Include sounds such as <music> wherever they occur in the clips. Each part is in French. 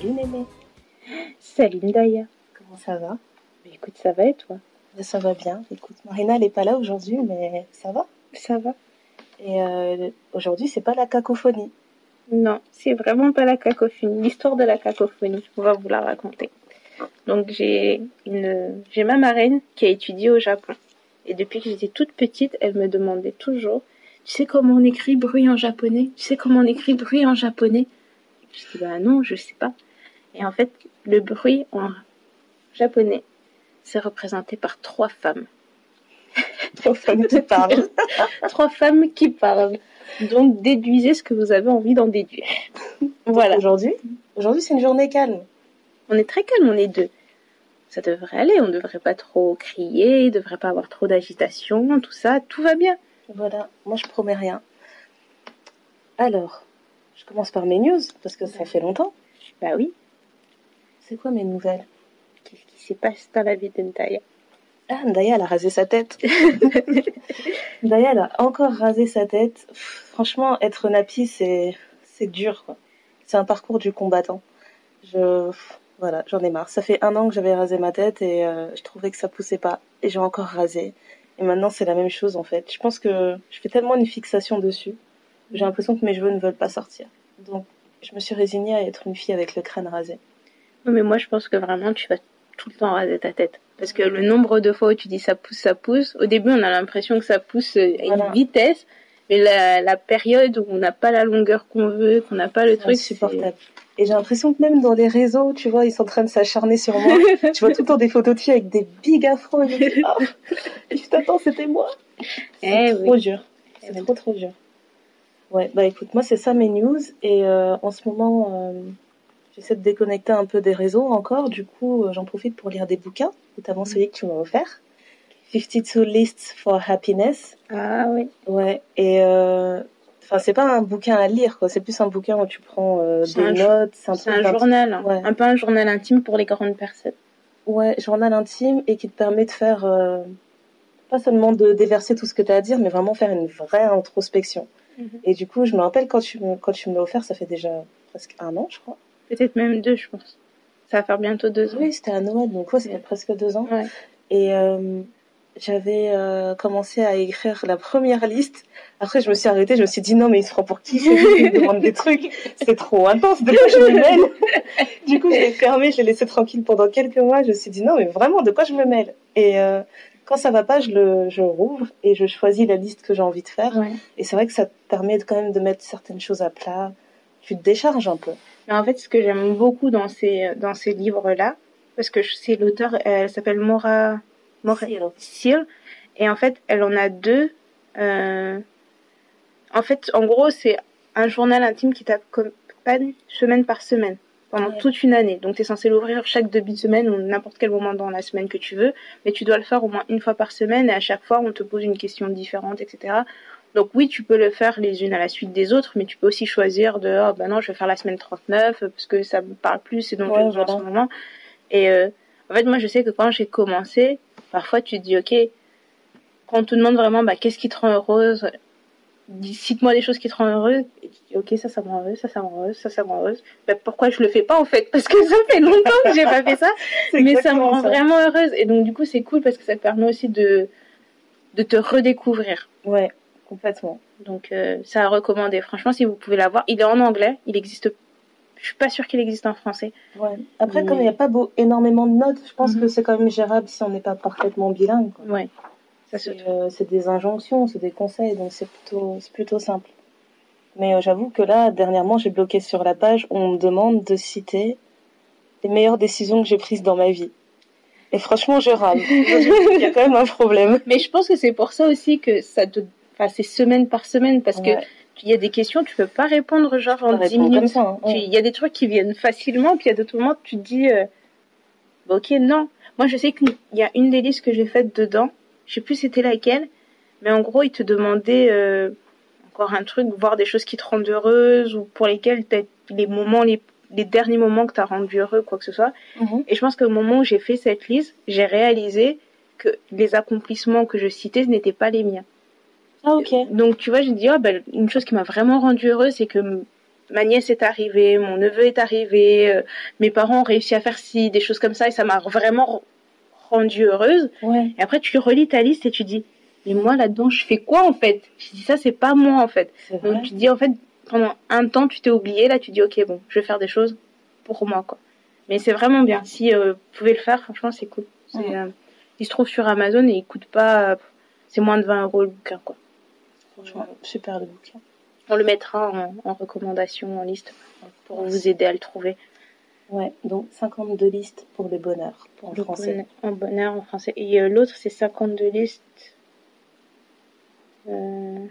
Salut Mémé. Salut Ndaya. Comment ça va? Mais écoute, ça va et toi? Ça va bien. Écoute, Marina, elle n'est pas là aujourd'hui, mais ça va Ça va. Et euh, aujourd'hui, c'est pas la cacophonie. Non, c'est vraiment pas la cacophonie. L'histoire de la cacophonie, on va vous la raconter. Donc j'ai une, j'ai ma marraine qui a étudié au Japon. Et depuis que j'étais toute petite, elle me demandait toujours, tu sais comment on écrit bruit en japonais? Tu sais comment on écrit bruit en japonais? Je dis bah non, je sais pas. Et en fait, le bruit en japonais, c'est représenté par trois femmes. trois femmes qui parlent. <laughs> trois femmes qui parlent. Donc déduisez ce que vous avez envie d'en déduire. voilà. Aujourd'hui, aujourd'hui c'est une journée calme. On est très calme, on est deux. Ça devrait aller, on ne devrait pas trop crier, il ne devrait pas avoir trop d'agitation, tout ça, tout va bien. Voilà, moi je promets rien. Alors, je commence par mes news, parce que ça fait longtemps. Bah oui. C'est quoi mes nouvelles? Qu'est-ce qui s'est passé dans la vie de Ndaya Ah, Ndaya, elle a rasé sa tête. <laughs> Ndaya, elle a encore rasé sa tête. Franchement, être nappy, c'est, c'est dur, quoi. C'est un parcours du combattant. Je, voilà, j'en ai marre. Ça fait un an que j'avais rasé ma tête et euh, je trouvais que ça poussait pas. Et j'ai encore rasé. Et maintenant, c'est la même chose, en fait. Je pense que je fais tellement une fixation dessus. J'ai l'impression que mes cheveux ne veulent pas sortir. Donc, je me suis résignée à être une fille avec le crâne rasé. Non, mais moi, je pense que vraiment, tu vas tout le temps raser ta tête. Parce que le nombre de fois où tu dis ça pousse, ça pousse, au début, on a l'impression que ça pousse à une vitesse. Mais la, la, période où on n'a pas la longueur qu'on veut, qu'on n'a pas le truc, c'est supportable. Et j'ai l'impression que même dans les réseaux, tu vois, ils sont en train de s'acharner sur moi. <laughs> tu vois tout le temps des photos de filles avec des big afros. Et <laughs> oh, attends, c'était moi. C'est eh trop dur. C'est trop, trop dur. Ouais, bah écoute, moi, c'est ça mes news. Et euh, en ce moment, euh, j'essaie de déconnecter un peu des réseaux encore. Du coup, euh, j'en profite pour lire des bouquins, notamment celui que tu m'as offert. 52 Lists for Happiness. Ah oui. Ouais. Et euh, enfin, c'est pas un bouquin à lire, quoi. C'est plus un bouquin où tu prends euh, des notes. C'est un, journal. Hein. Ouais. Un peu un journal intime pour les grandes personnes. Ouais, journal intime et qui te permet de faire euh, pas seulement de déverser tout ce que tu as à dire, mais vraiment faire une vraie introspection. Mm-hmm. Et du coup, je me rappelle quand tu me, quand tu me l'as offert, ça fait déjà presque un an, je crois. Peut-être même deux, je pense. Ça va faire bientôt deux ans. Oui, c'était à Noël, donc ouais, ça fait presque deux ans. Ouais. Et euh, j'avais euh, commencé à écrire la première liste. Après, je me suis arrêtée, je me suis dit non, mais il se prend pour qui qui demande des trucs? C'est trop intense. De quoi je me mêle? <laughs> Du coup, je l'ai fermé, je l'ai laissé tranquille pendant quelques mois. Je me suis dit non, mais vraiment, de quoi je me mêle? Et euh, quand ça va pas, je le je rouvre et je choisis la liste que j'ai envie de faire. Ouais. Et c'est vrai que ça te permet quand même de mettre certaines choses à plat. Tu te décharges un peu. En fait, ce que j'aime beaucoup dans ces dans ces livres-là, parce que c'est l'auteur, elle s'appelle Mora Seal. Et en fait, elle en a deux. Euh... En fait, en gros, c'est un journal intime qui t'accompagne semaine par semaine pendant ouais. toute une année. Donc, tu es censé l'ouvrir chaque début de semaine ou n'importe quel moment dans la semaine que tu veux. Mais tu dois le faire au moins une fois par semaine et à chaque fois, on te pose une question différente, etc. Donc oui, tu peux le faire les unes à la suite des autres, mais tu peux aussi choisir de, oh, ben non, je vais faire la semaine 39 parce que ça me parle plus et donc ouais, je voilà. en ce moment. Et euh, en fait, moi, je sais que quand j'ai commencé, parfois tu te dis, ok, quand on te demande vraiment, bah, qu'est-ce qui te rend heureuse, cite-moi des choses qui te rendent heureuse, et tu dis, ok, ça, ça me rend heureuse, ça, ça me rend heureuse, ça, ça me rend heureuse. Bah, pourquoi je le fais pas, en fait? Parce que ça fait longtemps que j'ai pas fait ça, <laughs> mais ça me rend ça. vraiment heureuse. Et donc, du coup, c'est cool parce que ça te permet aussi de, de te redécouvrir. Ouais, complètement. Donc, euh, ça a recommandé. Franchement, si vous pouvez l'avoir, il est en anglais, il existe je suis pas sûre qu'il existe en français. Ouais. Après, mais... comme il n'y a pas beau, énormément de notes, je pense mm -hmm. que c'est quand même gérable si on n'est pas parfaitement bilingue. Quoi. Ouais. C'est euh, des injonctions, c'est des conseils, donc c'est plutôt, plutôt simple. Mais euh, j'avoue que là, dernièrement, j'ai bloqué sur la page où on me demande de citer les meilleures décisions que j'ai prises dans ma vie. Et franchement, je rame. <laughs> il y a quand même un problème. Mais je pense que c'est pour ça aussi que ça te, enfin, c'est semaine par semaine, parce ouais. que il y a des questions, tu peux pas répondre genre en 10 minutes. Hein. Il y a des trucs qui viennent facilement, puis il y a d'autres moments tu te dis, euh, bah, ok, non. Moi, je sais qu'il y a une des listes que j'ai faites dedans, je sais plus c'était laquelle, mais en gros, il te demandait euh, encore un truc, voir des choses qui te rendent heureuse, ou pour lesquelles les moments, les, les derniers moments que tu as rendu heureux, quoi que ce soit. -hmm. Et je pense qu'au moment où j'ai fait cette liste, j'ai réalisé que les accomplissements que je citais, ce n'étaient pas les miens. Ah, ok. Donc, tu vois, je me dis, oh, ben, une chose qui m'a vraiment rendue heureuse, c'est que ma nièce est arrivée, mon neveu est arrivé, euh, mes parents ont réussi à faire ci, des choses comme ça, et ça m'a vraiment rendue heureuse. Ouais. Et après, tu relis ta liste et tu dis, mais moi là-dedans, je fais quoi en fait? Je dis ça, c'est pas moi en fait. Donc tu dis en fait, pendant un temps, tu t'es oublié, là tu dis, ok, bon, je vais faire des choses pour moi quoi. Mais c'est vraiment bien. Si euh, vous pouvez le faire, franchement, c'est cool. Ouais. euh, il se trouve sur Amazon et il coûte pas, euh, c'est moins de 20 euros le bouquin quoi. Franchement, super bouquin. On le mettra en, en recommandation, en liste, pour vous aider à le trouver. Ouais, donc 52 listes pour le bonheur, en Le français. bonheur- En bonheur en français. Et euh, l'autre, c'est 52 listes. Euh,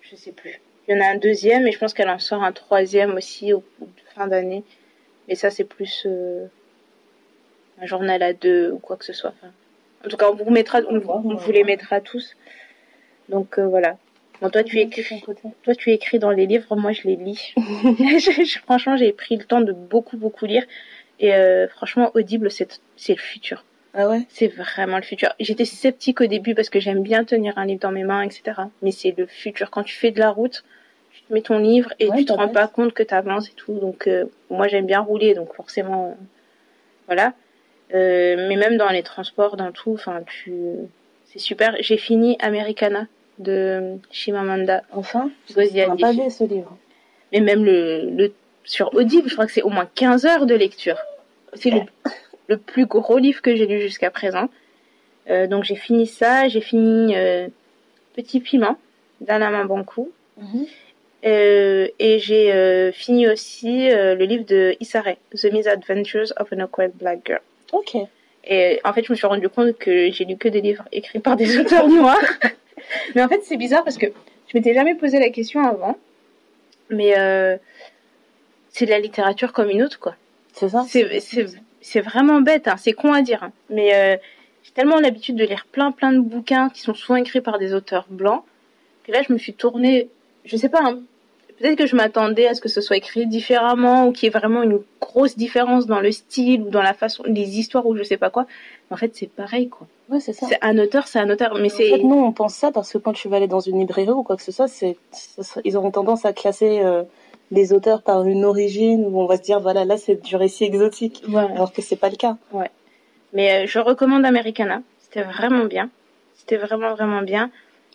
je sais plus. Il y en a un deuxième et je pense qu'elle en sort un troisième aussi au, au fin d'année. Mais ça, c'est plus euh, un journal à deux ou quoi que ce soit. Enfin, en tout cas, on vous mettra, on vous les mettra tous. Donc euh, voilà. Bon, toi, tu De écris, toi, tu écris dans les livres, moi, je les lis. Je- <laughs> <laughs> je- franchement, j'ai pris le temps de beaucoup, beaucoup lire. Et euh, franchement, Audible, c'est le futur. Ah ouais? C'est vraiment le futur. J'étais sceptique au début parce que j'aime bien tenir un livre dans mes mains, etc. Mais c'est le futur. Quand tu fais de la route, tu te mets ton livre et Ouais, tu te rends pas compte que tu avances et tout. Donc, euh, moi, j'aime bien rouler, donc forcément, euh, voilà. Euh, mais même dans les transports, dans tout, enfin, tu, c'est super. J'ai fini Americana de Shimamanda Enfin, Ngozi n'a pas Adichie. lu ce livre. Mais même le, le sur Audible, je crois que c'est au moins 15 heures de lecture. C'est le, <laughs> le plus gros livre que j'ai lu jusqu'à présent. Euh, donc j'ai fini ça, j'ai fini euh, Petit Piment d'Alain Bankou. Mhm. Euh, et j'ai fini aussi le livre de Issa Rae, The Misadventures of an Awkward Black Girl. Ok. Et en fait, je me suis rendu compte que j'ai lu que des livres écrits par des <laughs> auteurs noirs. <laughs> mais en fait, c'est bizarre parce que je m'étais jamais posé la question avant. Mais euh, c'est de la littérature comme une autre, quoi. C'est ça C'est, vraiment bête, hein. c'est con à dire. hein. Mais euh, j'ai tellement l'habitude de lire plein plein de bouquins qui sont souvent écrits par des auteurs blancs que là, je me suis tournée, je sais pas, hein, peut-être que je m'attendais à ce que ce soit écrit différemment ou qu'il y ait vraiment une grosse différence dans le style ou dans la façon, les histoires ou je sais pas quoi. Mais en fait, c'est pareil, quoi. Ouais, c'est ça. C'est un auteur, c'est un auteur, mais En c'est. fait, non, on pense ça parce que quand tu vas aller dans une librairie ou quoi que ce soit, c'est, ils auront tendance à classer euh, les auteurs par une origine où on va se dire, voilà, là, c'est du récit exotique. Voilà. Alors que c'est pas le cas. Mais euh, je recommande Americana. C'était vraiment bien. C'était vraiment vraiment bien.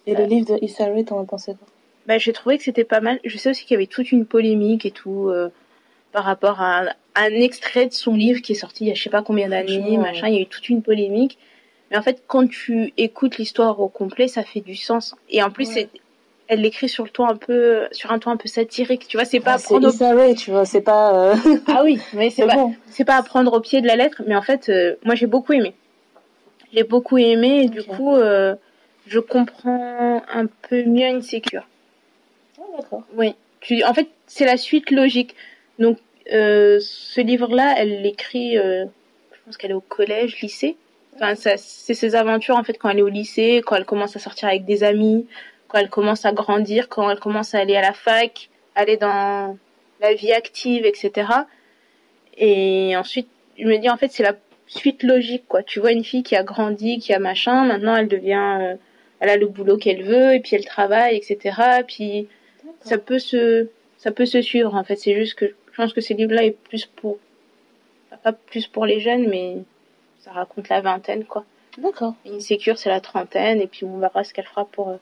Et le livre de Issa Rae, t'en as pensé quoi? Bah, j'ai trouvé que c'était pas mal. Je sais aussi qu'il y avait toute une polémique et tout euh, par rapport à un, un extrait de son livre qui est sorti il y a je sais pas combien d'années, machin. Il y a eu toute une polémique. Mais en fait, quand tu écoutes l'histoire au complet, ça fait du sens. Et en plus, Ouais. elle l'écrit sur le ton un peu sur un ton un peu satirique. Tu vois, c'est pas Ah, prendre au... Tu vois, c'est pas... euh, <laughs> ah oui, mais c'est <laughs> pas bon. c'est pas à prendre au pied de la lettre, mais en fait, euh, moi j'ai beaucoup aimé. J'ai beaucoup aimé et du coup, euh, je comprends un peu mieux une sécure. Ah, d'accord. Oui, tu, en fait, c'est la suite logique. Donc, ce livre-là, elle l'écrit, je pense qu'elle est au collège, lycée. Enfin, c'est ses aventures en fait quand elle est au lycée, quand elle commence à sortir avec des amis, quand elle commence à grandir, quand elle commence à aller à la fac, aller dans la vie active, etc. Et ensuite, je me dis en fait, c'est la suite logique, quoi. Tu vois une fille qui a grandi, qui a machin, maintenant elle devient, euh, elle a le boulot qu'elle veut, et puis elle travaille, etc. Puis ça peut se, ça peut se suivre en fait. C'est juste que je pense que ces livres-là est plus pour, pas plus pour les jeunes, mais ça raconte la vingtaine, quoi. D'accord. Insécure, c'est la trentaine, et puis on verra ce qu'elle fera pour, euh,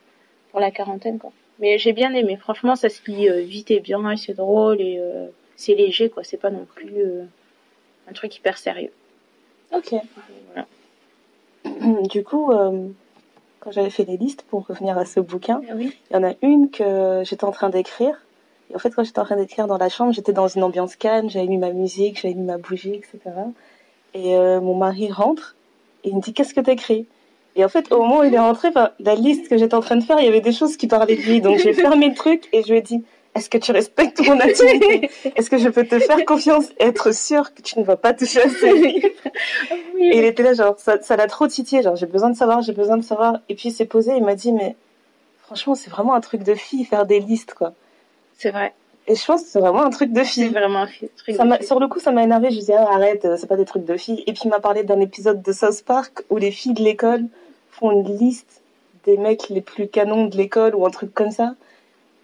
pour la quarantaine, quoi. Mais j'ai bien aimé. Franchement, ça se lit euh, vite et bien, et c'est drôle, et euh, c'est léger, quoi. C'est pas non plus euh, un truc hyper sérieux. Ok. Voilà. <clears throat> Du coup, euh, quand j'avais fait les listes pour revenir à ce bouquin, Ah oui. il y en a une que j'étais en train d'écrire. Et en fait, quand j'étais en train d'écrire dans la chambre, j'étais dans une ambiance calme, j'avais mis ma musique, j'avais mis ma bougie, etc. Et euh, mon mari rentre et il me dit Qu'est-ce que t'écris? Et en fait, au moment où il est rentré, la liste que j'étais en train de faire, il y avait des choses qui parlaient de lui. Donc j'ai <laughs> fermé le truc et je lui ai dit Est-ce que tu respectes mon activité? Est-ce que je peux te faire confiance? Être sûr que tu ne vas pas toucher à ce livre Et il était là, genre, ça, ça l'a trop titillé, genre, j'ai besoin de savoir, j'ai besoin de savoir. Et puis il s'est posé, il m'a dit, mais franchement, c'est vraiment un truc de fille, faire des listes, quoi. C'est vrai. Et je pense que c'est vraiment un truc de C'est fille. vraiment un truc Ça de fille. sur le coup, ça m'a énervé. Je lui disais, ah, arrête, euh, c'est pas des trucs de filles. Et puis il m'a parlé d'un épisode de South Park où les filles de l'école font une liste des mecs les plus canons de l'école ou un truc comme ça.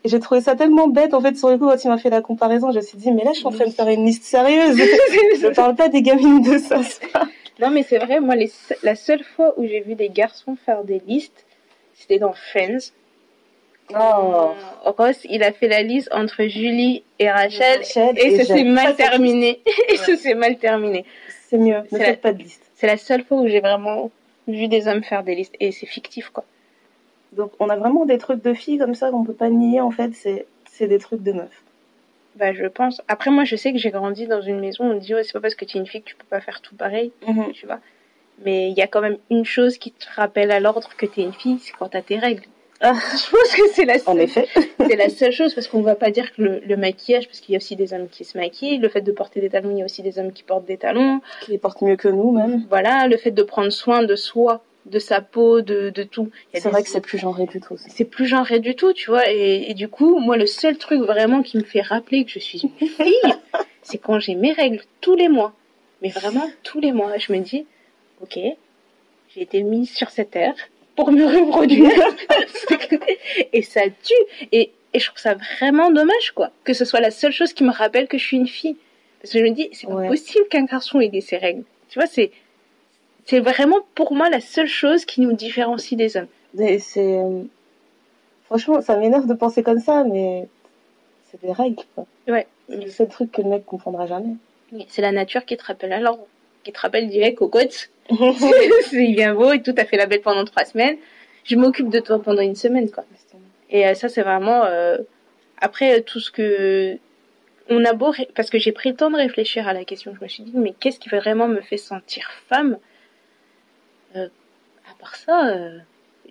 Et j'ai trouvé ça tellement bête, en fait, sur le coup, quand il m'a fait la comparaison, je me suis dit, mais là, je suis en train de faire une liste sérieuse. <laughs> je parle pas des gamines de ça. Non, mais c'est vrai, moi, les, la seule fois où j'ai vu des garçons faire des listes, c'était dans Friends. Oh. Ross, il a fait la liste entre Julie et Rachel, et, ça s'est mal terminé. et <laughs> ça s'est mal terminé. C'est mieux, ne faites pas de liste. C'est la seule fois où j'ai vraiment vu des hommes faire des listes, et c'est fictif, quoi. Donc, on a vraiment des trucs de filles comme ça qu'on peut pas nier, en fait, c'est des trucs de meufs. Bah, je pense. Après, moi, je sais que j'ai grandi dans une maison où on dit, c'est pas parce que tu es une fille que tu peux pas faire tout pareil, mhm. tu vois. Mais il y a quand même une chose qui te rappelle à l'ordre que tu es une fille, c'est quand tu as tes règles. Ah. <laughs> je pense que c'est la seule, effet. <laughs> c'est la seule chose parce qu'on va pas dire que le, maquillage, parce qu'il y a aussi des hommes qui se maquillent, le fait de porter des talons, il y a aussi des hommes qui portent des talons. Qui les portent mieux que nous, même. Voilà, le fait de prendre soin de soi, de sa peau, de, de tout. C'est vrai que c'est plus genré du tout. C'est plus genré du tout, tu vois. Et, du coup, moi, le seul truc vraiment qui me fait rappeler que je suis une <laughs> fille, c'est quand j'ai mes règles tous les mois. Mais vraiment tous les mois. Je me dis, ok, j'ai été mise sur cette terre pour me reproduire. et ça tue. Et, et je trouve ça vraiment dommage, quoi. Que ce soit la seule chose qui me rappelle que je suis une fille. Parce que je me dis, c'est pas possible qu'un garçon ait ses règles. Tu vois, c'est, c'est vraiment pour moi la seule chose qui nous différencie des hommes. C'est, franchement, ça m'énerve de penser comme ça, mais c'est des règles, quoi. Ouais. C'est le seul truc que le mec comprendra jamais. C'est la nature qui te rappelle alors, qui te rappelle direct aux côtes. <laughs> c'est bien beau et tout, t'as fait la belle pendant trois semaines. Je m'occupe de toi pendant une semaine, quoi. Et euh, ça, c'est vraiment, euh, après tout ce que, on a beau, parce que j'ai pris le temps de réfléchir à la question, je me suis dit, mais qu'est-ce qui vraiment me fait sentir femme? Euh, à part ça, euh,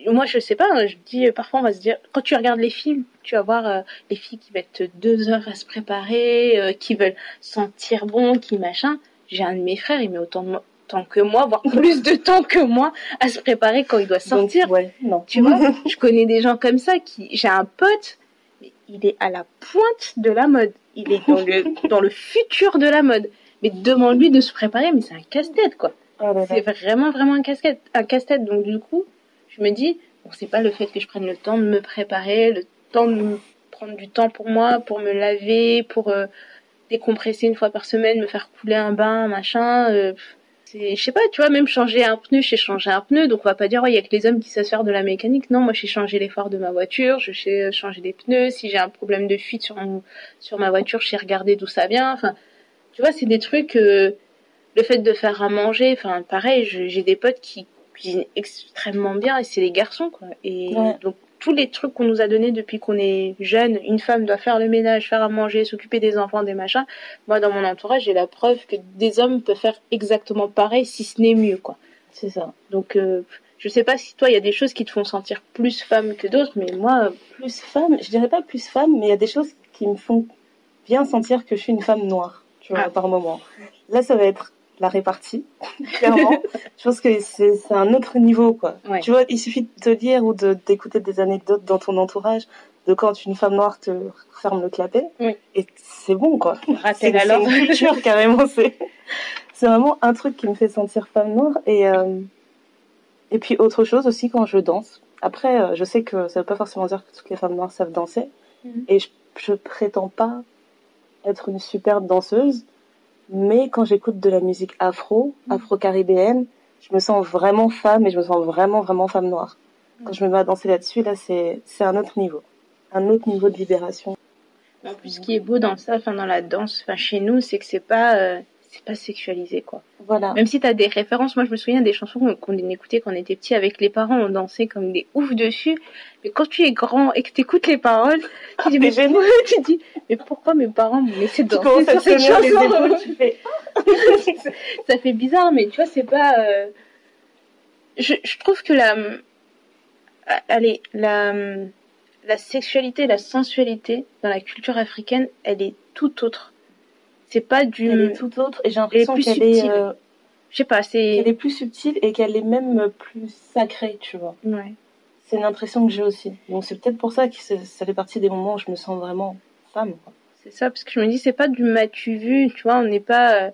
moi je sais pas, hein, je dis parfois on va se dire, quand tu regardes les films, tu vas voir euh, les filles qui mettent deux heures à se préparer, qui veulent sentir bon, qui machin. J'ai un de mes frères, il met autant de temps que moi, voire <laughs> plus de temps que moi à se préparer quand il doit sortir. ouais, non. Tu vois, <laughs> je connais des gens comme ça qui, j'ai un pote, il est à la pointe de la mode. Il est dans le, <laughs> dans le futur de la mode. Mais demande-lui de se préparer, mais c'est un casse-tête, quoi. Oh c'est vraiment, vraiment un casse-tête. Un casse-tête. Donc, du coup, je me dis, bon, c'est pas le fait que je prenne le temps de me préparer, le temps de me prendre du temps pour moi, pour me laver, pour euh, décompresser une fois par semaine, me faire couler un bain, machin. Euh, je sais pas, tu vois, même changer un pneu, j'ai changé un pneu, donc on va pas dire, il y a que les hommes qui savent faire de la mécanique. Non, moi, j'ai changé les phares de ma voiture, je sais changer des pneus. Si j'ai un problème de fuite sur, sur ma voiture, je sais regarder d'où ça vient. Enfin, tu vois, c'est des trucs, euh, le fait de faire à manger, enfin pareil, j'ai des potes qui cuisinent extrêmement bien et c'est les garçons quoi. Et donc tous les trucs qu'on nous a donnés depuis qu'on est jeune, une femme doit faire le ménage, faire à manger, s'occuper des enfants, des machins. Moi dans mon entourage, j'ai la preuve que des hommes peuvent faire exactement pareil si ce n'est mieux quoi. C'est ça. Donc euh, je sais pas si toi il y a des choses qui te font sentir plus femme que d'autres, mais moi plus femme, je dirais pas plus femme, mais il y a des choses qui me font bien sentir que je suis une femme noire, tu vois, ah. par moment. Là ça va être la répartie, <laughs> clairement. je pense que c'est un autre niveau, quoi. Tu vois, il suffit de te lire ou d'écouter des anecdotes dans ton entourage de quand une femme noire te ferme le clapet. Et c'est bon, quoi. <laughs> C'est une culture, carrément. C'est vraiment un truc qui me fait sentir femme noire. Et, euh, et puis autre chose aussi quand je danse. Après, euh, je sais que ça veut pas forcément dire que toutes les femmes noires savent danser. Mhm. Et je, je prétends pas être une superbe danseuse mais quand j'écoute de la musique afro, mm. afro-caribéenne, je me sens vraiment femme et je me sens vraiment, vraiment femme noire. Quand je me mets à danser là-dessus, là, c'est, c'est un autre niveau. Un autre niveau de libération. En plus, ce qui est beau dans ça, enfin, dans la danse, enfin, chez nous, c'est que c'est pas, euh, c'est pas sexualisé, quoi. Voilà. Même si t'as des références, moi, je me souviens des chansons qu'on écoutait quand on était petit avec les parents, on dansait comme des oufs dessus. Mais quand tu es grand et que t'écoutes les paroles, tu dis, mais, tu dis, mais pourquoi mes parents me laissaient danser sur cette chanson? <laughs> ça fait bizarre, mais tu vois, c'est pas, euh, je, je trouve que la, allez, la, la sexualité, la sensualité dans la culture africaine, elle est tout autre c'est pas du. Elle est tout autre et j'ai l'impression qu'elle est. Euh, je sais pas, c'est. Elle est plus subtile et qu'elle est même plus sacrée, tu vois. Ouais. C'est une impression que j'ai aussi. Donc c'est peut-être pour ça que ça fait partie des moments où je me sens vraiment femme. C'est ça, parce que je me dis, c'est pas du m'as-tu vu, tu vois, on n'est pas. Euh,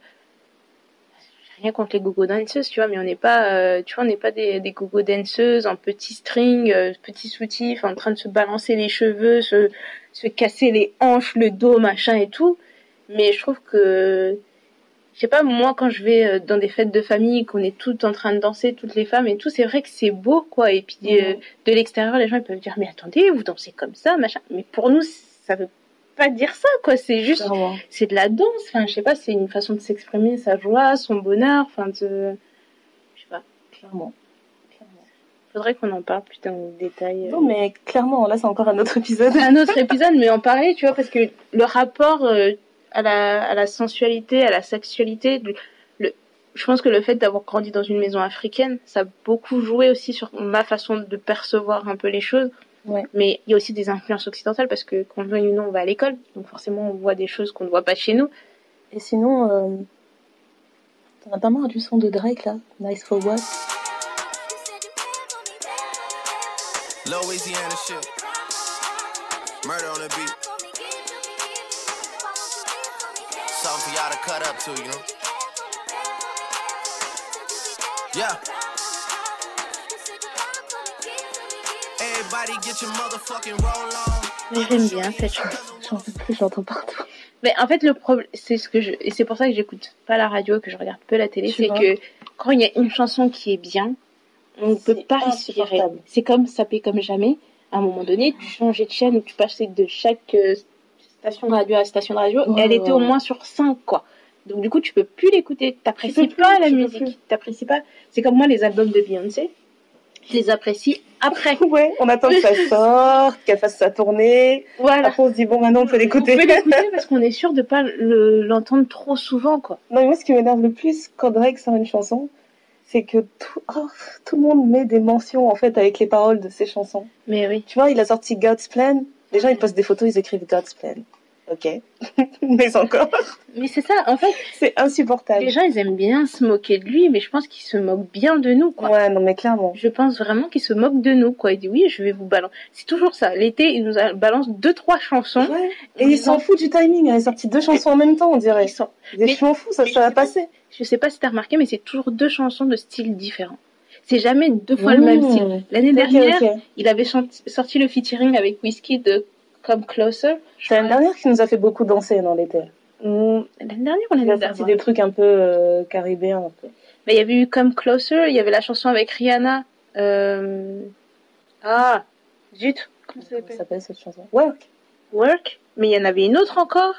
rien contre les gogo danceuses, tu vois, mais on n'est pas, euh, tu vois, on n'est pas des, des gogo danseuses en petits string, euh, petits soutifs, en train de se balancer les cheveux, se, se casser les hanches, le dos, machin et tout. Mais je trouve que, je sais pas, moi quand je vais euh, dans des fêtes de famille, qu'on est toutes en train de danser, toutes les femmes et tout, c'est vrai que c'est beau, quoi. Et puis euh, de l'extérieur, les gens ils peuvent dire, mais attendez, vous dansez comme ça, machin. Mais pour nous, ça veut pas dire ça, quoi. C'est juste, c'est de la danse. Enfin, je sais pas, c'est une façon de s'exprimer sa joie, son bonheur. Enfin, de, je sais pas. Clairement. Faudrait qu'on en parle plus dans le détail. euh. Non, mais clairement, là, c'est encore un autre épisode. Un autre épisode, mais en parler, tu vois, parce que le rapport euh, à la à la sensualité, à la sexualité, le, je pense que le fait d'avoir grandi dans une maison africaine, ça a beaucoup joué aussi sur ma façon de percevoir un peu les choses. Ouais. Mais il y a aussi des influences occidentales parce que quand on ou non, on va à l'école, donc forcément on voit des choses qu'on ne voit pas chez nous. Et sinon, euh, t'en as pas marre du son de Drake, là? Nice for what? Louisiana shit. Murder on the beat. Cut up to, you know? Yeah. Everybody get your motherfucking roll on. Mais J'aime bien cette chanson. J'en peux plus, je l'entends partout. Mais en fait, le problème, c'est ce que je, et c'est pour ça que j'écoute pas la radio, que je regarde peu la télé, Tu c'est que quand il y a une chanson qui est bien, on ne peut pas respirer. C'est comme saper comme jamais. À un moment donné, tu changeais de chaîne ou tu passais de chaque euh, station de radio à station de radio, Ouais, elle ouais, était au moins sur 5, quoi. Donc du coup, tu peux plus l'écouter. T'apprécies pas la musique. T'apprécies pas. C'est comme moi, les albums de Beyoncé. Je les apprécie après. <laughs> Ouais, on attend que ça <laughs> sorte, qu'elle fasse sa tournée. Voilà. Après, on se dit, bon, maintenant, on peut On l'écouter. peut l'écouter <laughs> parce qu'on est sûr de pas le- l'entendre trop souvent, quoi. Non, mais moi, ce qui m'énerve le plus quand Drake sort une chanson, c'est que tout, oh, tout le monde met des mentions, en fait, avec les paroles de ses chansons. Mais oui. Tu vois, il a sorti God's Plan. Les gens, ils postent des photos, ils écrivent God's Plan. Ok. <laughs> mais encore, Mais c'est ça, en fait, c'est insupportable. les gens, ils aiment bien se moquer de lui, mais je pense qu'ils se moquent bien de nous, quoi. Ouais, non, mais clairement. Je pense vraiment qu'ils se moquent de nous, quoi. Il dit oui, je vais vous balancer. C'est toujours ça. L'été, il nous a- balance deux, trois chansons. Ouais. Et il s'en fout du timing. Il a sorti deux chansons en même temps, on dirait. Ils sont- Il dit, Mais- je m'en fous, ça, mais ça va passer. Je sais pas si t'as remarqué, mais c'est toujours deux chansons de style différent. C'est jamais deux fois le même style. L'année Mmh. Ok, dernière, il avait sorti le featuring avec Whiskey de Come Closer. C'est l'année dernière qui nous a fait beaucoup danser dans l'été. Ou- L'année dernière Il l'année a sorti des trucs un peu euh, caribéens. un peu. Mais il y avait eu Come Closer, il y avait la chanson avec Rihanna. Euh... Ah, zut, comment ça s'appelle? Cette chanson? Work. Work, mais il y en avait une autre encore.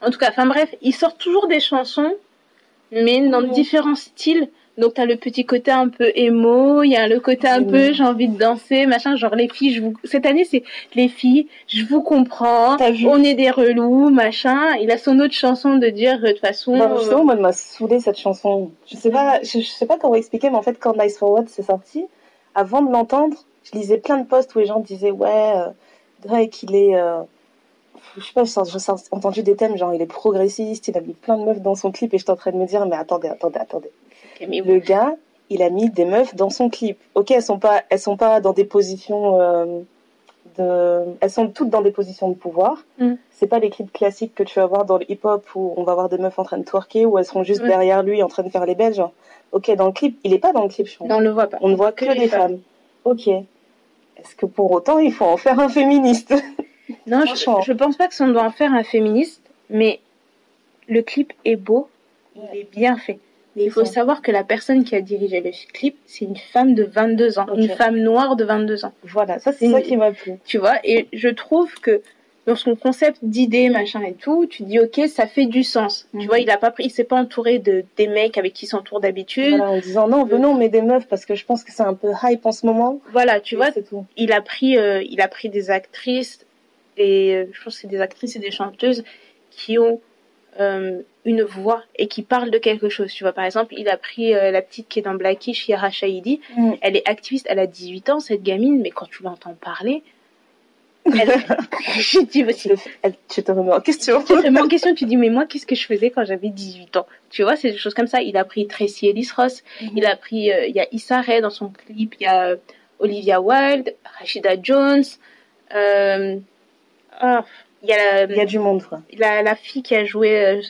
En tout cas, enfin bref, ils sortent toujours des chansons, mais dans Mhm. différents styles. Donc t'as le petit côté un peu émo, il y a le côté un peu j'ai envie de danser, machin, genre les filles, je vous... cette année c'est les filles, je vous comprends, on est des relous, machin. Il a son autre chanson de dire de toute façon. Non, euh, justement, moi, elle m'a saoulé cette chanson. Je sais pas, je, je sais pas comment expliquer, mais en fait, quand Nice Forward s'est sorti, avant de l'entendre, je lisais plein de posts où les gens disaient, ouais, euh, Drake, il est, euh, je sais pas, j'ai entendu des thèmes, genre, il est progressiste, il a mis plein de meufs dans son clip, et j'étais en train de me dire, mais attendez, attendez, attendez. Le gars, il a mis des meufs dans son clip. Ok, elles sont pas, elles sont pas dans des positions euh, de, elles sont toutes dans des positions de pouvoir. Mm. C'est pas les clips classiques que tu vas voir dans le hip-hop où on va voir des meufs en train de twerker ou elles seront juste derrière lui en train de faire les belles. Genre, ok, dans le clip, il est pas dans le clip. je pense. Non, on le voit pas. On ne voit que, les femmes. Ok. Est-ce que pour autant il faut en faire un féministe? <laughs> Non, je, je pense pas que ça doit en faire un féministe, mais le clip est beau, il est bien fait. Mais il faut ça. savoir que la personne qui a dirigé le clip, c'est une femme de 22 ans, une femme noire de 22 ans. Voilà, ça c'est Une- ça qui m'a plu. Tu vois, et je trouve que dans son concept d'idée, machin et tout, tu dis ok, ça fait du sens. Mhm. Tu vois, il a pas pris, il s'est pas entouré de des mecs avec qui il s'entoure d'habitude. Voilà, en disant non, venons, on met des meufs parce que je pense que c'est un peu hype en ce moment. Voilà, tu Et vois, c'est tout. il a pris, euh, il a pris des actrices et euh, je pense que c'est des actrices et des chanteuses qui ont euh, une voix et qui parlent de quelque chose. Tu vois, par exemple, il a pris euh, la petite qui est dans Blackish, Yara Shahidi. Mm. Elle est activiste, elle a 18 ans, cette gamine, mais quand tu l'entends parler, elle... <laughs> <laughs> je dis, c'est- Tu, te remets en question. tu te remets en question, tu dis, mais moi, qu'est-ce que je faisais quand j'avais 18 ans? Tu vois, c'est des choses comme ça. Il a pris Tracy Ellis Ross, il a pris, euh, il y a Issa Rae dans son clip, il y a euh, Olivia Wilde, Rashida Jones, euh, ah, il y a la, Il y a du monde, quoi. la, la fille qui a joué euh,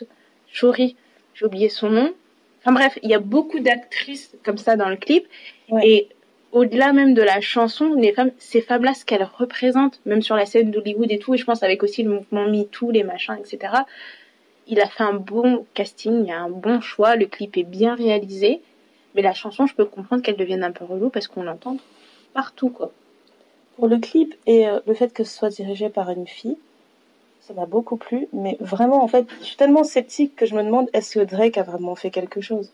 Shori, j'ai oublié son nom. Enfin bref, il y a beaucoup d'actrices comme ça dans le clip. Ouais. Et au-delà même de la chanson, les femmes, ces femmes-là, ce qu'elles représentent, même sur la scène d'Hollywood et tout, et je pense avec aussi le mouvement MeToo, les machins, etc. Il a fait un bon casting, il y a un bon choix, le clip est bien réalisé. Mais la chanson, je peux comprendre qu'elle devienne un peu relou parce qu'on l'entend partout, quoi. Pour le clip et euh, le fait que ce soit dirigé par une fille, ça m'a beaucoup plu. Mais vraiment, en fait, je suis tellement sceptique que je me demande est-ce que Drake a vraiment fait quelque chose?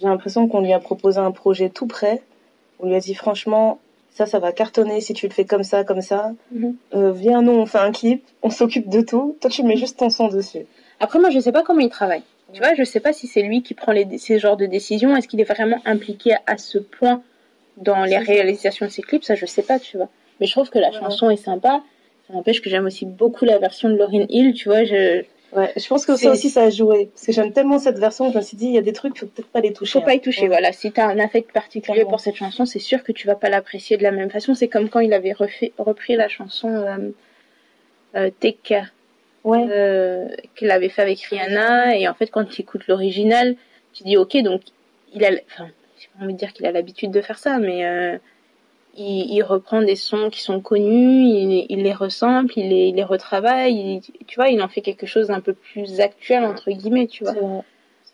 J'ai l'impression qu'on lui a proposé un projet tout prêt. On lui a dit franchement, ça, ça va cartonner si tu le fais comme ça, comme ça. Mhm. Euh, viens, nous, on fait un clip, on s'occupe de tout. Toi, tu mets juste ton son dessus. Après, moi, je sais pas comment il travaille. Tu vois, je sais pas si c'est lui qui prend les, ces genres de décisions. Est-ce qu'il est vraiment impliqué à ce point dans les réalisations de ses clips? Ça, je sais pas, tu vois. Mais je trouve que la Ouais. chanson est sympa. Ça n'empêche que j'aime aussi beaucoup la version de Lauryn Hill, tu vois. Je... Ouais, je pense que ça aussi, ça a joué. Parce que j'aime tellement cette version que je me suis dit, il y a des trucs, faut peut-être pas les toucher. Faut pas y toucher, Ouais. voilà. Si t'as un affect particulier Clairement. pour cette chanson, c'est sûr que tu vas pas l'apprécier de la même façon. C'est comme quand il avait refait, repris la chanson euh, euh. Ouais. euh, qu'il avait fait avec Rihanna et en fait quand tu écoutes l'original tu dis ok donc il a enfin j'ai pas envie de dire qu'il a l'habitude de faire ça mais euh, il, il reprend des sons qui sont connus il, il les resample il les, il les retravaille il- tu vois il en fait quelque chose d'un peu plus actuel entre guillemets tu vois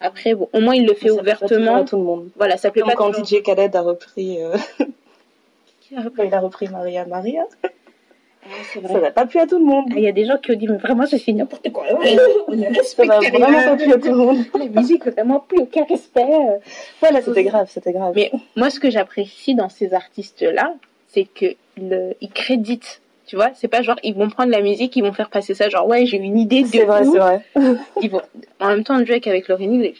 après bon au moins il le fait Ça pas ouvertement à tout le monde. voilà ça plaît Comme pas quand. DJ Khaled a repris, euh, <laughs> Qui a repris il a repris Maria Maria, Ça n'a pas plu à tout le monde. Ah, il y a des gens qui ont dit mais vraiment ça c'est n'importe quoi <laughs> Ça n'a vraiment pas plu à tout le monde. <laughs> la musique vraiment plus aucun respect euh. Ouais, là, c'était grave, c'était grave. Mais moi, ce que j'apprécie dans ces artistes-là, c'est que le, ils créditent. Tu vois, c'est pas genre ils vont prendre la musique, ils vont faire passer ça genre ouais j'ai une idée de c'est vrai, c'est vrai. Ils vont en même temps Drake avec Lauryn Hill.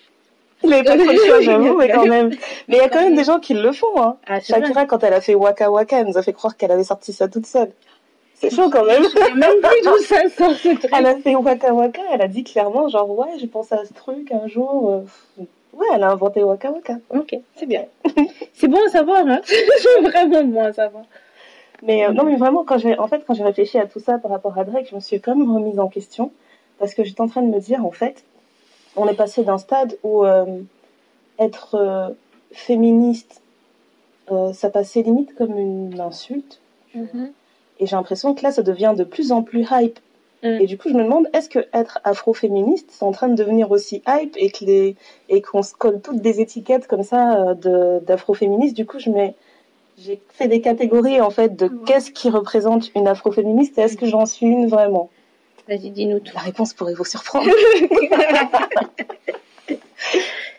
Il avait pas trop j'avoue, mais quand même. <laughs> Mais il y a quand même des gens qui le font, hein. Ah vrai. Shakira, quand elle a fait Waka Waka, elle nous a fait croire qu'elle avait sorti ça toute seule. C'est chaud quand même. Je sais même plus d'où ça sort ce truc. Elle a fait Waka Waka, elle a dit clairement, genre, ouais, j'ai pensé à ce truc un jour. euh, Ouais, elle a inventé Waka Waka. Ok, c'est bien. c'est bon à savoir, hein. <laughs> c'est vraiment bon à savoir. Mais euh, non, mais vraiment, quand j'ai, en fait, quand j'ai réfléchi à tout ça par rapport à Drake, je me suis quand même remise en question parce que j'étais en train de me dire, en fait, on est passé d'un stade où euh, être euh, féministe, euh, ça passait limite comme une insulte. Et j'ai l'impression que là, ça devient de plus en plus hype. Mm. Et du coup, je me demande, est-ce que être afro-féministe, c'est en train de devenir aussi hype et que les et qu'on se colle toutes des étiquettes comme ça euh, d'afro-féministe? Du coup, je mets j'ai fait des catégories en fait de qu'est-ce qui représente une afro-féministe et est-ce que j'en suis une vraiment? Vas-y, dis-nous tout. La réponse pourrait vous surprendre. <laughs>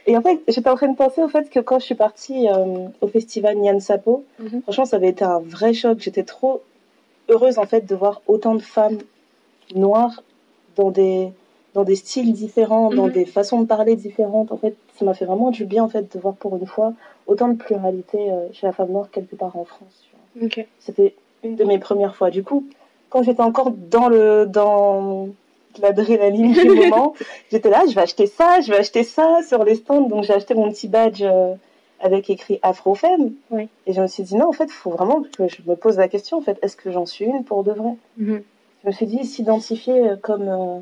Et en fait, j'étais en train de penser au fait que quand je suis partie euh, au festival Nyan Sapo, Mhm. franchement, ça avait été un vrai choc. J'étais trop heureuse en fait de voir autant de femmes noires dans des dans des styles différents, dans Mhm. des façons de parler différentes. En fait, ça m'a fait vraiment du bien en fait de voir pour une fois autant de pluralité euh, chez la femme noire quelque part en France. C'était une de mes premières fois. Du coup, quand j'étais encore dans le dans l'adrénaline du <laughs> moment, j'étais là, je vais acheter ça, je vais acheter ça sur les stands. Donc j'ai acheté mon petit badge euh, avec écrit Afrofemme. Oui. Et je me suis dit non, en fait, il faut vraiment que je me pose la question. En fait, est-ce que j'en suis une pour de vrai? Mhm. Je me suis dit s'identifier euh, comme euh,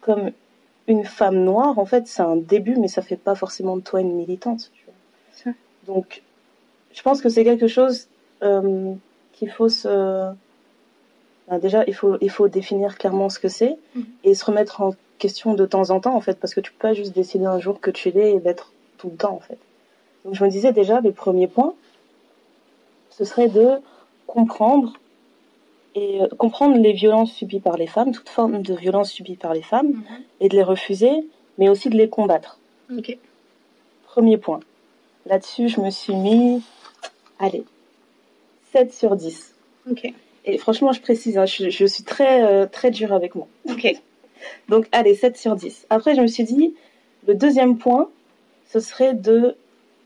comme une femme noire, en fait, c'est un début, mais ça fait pas forcément de toi une militante. tu vois. Ça. Donc, je pense que c'est quelque chose euh, qu'il faut se. Ben, déjà, il faut, il faut définir clairement ce que c'est Mhm. et se remettre en question de temps en temps, en fait, parce que tu peux pas juste décider un jour que tu l'es et d'être tout le temps, en fait. Donc, je me disais déjà, le premier point, ce serait de comprendre et euh, comprendre les violences subies par les femmes, toute forme de violence subie par les femmes, et de les refuser, mais aussi de les combattre. Premier point. Là-dessus, je me suis mis, allez, 7 sur 10. Ok. Et franchement, je précise, hein, je, je suis très, euh, très dure avec moi. Ok. Donc, allez, 7 sur 10. Après, je me suis dit, le deuxième point, ce serait de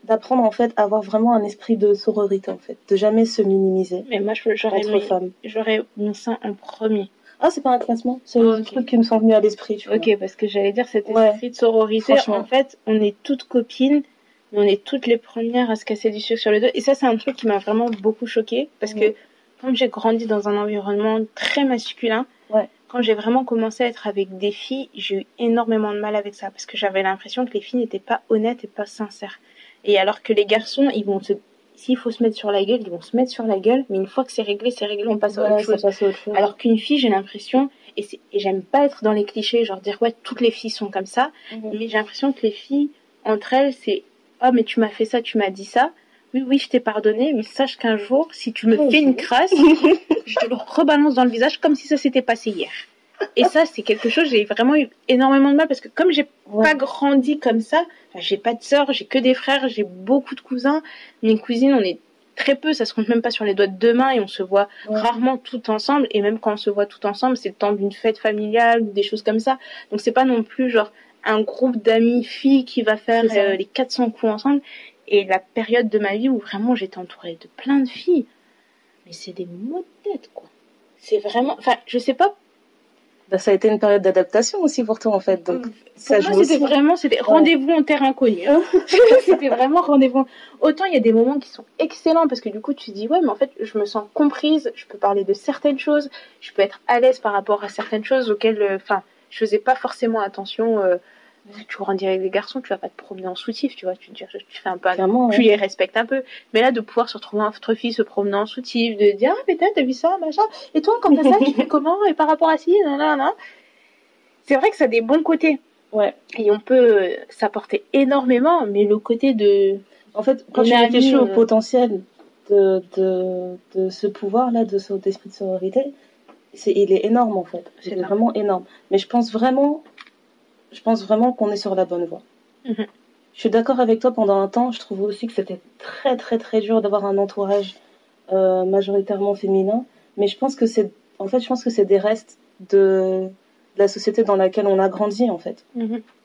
d'apprendre en fait à avoir vraiment un esprit de sororité en fait, de jamais se minimiser Mais moi, j'aurais entre mis, femmes. j'aurais mis ça en premier. Ah, c'est pas un classement, c'est un ok. truc qui me sont venus à l'esprit, tu vois. Ok, parce que j'allais dire cet Ouais. esprit de sororité. En fait, on est toutes copines, mais on est toutes les premières à se casser du sucre sur le dos. Et ça, c'est un truc qui m'a vraiment beaucoup choquée parce que comme j'ai grandi dans un environnement très masculin, Ouais. quand j'ai vraiment commencé à être avec des filles, j'ai eu énormément de mal avec ça parce que j'avais l'impression que les filles n'étaient pas honnêtes et pas sincères. Et alors que les garçons, ils vont se s'il faut se mettre sur la gueule, ils vont se mettre sur la gueule, mais une fois que c'est réglé, c'est réglé, on passe à Voilà, autre chose. chose. Alors qu'une fille, j'ai l'impression, et, c'est- et j'aime pas être dans les clichés, genre dire ouais, toutes les filles sont comme ça, Mhm. mais j'ai l'impression que les filles, entre elles, c'est oh, mais tu m'as fait ça, tu m'as dit ça. Oui, oui, je t'ai pardonné, mais sache qu'un jour, si tu me fais une crasse, <laughs> je te le rebalance dans le visage comme si ça s'était passé hier. Et ça, c'est quelque chose, j'ai vraiment eu énormément de mal parce que comme j'ai Ouais. pas grandi comme ça, j'ai pas de sœurs, j'ai que des frères, j'ai beaucoup de cousins. Mes cousines, on est très peu, ça se compte même pas sur les doigts de deux mains et on se voit Ouais. rarement tout ensemble. Et même quand on se voit tout ensemble, c'est le temps d'une fête familiale ou des choses comme ça. Donc c'est pas non plus genre un groupe d'amis filles qui va faire euh, les 400 coups ensemble. Et la période de ma vie où vraiment j'étais entourée de plein de filles, mais c'est des mots de tête quoi. C'est vraiment, enfin je sais pas Bah, ça a été une période d'adaptation aussi pour toi en fait. Donc ça Pour joue moi, c'était vraiment, c'était rendez-vous en terre inconnue. hein. <laughs> c'était vraiment rendez-vous. Autant il y a des moments qui sont excellents parce que du coup tu te dis ouais mais en fait je me sens comprise, je peux parler de certaines choses, je peux être à l'aise par rapport à certaines choses auxquelles, euh, enfin, je faisais pas forcément attention. Euh, tu grandis avec des garçons, tu vas pas te promener en soutif, tu vois, tu tu fais un peu, Clairement, tu ouais. les respectes un peu. Mais là, de pouvoir se retrouver entre filles, se promener en soutif, de dire, ah, mais t'as vu ça, machin. Et toi, quand t'as ça, tu fais comment? Et par rapport à ci, nanana. C'est vrai que ça a des bons côtés. Ouais. Et on peut s'apporter énormément, mais le côté de... En fait, quand tu réfléchis au euh. potentiel de, de, de ce pouvoir-là, de cet esprit de sororité, c'est, il est énorme en fait. C'est vraiment énorme. Mais je pense vraiment, je pense vraiment qu'on est sur la bonne voie. Mhm. Je suis d'accord avec toi. Pendant un temps, je trouvais aussi que c'était très très très dur d'avoir un entourage euh, majoritairement féminin. Mais je pense que c'est, en fait, je pense que c'est des restes de, de la société dans laquelle on a grandi en fait.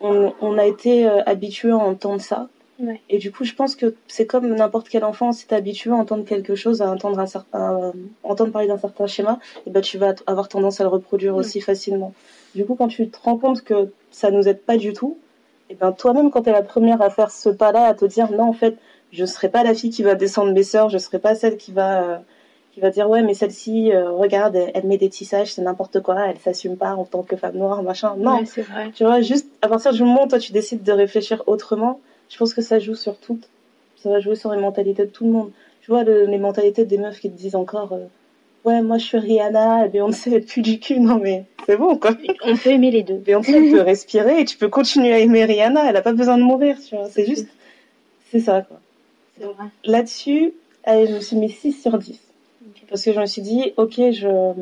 On, on a été euh, habitué à entendre ça. Ouais. Et du coup, je pense que c'est comme n'importe quel enfant, si tu es habitué à entendre quelque chose, à entendre, un certain, à entendre parler d'un certain schéma, et ben, tu vas avoir tendance à le reproduire aussi facilement. Du coup, quand tu te rends compte que ça nous aide pas du tout, et ben, toi-même, quand tu es la première à faire ce pas-là, à te dire non, en fait, je serai pas la fille qui va descendre mes sœurs, je serai pas celle qui va, euh, qui va dire ouais, mais celle-ci, euh, regarde, elle, elle met des tissages, c'est n'importe quoi, elle s'assume pas en tant que femme noire, machin. Non, Ouais, c'est vrai. tu vois, juste à partir du moment où toi tu décides de réfléchir autrement, je pense que ça joue sur tout. Ça va jouer sur les mentalités de tout le monde. Tu vois, le- les mentalités des meufs qui te disent encore euh, Ouais, moi je suis Rihanna, Beyoncé elle pue du cul. Non, mais c'est bon quoi. On peut aimer les deux. Beyoncé elle peut respirer et tu peux continuer à aimer Rihanna, elle a pas besoin de mourir, tu vois. C'est juste. C'est ça quoi. C'est vrai. Là-dessus, je me suis mis 6 sur 10. Parce que je me suis dit, ok, je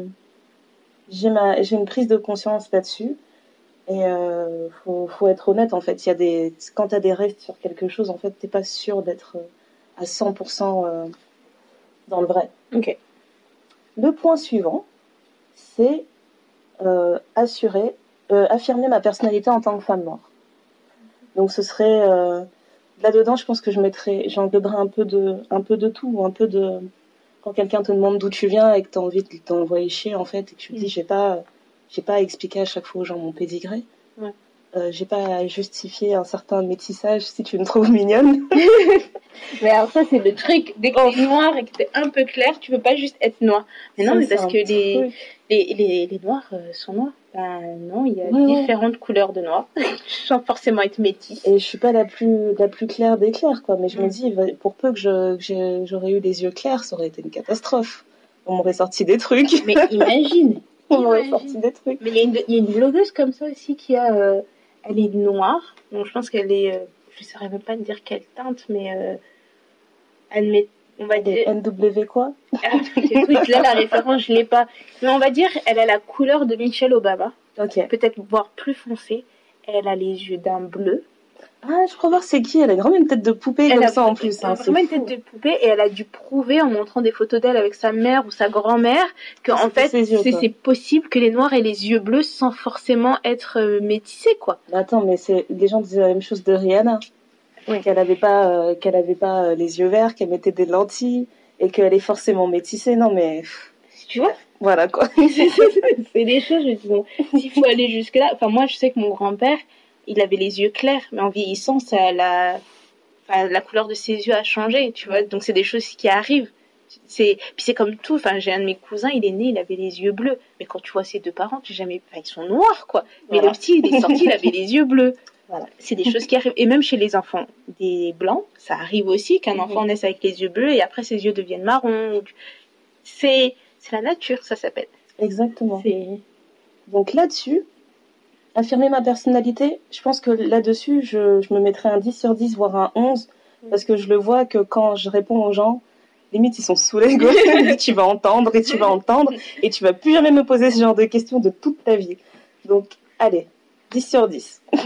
j'ai ma j'ai une prise de conscience là-dessus. Et euh, faut, faut être honnête en fait. Il y a des quand t'as des restes sur quelque chose, en fait, t'es pas sûr d'être euh, à 100% euh, dans le vrai. Ok. Le point suivant, c'est euh, assurer, euh, affirmer ma personnalité en tant que femme noire. Donc ce serait euh, là-dedans, je pense que je mettrais, j'engloberais un peu de, un peu de tout, un peu de quand quelqu'un te demande d'où tu viens et que t'as envie de t'envoyer chier en fait et que tu te dis Mm. j'ai pas, j'ai pas à expliquer à chaque fois aux gens mon pédigré. Euh, j'ai pas à justifier un certain métissage si tu me trouves mignonne. <laughs> Mais alors ça, c'est le truc. Dès que t'es noir et que t'es un peu clair, tu peux pas juste être noir. Mais non, mais parce que les, les, les, les noirs euh, sont noirs. Ben non, il y a Ouais, différentes couleurs de noir. <laughs> Sans forcément être métis. Et je suis pas la plus, la plus claire des clairs, quoi. Mais je me dis, pour peu que j'aurais eu les yeux clairs, ça aurait été une catastrophe. On m'aurait sorti des trucs. Mais imagine. <laughs> On m'aurait sorti des trucs. Mais il y, a une- il y a une blogueuse comme ça aussi qui a. euh, elle est noire. Donc je pense qu'elle est. euh, je saurais même pas te dire quelle teinte, mais. Euh, elle met. On va dire. NW quoi? <laughs> Ah, là, la référence, je l'ai pas. Mais on va dire, elle a la couleur de Michelle Obama. Peut-être voire plus foncée. Elle a les yeux d'un bleu. Ah, je crois voir c'est qui. Elle a vraiment une tête de poupée Elle comme ça en plus. elle a hein, vraiment une fou. tête de poupée et elle a dû prouver en montrant des photos d'elle avec sa mère ou sa grand-mère que en fait c'est possible que les noirs aient les yeux bleus sans forcément être euh, métissés quoi. Mais attends, mais c'est les gens disaient la même chose de Rihanna. Oui. Qu'elle avait pas, euh, qu'elle avait pas euh, les yeux verts, qu'elle mettait des lentilles et qu'elle est forcément métissée. Non mais Tu vois voilà quoi. <laughs> C'est des choses je dis bon s'il faut aller jusque là enfin moi je sais que mon grand-père il avait les yeux clairs mais en vieillissant ça la enfin, la couleur de ses yeux a changé tu vois donc c'est des choses qui arrivent C'est puis c'est comme tout. Enfin, j'ai un de mes cousins, il est né, il avait les yeux bleus. Mais quand tu vois ses deux parents, tu jamais, enfin, ils sont noirs quoi. Mais Voilà. le petit, il est sorti, il avait les yeux bleus. Voilà. C'est des choses qui arrivent. Et même chez les enfants des blancs, ça arrive aussi qu'un Mhm. enfant naisse avec les yeux bleus et après ses yeux deviennent marrons. C'est c'est la nature, ça s'appelle. Exactement. Donc là-dessus, affirmer ma personnalité, je pense que là-dessus, je, je me mettrais un 10 sur 10, voire un 11, parce que je le vois que quand je réponds aux gens, limite ils sont saoulés, <laughs> tu vas entendre et tu vas entendre, et tu vas plus jamais me poser ce genre de questions de toute ta vie. Donc, allez, 10 sur 10. <laughs>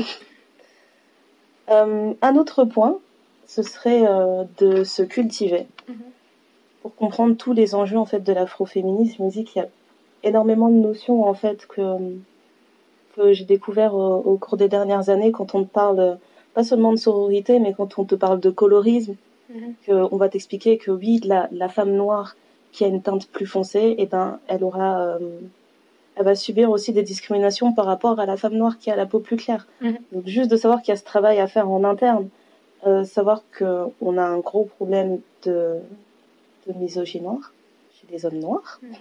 Euh, un autre point, ce serait euh, de se cultiver. Mhm. Pour comprendre tous les enjeux en fait de l'afroféminisme, je me dis qu'il y a énormément de notions en fait que, que j'ai découvert au, au cours des dernières années quand on te parle pas seulement de sororité, mais quand on te parle de colorisme, Mhm. que on va t'expliquer que oui, la, la femme noire qui a une teinte plus foncée, et ben elle aura, euh, elle va subir aussi des discriminations par rapport à la femme noire qui a la peau plus claire. Mhm. Donc juste de savoir qu'il y a ce travail à faire en interne, euh, savoir que on a un gros problème de, de misogynie noire chez les hommes noirs, Mhm.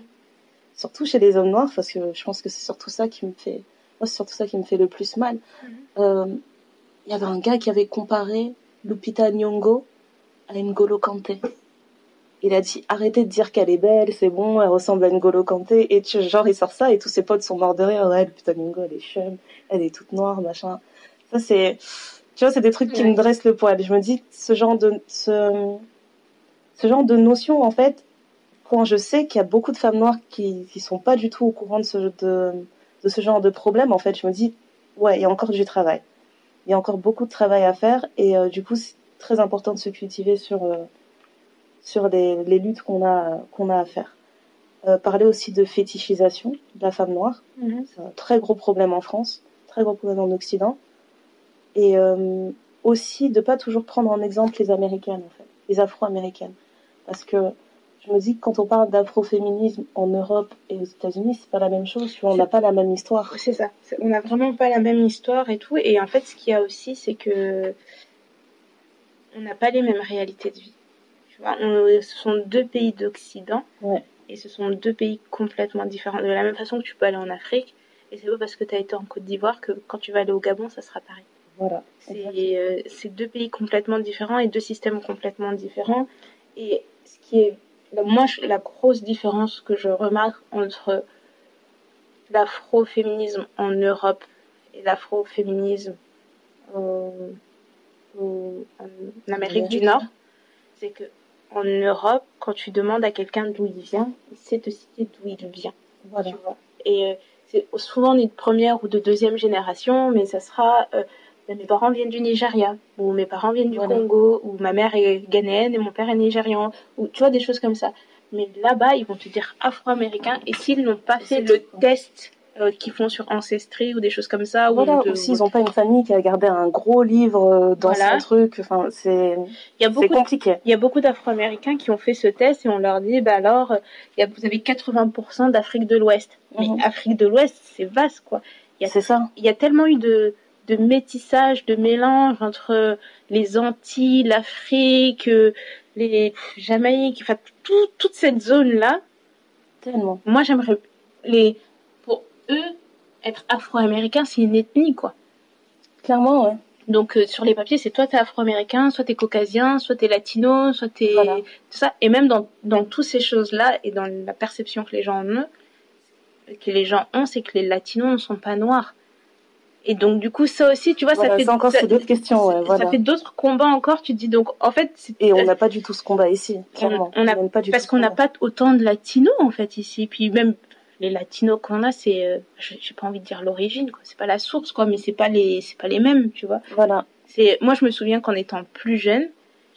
surtout chez les hommes noirs, parce que je pense que c'est surtout ça qui me fait, moi c'est surtout ça qui me fait le plus mal. Mhm. Euh, Il y avait un gars qui avait comparé Lupita Nyong'o à N'Golo Kanté. Il a dit arrêtez de dire qu'elle est belle, c'est bon, elle ressemble à N'Golo Kanté. Et tu, genre il sort ça et tous ses potes sont morts de rire. Ouais, Lupita Nyong'o elle est chum, elle est toute noire, machin. Ça c'est, tu vois, c'est des trucs qui Ouais. me dressent le poil. Je me dis ce genre de ce, ce genre de notion en fait, quand je sais qu'il y a beaucoup de femmes noires qui qui sont pas du tout au courant de ce de, de ce genre de problème, en fait, je me dis ouais, il y a encore du travail. Il y a encore beaucoup de travail à faire et euh, du coup c'est très important de se cultiver sur euh, sur les, les luttes qu'on a qu'on a à faire. Euh, parler aussi de fétichisation de la femme noire, Mhm. c'est un très gros problème en France, très gros problème en Occident, et aussi de pas toujours prendre en exemple les américaines en fait, les afro-américaines, parce que je me dis que quand on parle d'afroféminisme en Europe et aux États-Unis, c'est pas la même chose, tu vois, on n'a pas la même histoire. C'est ça. On n'a vraiment pas la même histoire et tout. Et en fait, ce qu'il y a aussi, c'est que on n'a pas les mêmes réalités de vie. Tu vois, on- ce sont deux pays d'Occident. Ouais. Et ce sont deux pays complètement différents. De la même façon que tu peux aller en Afrique. Et c'est pas parce que tu as été en Côte d'Ivoire que quand tu vas aller au Gabon, ça sera pareil. Voilà. C'est euh, deux pays complètement différents et deux systèmes complètement différents. Et ce qui est, moi, la grosse différence que je remarque entre l'afroféminisme en Europe et l'afroféminisme en Amérique du. Nord, c'est que en Europe, quand tu demandes à quelqu'un d'où il vient, il sait te citer d'où il vient Voilà. tu vois. Et euh, c'est souvent on est de première ou de deuxième génération, mais ça sera euh, mes parents viennent du Nigeria, ou mes parents viennent du Voilà. Congo, ou ma mère est ghanéenne et mon père est nigérian, ou tu vois des choses comme ça. Mais là-bas, ils vont te dire afro-américain, et s'ils n'ont pas Et fait le test euh, qu'ils font sur Ancestry ou des choses comme ça, où Voilà, te- ou s'ils n'ont pas une famille qui a gardé un gros livre euh, dans Voilà. son truc, enfin, c'est compliqué. Il y a beaucoup d'Afro-Américains qui ont fait ce test et on leur dit, bah alors, euh, il y a, vous avez 80% d'Afrique de l'Ouest. Mais Mhm. Afrique de l'Ouest, c'est vaste, quoi. C'est ça. il y a tellement eu de, de métissage, de mélange entre les Antilles, l'Afrique, euh, les Jamaïques, enfin tout- toute cette zone-là. Tellement. Moi, j'aimerais les pour eux être afro-américain, c'est une ethnie quoi. Clairement, ouais. Donc euh, sur les papiers, c'est toi t'es afro-américain, soit t'es caucasien, soit t'es latino, soit t'es Voilà. tout ça. Et même dans dans toutes ces choses-là et dans la perception que les gens ont, que les gens ont, c'est que les latinos ne sont pas noirs. Et donc du coup ça aussi, tu vois, Voilà, ça fait encore, c'est d'autres questions, ouais, ça fait d'autres combats encore. Tu dis donc en fait, Et on n'a pas du tout ce combat ici, clairement. on a- n'a pas du parce qu'on n'a pas autant de latinos en fait ici. Puis même les latinos qu'on a, c'est, euh, j'ai pas envie de dire l'origine, quoi. C'est pas la source, quoi, mais c'est pas les, c'est pas les mêmes, tu vois. Voilà. C'est, moi je me souviens qu'en étant plus jeune,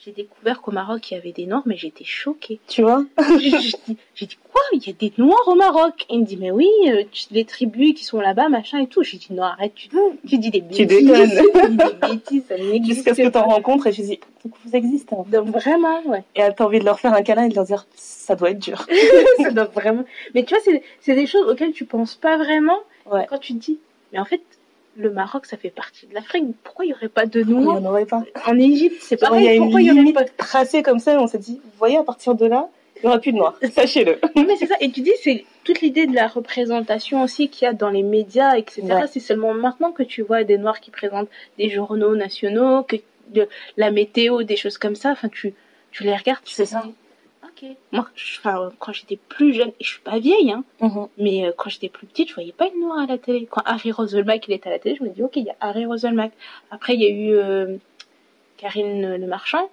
j'ai découvert qu'au Maroc il y avait des noirs, mais j'étais choquée. Tu vois <laughs> j'ai dit, quoi? Il y a des noirs au Maroc? Il me dit mais oui, euh, les tribus qui sont là-bas, machin et tout. J'ai dit non arrête, tu, tu dis des bêtises. déconnes. <laughs> Tu dis des bêtises, ça n'existe Jusqu'à ce que tu en rencontres et je dis, vous existez. fait. Donc, vraiment, ouais. Et t'as envie de leur faire un câlin et de leur dire, ça doit être dur. <laughs> ça doit vraiment. Mais tu vois, c'est c'est des choses auxquelles tu penses pas vraiment. Ouais. Quand tu te dis, mais en fait, le Maroc, ça fait partie de l'Afrique. Pourquoi il y aurait pas de Il n'y en aurait pas. en Égypte? C'est Genre, pareil. il y a une Pourquoi il y aurait limite pas tracée comme ça, on s'est dit, vous voyez, à partir de là, Il n'y aura plus de noirs, <laughs> sachez-le. Non, mais c'est ça. Et tu dis, c'est toute l'idée de la représentation aussi qu'il y a dans les médias, etc. Ouais. C'est seulement maintenant que tu vois des noirs qui présentent des journaux nationaux, que de la météo, des choses comme ça. Enfin, tu, tu les regardes, tu C'est ça. Moi, je- enfin, quand j'étais plus jeune, et je suis pas vieille, hein, Mhm. mais euh, quand j'étais plus petite, je voyais pas une noire à la télé. Quand Harry Roselmack il était à la télé, je me dis ok, il y a Harry Roselmack. Après, il y a eu euh, Karine Le Marchand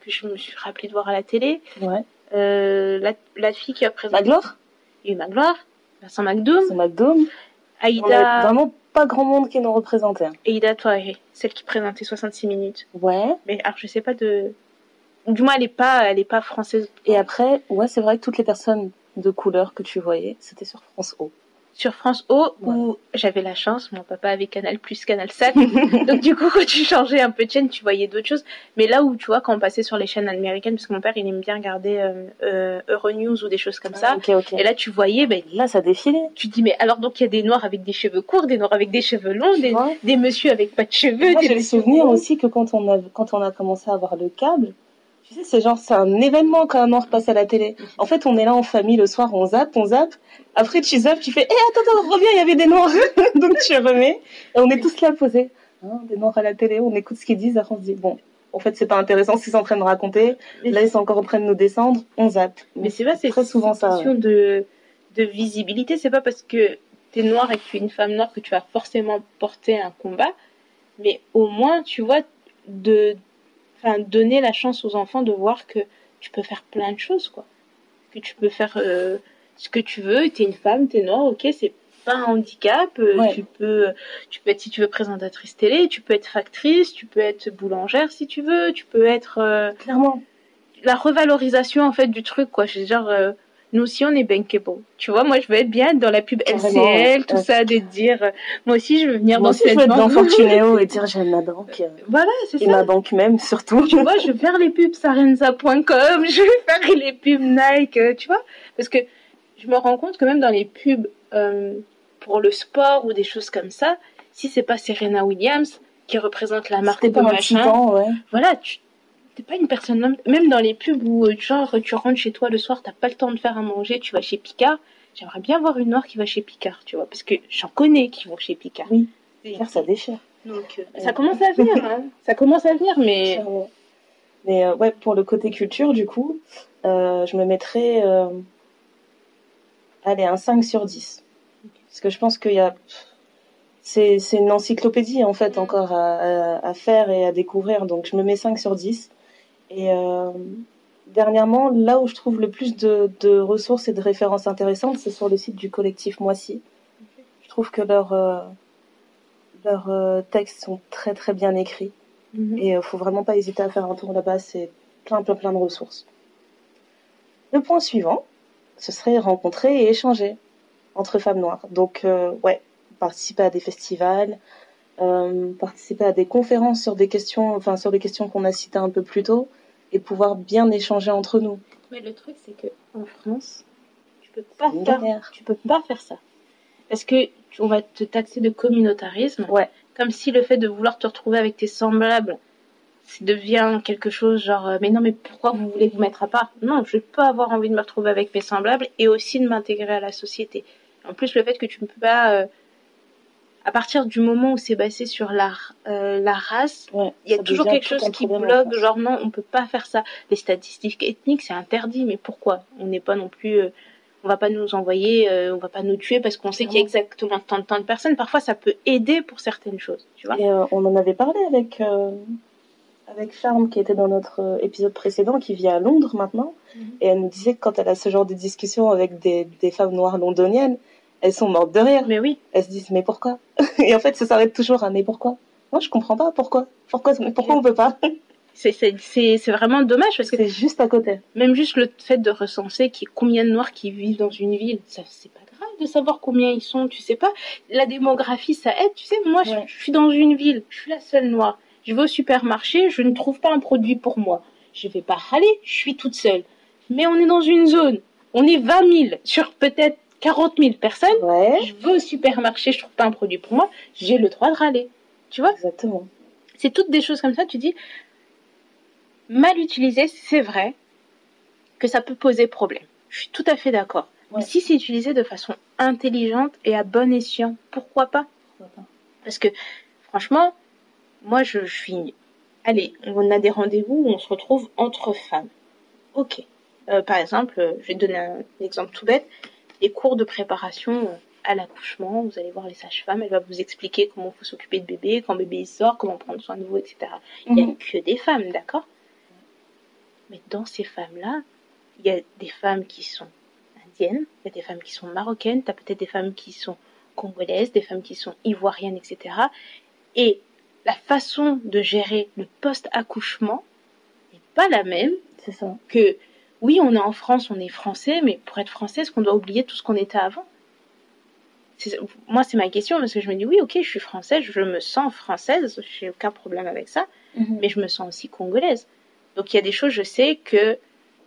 que je me suis rappelé de voir à la télé. Ouais. Euh, la, la fille qui a présenté Magloire, il y a eu Magloire, Vincent McDoom. On a Aïda, vraiment pas grand monde qui nous représentait. hein. Aïda Touaré, celle qui présentait 66 minutes. Ouais. Mais alors je sais pas de, du moins elle est pas, elle est pas française. Et après, ouais, c'est vrai que toutes les personnes de couleur que tu voyais, c'était sur France O. sur France O où j'avais la chance, mon papa avait Canal plus Canal 7. <laughs> Donc du coup quand tu changeais un peu de chaîne, tu voyais d'autres choses. Mais là où tu vois quand on passait sur les chaînes américaines, parce que mon père il aime bien regarder euh, euh, Euronews ou des choses comme ça. Ok, ok. Et là tu voyais, ben Là, ça défilait. tu te dis mais alors donc il y a des noirs avec des cheveux courts, des noirs avec des cheveux longs, des, des messieurs avec pas de cheveux. Moi, j'ai le souvenir aussi que quand on a, quand on a commencé à avoir le câble, tu sais, c'est genre, c'est un événement quand un noir passe à la télé. En fait, on est là en famille le soir, on zappe, on zappe. Après, tu zappes, tu fais, hé, attends, attends, reviens, il y avait des noirs. <laughs> Donc, tu remets. Et on est tous là posés. Hein, des noirs à la télé, on écoute ce qu'ils disent, après on se dit, bon, en fait, c'est pas intéressant ce qu'ils sont en train de raconter. Là, ils sont encore en train de nous descendre, on zappe. Mais c'est pas, c'est très souvent ça. question de, de visibilité. C'est pas parce que t'es noire et que tu es une femme noire que tu vas forcément porter un combat. Mais au moins, tu vois, de, enfin, donner la chance aux enfants de voir que tu peux faire plein de choses, quoi. Que tu peux faire euh, ce que tu veux. T'es une femme, t'es noire, ok, c'est pas un handicap. euh, Ouais. Tu peux, tu peux être, si tu veux, présentatrice télé, tu peux être factrice, tu peux être boulangère si tu veux, tu peux être, euh, Clairement. la revalorisation en fait du truc quoi c'est genre nous aussi on est bankable tu vois moi je veux être bien dans la pub LCL tout ouais. ça de dire euh, moi aussi je veux venir Moi dans aussi, je cette veux être dans banque Fortunéo <laughs> et dire, j'aime ma banque. voilà c'est Et ça ma banque même, surtout. tu vois je vais faire les pubs sarenza.com <laughs> je vais faire les pubs Nike euh, tu vois parce que je me rends compte que même dans les pubs euh, pour le sport ou des choses comme ça si c'est pas Serena Williams qui représente la marque de machin ouais. voilà, tu t'es pas une personne même dans les pubs où euh, genre tu rentres chez toi le soir, t'as pas le temps de faire à manger, tu vas chez Picard. J'aimerais bien voir une noire qui va chez Picard, tu vois, parce que j'en connais qui vont chez Picard. Oui. Faire, ça déchire. Donc euh, ça commence à venir, hein. <laughs> ça commence à venir, mais. Mais euh, ouais, pour le côté culture, du coup, euh, je me mettrais, euh, allez, un 5 sur 10. Parce que je pense qu'il y a, c'est, c'est une encyclopédie, en fait, Mm. encore à, à, à faire et à découvrir. Donc, je me mets 5 sur 10. Et euh, dernièrement, là où je trouve le plus de, de ressources et de références intéressantes, c'est sur le site du collectif Moissy. Je trouve que leurs, euh, leurs euh, textes sont très, très bien écrits. Mhm. Et euh, faut vraiment pas hésiter à faire un tour là-bas, c'est plein, plein, plein de ressources. Le point suivant, ce serait rencontrer et échanger entre femmes noires. Donc, ouais, participer à des festivals, participer à des conférences sur des questions, enfin sur des questions qu'on a citées un peu plus tôt, et pouvoir bien échanger entre nous. Mais le truc c'est que en France, tu peux pas faire, galère. tu peux pas faire ça, parce que tu- on va te taxer de communautarisme. Ouais. comme si le fait de vouloir te retrouver avec tes semblables ça devient quelque chose genre euh, mais non mais pourquoi vous voulez vous mettre à part? Non je peux avoir envie de me retrouver avec mes semblables et aussi de m'intégrer à la société en plus le fait que tu ne peux pas euh, à partir du moment où c'est basé sur la euh, la race Ouais, il y a toujours quelque chose qui bloque genre non on peut pas faire ça les statistiques ethniques c'est interdit mais pourquoi? On n'est pas non plus euh, on va pas nous envoyer, euh, on va pas nous tuer parce qu'on sait qu'il y a exactement tant de, tant de personnes. Parfois, ça peut aider pour certaines choses, tu vois. Et euh, on en avait parlé avec, avec Charme, qui était dans notre épisode précédent, qui vit à Londres maintenant. Mhm. Et elle nous disait que quand elle a ce genre de discussion avec des, des femmes noires londoniennes, elles sont mortes de rire. Mais oui, Elles se disent, mais pourquoi <laughs> Et en fait, ça s'arrête toujours à mais pourquoi? Moi, je comprends pas pourquoi. Pourquoi, pourquoi on peut pas? <laughs> C'est vraiment dommage parce que C'est juste à côté. même juste le fait de recenser qui combien de noirs qui vivent dans une ville, ça c'est pas grave de savoir combien ils sont, tu sais pas. La démographie, ça aide, tu sais. Moi, je- je, suis dans une ville, je suis la seule noire. Je vais au supermarché, je ne trouve pas un produit pour moi. Je vais pas râler, je suis toute seule. Mais on est dans une zone, on est 20 000 sur peut-être 40 000 personnes. Ouais, Je vais au supermarché, je trouve pas un produit pour moi, j'ai le droit de râler. Tu vois? Exactement. c'est toutes des choses comme ça, tu dis mal utilisées, c'est vrai, que ça peut poser problème. Je suis tout à fait d'accord. Ouais. Mais si c'est utilisé de façon intelligente et à bon escient, pourquoi pas? Parce que franchement, moi je, je suis... Allez, on a des rendez-vous où on se retrouve entre femmes. Ok. Euh, par exemple, euh, je vais te donner un exemple tout bête. Les cours de préparation euh, à l'accouchement, vous allez voir les sages-femmes, elle va vous expliquer comment faut s'occuper de bébé, quand bébé il sort, comment prendre soin de vous, etc. Il n'y a Mhm. que des femmes, d'accord? Mais dans ces femmes-là, il y a des femmes qui sont indiennes, il y a des femmes qui sont marocaines, tu as peut-être des femmes qui sont congolaises, des femmes qui sont ivoiriennes, etc. Et la façon de gérer le post-accouchement n'est pas la même ça. que oui, on est en France, on est français, mais pour être français, est-ce qu'on doit oublier tout ce qu'on était avant? Moi, c'est ma question parce que je me dis oui, ok, je suis française, je me sens française, j'ai aucun problème avec ça, mais je me sens aussi congolaise. Donc il y a des choses, je sais que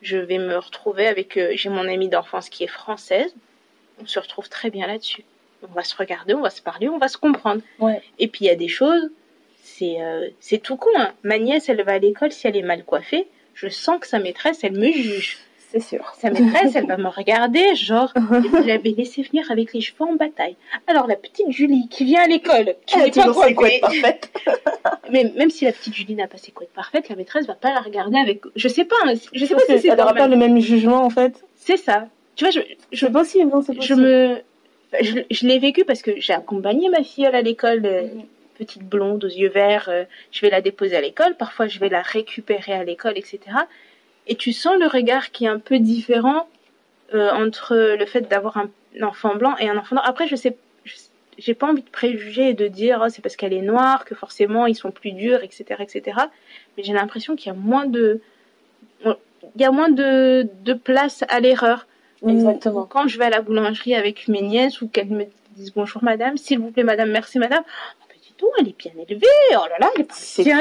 je vais me retrouver avec. euh, J'ai mon amie d'enfance qui est française, on se retrouve très bien là-dessus. On va se regarder, on va se parler, on va se comprendre. Ouais. Et puis il y a des choses, c'est euh, c'est tout con. Hein. Ma nièce, elle va à l'école, si elle est mal coiffée, je sens que sa maîtresse, elle me juge. C'est sûr. Sa maîtresse, elle va me regarder, genre, <laughs> vous l'avez laissé venir avec les cheveux en bataille. Alors la petite Julie qui vient à l'école, qui n'est pas coiffée, couettes parfaites. <laughs> mais même si la petite Julie n'a pas ses couettes parfaites, la maîtresse va pas la regarder avec. Je sais pas, hein, je sais pas si c'est Elle n'aura pas le même jugement en fait. C'est ça. Tu vois, je, je, possible, non, c'est je possible. me, je, je l'ai vécu parce que j'ai accompagné ma fille à l'école, euh, Mhm. Petite blonde aux yeux verts. euh, je vais la déposer à l'école. Parfois, je vais la récupérer à l'école, etc. Et tu sens le regard qui est un peu différent euh, entre le fait d'avoir un enfant blanc et un enfant noir. Après, je sais, j'ai pas envie de préjuger et de dire oh, c'est parce qu'elle est noire que forcément ils sont plus durs, etc., etc. Mais j'ai l'impression qu'il y a moins de, il y a moins de, de place à l'erreur. Exactement. ou Quand je vais à la boulangerie avec mes nièces ou qu'elles me disent bonjour madame, s'il vous plaît madame, merci madame. Elle est bien élevée. Oh là là, elle est pas C'est bien.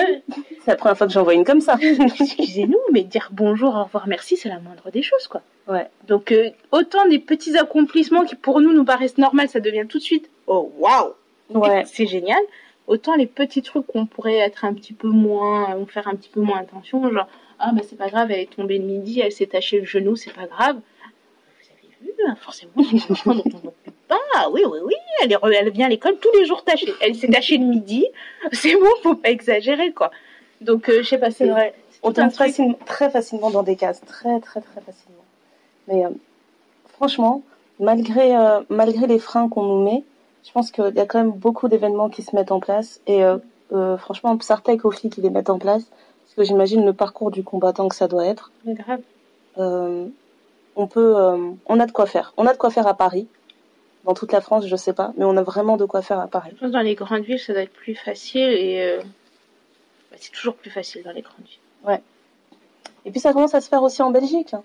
C'est la première fois que j'en vois une comme ça. <laughs> Excusez-nous, mais dire bonjour, au revoir, merci, c'est la moindre des choses, quoi. Ouais. Donc, euh, autant des petits accomplissements qui pour nous nous paraissent normaux, ça devient tout de suite, oh waouh, Ouais. <laughs> c'est génial. Autant les petits trucs qu'on pourrait être un petit peu moins, on faire un petit peu moins attention, genre, ah bah c'est pas grave, elle est tombée le midi, elle s'est taché le genou, c'est pas grave. Vous avez vu, hein, forcément, on <laughs> pas. Ah Oui, oui, oui, elle, est re- elle vient à l'école tous les jours tachée. Elle s'est tachée le midi, <laughs> c'est bon, faut pas exagérer, quoi. Donc, euh, je sais pas, C'est vrai. On tombe très facilement dans des cases. Très, très, très facilement. Mais euh, franchement, malgré, euh, malgré les freins qu'on nous met, je pense qu'il y a quand même beaucoup d'événements qui se mettent en place. Et euh, franchement, Psartek aussi qui les mettent en place. Parce que j'imagine le parcours du combattant que ça doit être. Mais grave. On peut, on a de quoi faire. On a de quoi faire à Paris. Dans toute la France, je sais pas, mais on a vraiment de quoi faire à Paris. Je pense que dans les grandes villes, ça doit être plus facile et euh, bah, c'est toujours plus facile dans les grandes villes. Et puis ça commence à se faire aussi en Belgique. hein.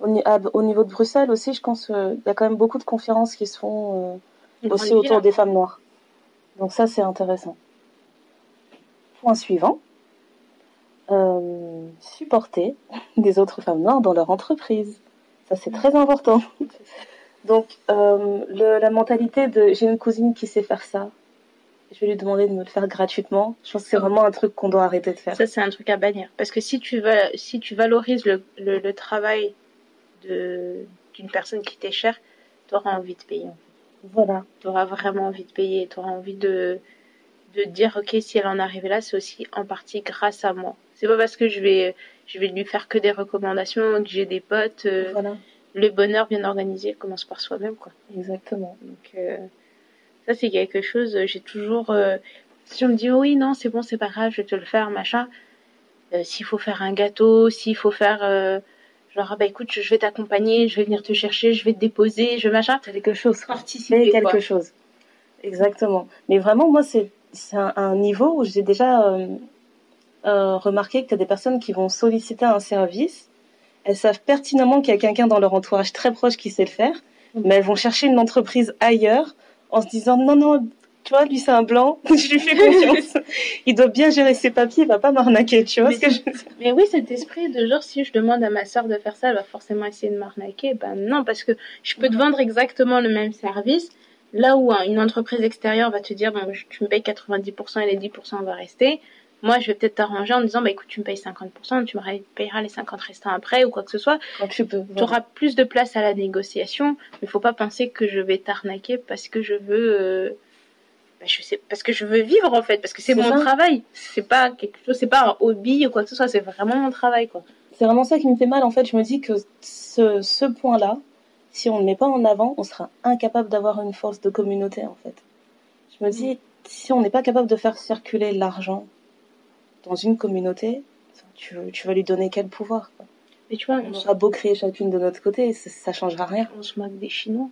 Au, ni- à- au niveau de Bruxelles aussi, je pense qu'il y a quand même beaucoup de conférences qui se font euh, aussi autour des femmes noires. Donc ça, c'est intéressant. Point suivant. Euh, supporter <laughs> des autres femmes noires dans leur entreprise. Ça, c'est très important. <laughs> Donc, euh, le- la mentalité de j'ai une cousine qui sait faire ça, je vais lui demander de me le faire gratuitement. Je pense que c'est vraiment un truc qu'on doit arrêter de faire. Ça, c'est un truc à bannir. Parce que si tu, vas, si tu valorises le, le, le travail de- d'une personne qui t'est chère, tu auras envie de payer. Voilà. Tu auras vraiment envie de payer. Tu auras envie de, de dire, OK, si elle en est arrivée là, c'est aussi en partie grâce à moi. C'est pas parce que je vais, je vais lui faire que des recommandations, que j'ai des potes. euh, Voilà. Le bonheur bien organisé commence par soi-même, quoi. Exactement. Donc, euh, ça, c'est quelque chose, euh, j'ai toujours. euh, si on me dit, oh oui, non, c'est bon, c'est pas grave, je vais te le faire, machin. Euh, s'il faut faire un gâteau, s'il faut faire. euh, genre, ah bah écoute, je je vais t'accompagner, je vais venir te chercher, je vais te déposer, je machin. Quelque chose. Participer, quelque quoi. chose. Exactement. Mais vraiment, moi, c'est c'est un, un niveau où j'ai déjà remarqué que tu as des personnes qui vont solliciter un service. Elles savent pertinemment qu'il y a quelqu'un dans leur entourage très proche qui sait le faire, Mhm. mais elles vont chercher une entreprise ailleurs en se disant non, non, tu vois, lui c'est un blanc, <laughs> je lui fais confiance. <laughs> il doit bien gérer ses papiers, il va pas m'arnaquer, tu vois Mais ce que je veux dire Mais oui, cet esprit de genre, si je demande à ma soeur de faire ça, elle va forcément essayer de m'arnaquer. Ben non, parce que je peux te vendre exactement le même service. Là où hein, une entreprise extérieure va te dire, bon, tu me payes 90% et les 10% va rester. Moi, je vais peut-être t'arranger en disant, bah écoute, tu me payes 50%, tu me payeras les 50 restants après ou quoi que ce soit. Quand tu peux. Tu auras plus de place à la négociation, mais faut pas penser que je vais t'arnaquer parce que je veux, euh, bah, je sais, parce que je veux vivre en fait, parce que c'est C'est mon ça. travail. C'est pas quelque chose, c'est pas un hobby ou quoi que ce soit, c'est vraiment mon travail quoi. C'est vraiment ça qui me fait mal. En fait, je me dis que ce, ce point-là, si on ne le met pas en avant, on sera incapable d'avoir une force de communauté, en fait. Je me dis, si on n'est pas capable de faire circuler l'argent dans une communauté, tu, tu vas lui donner quel pouvoir quoi Mais tu vois, On on, se- aura beau créer chacune de notre côté, ça, ça changera rien. on se moque des Chinois.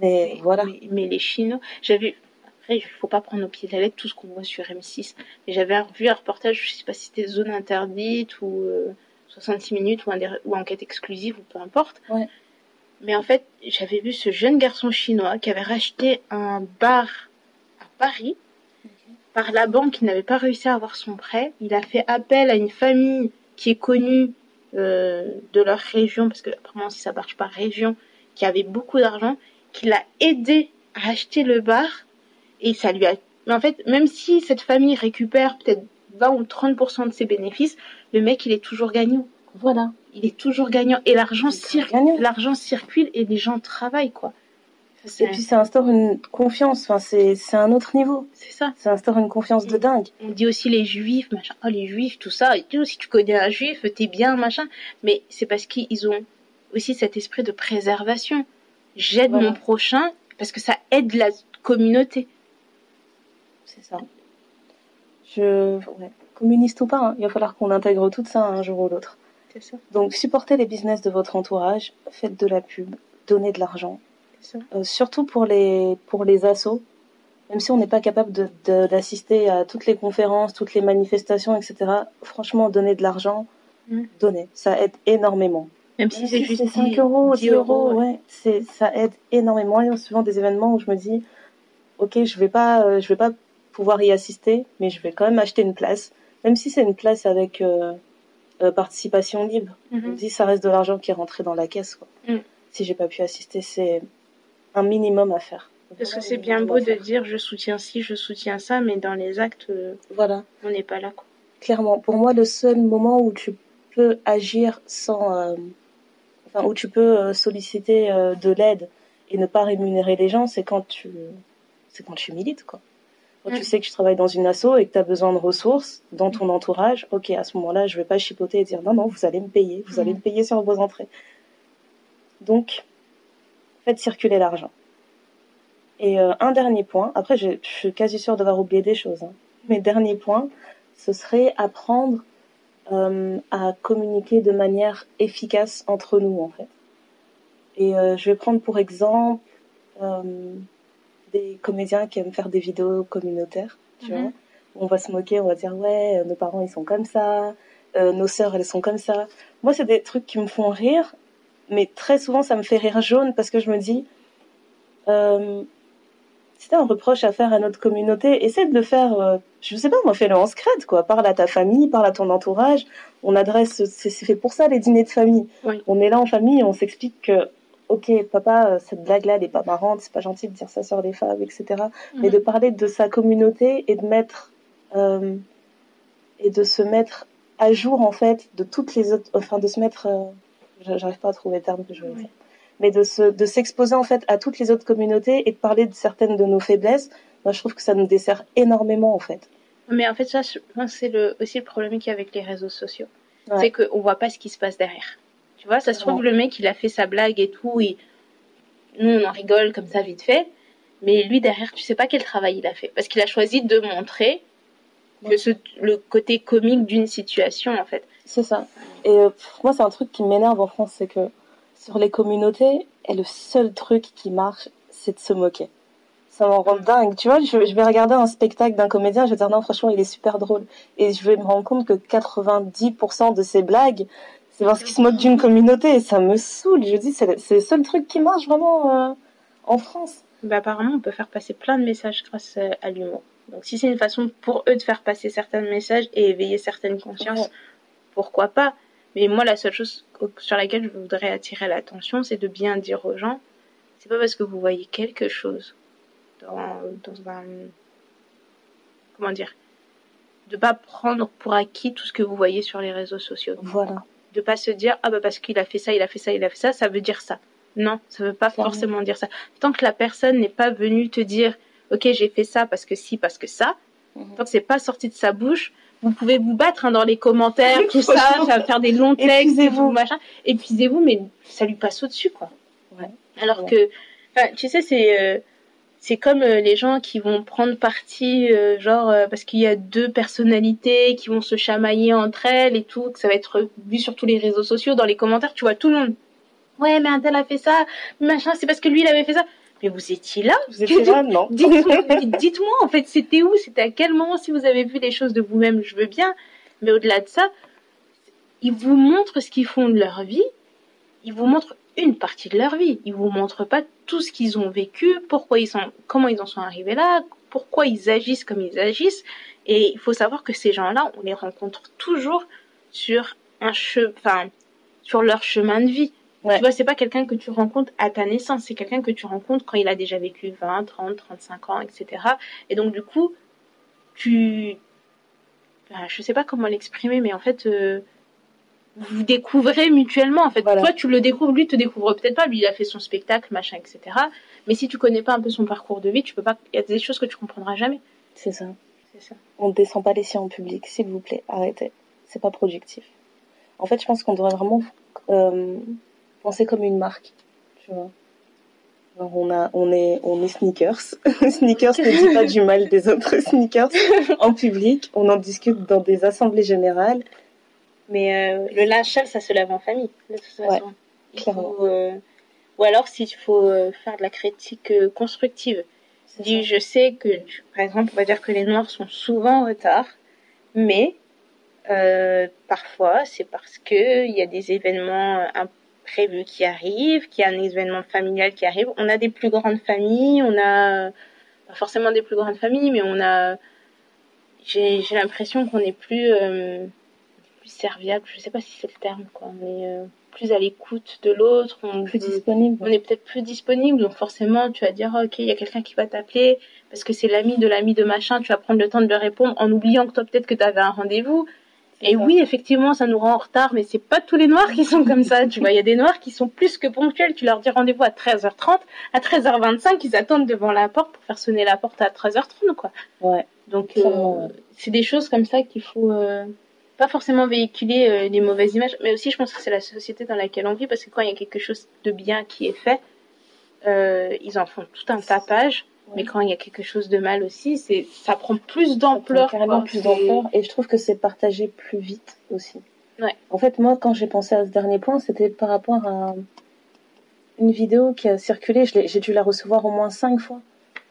Mais voilà. Mais, mais les Chinois, j'avais. Après, il faut pas prendre au pied de la lettre tout ce qu'on voit sur M6. Mais j'avais vu un reportage, je sais pas si c'était Zone Interdite ou euh, 66 minutes ou, un ou Enquête Exclusive ou peu importe. Ouais. Mais en fait, j'avais vu ce jeune garçon chinois qui avait racheté un bar à Paris par la banque qui n'avait pas réussi à avoir son prêt. Il a fait appel à une famille qui est connue euh, de leur région, parce que apparemment si ça marche par région, qui avait beaucoup d'argent, qui l'a aidé à acheter le bar et ça lui a. Mais en fait, même si cette famille récupère peut-être 20 ou 30% de ses bénéfices, le mec il est toujours gagnant. Voilà. Il est toujours gagnant et l'argent circule, l'argent circule et les gens travaillent quoi. Et puis ça instaure une confiance, enfin, c'est un autre niveau. c'est ça. Ça instaure une confiance de dingue. on dit aussi les juifs, machin, oh les juifs, tout ça, et si tu connais un juif, t'es bien, machin, mais c'est parce qu'ils ont aussi cet esprit de préservation. J'aide Voilà. mon prochain parce que ça aide la communauté. C'est ça. Je, ouais. Communiste ou pas, hein, il va falloir qu'on intègre tout ça un jour ou l'autre. C'est ça, Donc, supportez les business de votre entourage, faites de la pub, donnez de l'argent. Euh, surtout pour les, pour les assos. Même si on n'est pas capable de- de- d'assister à toutes les conférences, toutes les manifestations, etc. Franchement, donner de l'argent, Mm. donnez. Ça aide énormément. Même si c'est juste c'est 5 10 euros, 10 10 euros, ouais. ouais, ça aide énormément. Il y a souvent des événements où je me dis, ok, je vais pas, euh, je vais pas pouvoir y assister, mais je vais quand même acheter une place, même si c'est une place avec euh, euh, participation libre. Je me dis, ça reste de l'argent qui est rentré dans la caisse, quoi. Mm. Si j'ai pas pu assister, c'est un minimum à faire. Parce que c'est bien beau de dire je soutiens ci, je soutiens ça, mais dans les actes, euh, Voilà, on n'est pas là. Quoi. clairement. Pour moi, le seul moment où tu peux agir sans, euh, enfin, où tu peux euh, solliciter euh, de l'aide et ne pas rémunérer les gens, c'est quand tu, c'est quand tu milites, quoi. Quand tu sais que tu travailles dans une asso et que tu as besoin de ressources dans ton entourage, ok, à ce moment-là, je vais pas chipoter et dire non, non, vous allez me payer, vous allez Mm. me payer sur vos entrées. Donc, faites circuler l'argent. Et euh, un dernier point, après, je, je suis quasi sûre d'avoir oublié des choses, hein. mais dernier point, ce serait apprendre euh, à communiquer de manière efficace entre nous, en fait. Et euh, je vais prendre pour exemple des comédiens qui aiment faire des vidéos communautaires, tu Mhm. vois. On va se moquer, on va dire ouais, nos parents ils sont comme ça, nos sœurs elles sont comme ça. Moi c'est des trucs qui me font rire, mais très souvent ça me fait rire jaune parce que je me dis, euh, t'as un reproche à faire à notre communauté, essaie de le faire, euh, je sais pas moi, fais-le en secret quoi. Parle à ta famille, parle à ton entourage. On adresse, c'est fait pour ça les dîners de famille. Oui. On est là en famille, on s'explique que ok papa euh, cette blague là elle est pas marrante, c'est pas gentil de dire ça sur les femmes, etc mais Mhm. de parler de sa communauté et de mettre euh, et de se mettre à jour en fait de toutes les autres enfin de se mettre euh, j'arrive pas à trouver le terme que je veux dire mais de se de s'exposer en fait à toutes les autres communautés et de parler de certaines de nos faiblesses moi je trouve que ça nous dessert énormément en fait Mais en fait, ça, je pense c'est le, aussi le problème qu'il y a avec les réseaux sociaux. Ouais. C'est qu'on voit pas ce qui se passe derrière. Tu vois, ça se trouve, le mec, il a fait sa blague et tout, et nous, on en rigole comme ça vite fait. Mais lui, derrière, tu sais pas quel travail il a fait. Parce qu'il a choisi de montrer que ce, le côté comique d'une situation, en fait. c'est ça et euh, moi c'est un truc qui m'énerve en France c'est que sur les communautés et le seul truc qui marche c'est de se moquer ça m'en rend dingue. Tu vois, je, je vais regarder un spectacle d'un comédien, je vais dire non, franchement, il est super drôle. Et je vais me rendre compte que 90% de ses blagues, c'est parce qu'il se moque d'une communauté. Et ça me saoule. Je dis, c'est le, seul truc qui marche vraiment euh, en France. Bah, apparemment, on peut faire passer plein de messages grâce à, à l'humour. Donc, si c'est une façon pour eux de faire passer certains messages et éveiller certaines consciences, Ouais. pourquoi pas? Mais moi, la seule chose sur laquelle je voudrais attirer l'attention, c'est de bien dire aux gens, c'est pas parce que vous voyez quelque chose dans, dans un... Comment dire de pas prendre pour acquis tout ce que vous voyez sur les réseaux sociaux. Voilà. De pas se dire ah bah parce qu'il a fait ça, il a fait ça, il a fait ça, ça veut dire ça. Non, ça veut pas forcément dire ça. Tant que la personne n'est pas venue te dire ok j'ai fait ça parce que si parce que ça, Mhm. tant que c'est pas sorti de sa bouche, vous pouvez vous battre hein, dans les commentaires, tout ça, Franchement. faire, faire des longs textes, Épuisez-vous. machin. Épuisez-vous, mais ça lui passe au-dessus, quoi. Ouais. Alors Ouais. que, tu sais, c'est euh, c'est comme euh, les gens qui vont prendre parti, euh, genre parce qu'il y a deux personnalités qui vont se chamailler entre elles et tout, que ça va être vu sur tous les réseaux sociaux, dans les commentaires, tu vois tout le monde. Ouais, mais un tel a fait ça, machin, c'est parce que lui il avait fait ça. Mais vous étiez là Vous étiez là, non <laughs> Dites-moi, dites-moi, en fait, c'était où? C'était à quel moment? Si vous avez vu les choses de vous-même, je veux bien. Mais au-delà de ça, ils vous montrent ce qu'ils font de leur vie. Ils vous montrent une partie de leur vie. Ils vous montrent pas tout ce qu'ils ont vécu, pourquoi ils sont, comment ils en sont arrivés là, pourquoi ils agissent comme ils agissent. Et il faut savoir que ces gens-là, on les rencontre toujours sur un che, enfin, sur leur chemin de vie. Ouais. Tu vois, c'est pas quelqu'un que tu rencontres à ta naissance, c'est quelqu'un que tu rencontres quand il a déjà vécu 20, 30, 35 ans, etc. Et donc, du coup, tu, enfin, je sais pas comment l'exprimer, mais en fait, euh, vous vous découvrez mutuellement. En fait, Voilà. toi, tu le découvres, lui te découvre peut-être pas. Lui, il a fait son spectacle, machin, etc. Mais si tu connais pas un peu son parcours de vie, tu peux pas. Il y a des choses que tu comprendras jamais. C'est ça. C'est ça. On ne descend pas les siens en public, s'il vous plaît, arrêtez. C'est pas productif. En fait, je pense qu'on devrait vraiment euh, penser comme une marque, tu vois. Genre, on a, on est, on est sneakers. <laughs> sneakers ne dit pas du mal des autres <laughs> sneakers en public. On en discute dans des assemblées générales. Mais euh, le linge sale, ça se lave en famille, de toute façon. Ouais, Il clairement. faut, euh, Ou alors, s'il faut euh, faire de la critique constructive. Dis, je sais que, par exemple, on va dire que les Noirs sont souvent en retard, mais parfois, c'est parce que il y a des événements euh, imprévus qui arrivent, qu'il y a un événement familial qui arrive. On a des plus grandes familles, on a pas forcément des plus grandes familles, mais on a. J'ai j'ai l'impression qu'on est plus euh, plus serviable. Je sais pas si c'est le terme, quoi, mais euh, plus à l'écoute de l'autre. On Plus disponible. on est peut-être plus disponible, donc forcément tu vas dire ok il y a quelqu'un qui va t'appeler parce que c'est l'ami de l'ami de machin, tu vas prendre le temps de lui répondre en oubliant que toi peut-être que tu avais un rendez-vous. Et ça. oui effectivement ça nous rend en retard, mais c'est pas tous les noirs qui sont comme ça, tu vois, il y a des noirs qui sont plus que ponctuels, tu leur dis rendez-vous à 13h30, à 13h25 ils attendent devant la porte pour faire sonner la porte à 13h30 quoi. Ouais. Donc euh, c'est des choses comme ça qu'il faut euh, pas forcément véhiculer euh, les mauvaises images, mais aussi je pense que c'est la société dans laquelle on vit parce que quand il y a quelque chose de bien qui est fait, ils en font tout un tapage. Mais quand il y a quelque chose de mal aussi, c'est ça prend plus d'ampleur. carrément plus d'ampleur et je trouve que c'est partagé plus vite aussi. Ouais. En fait, moi, quand j'ai pensé à ce dernier point, c'était par rapport à une vidéo qui a circulé. J'ai dû la recevoir au moins cinq fois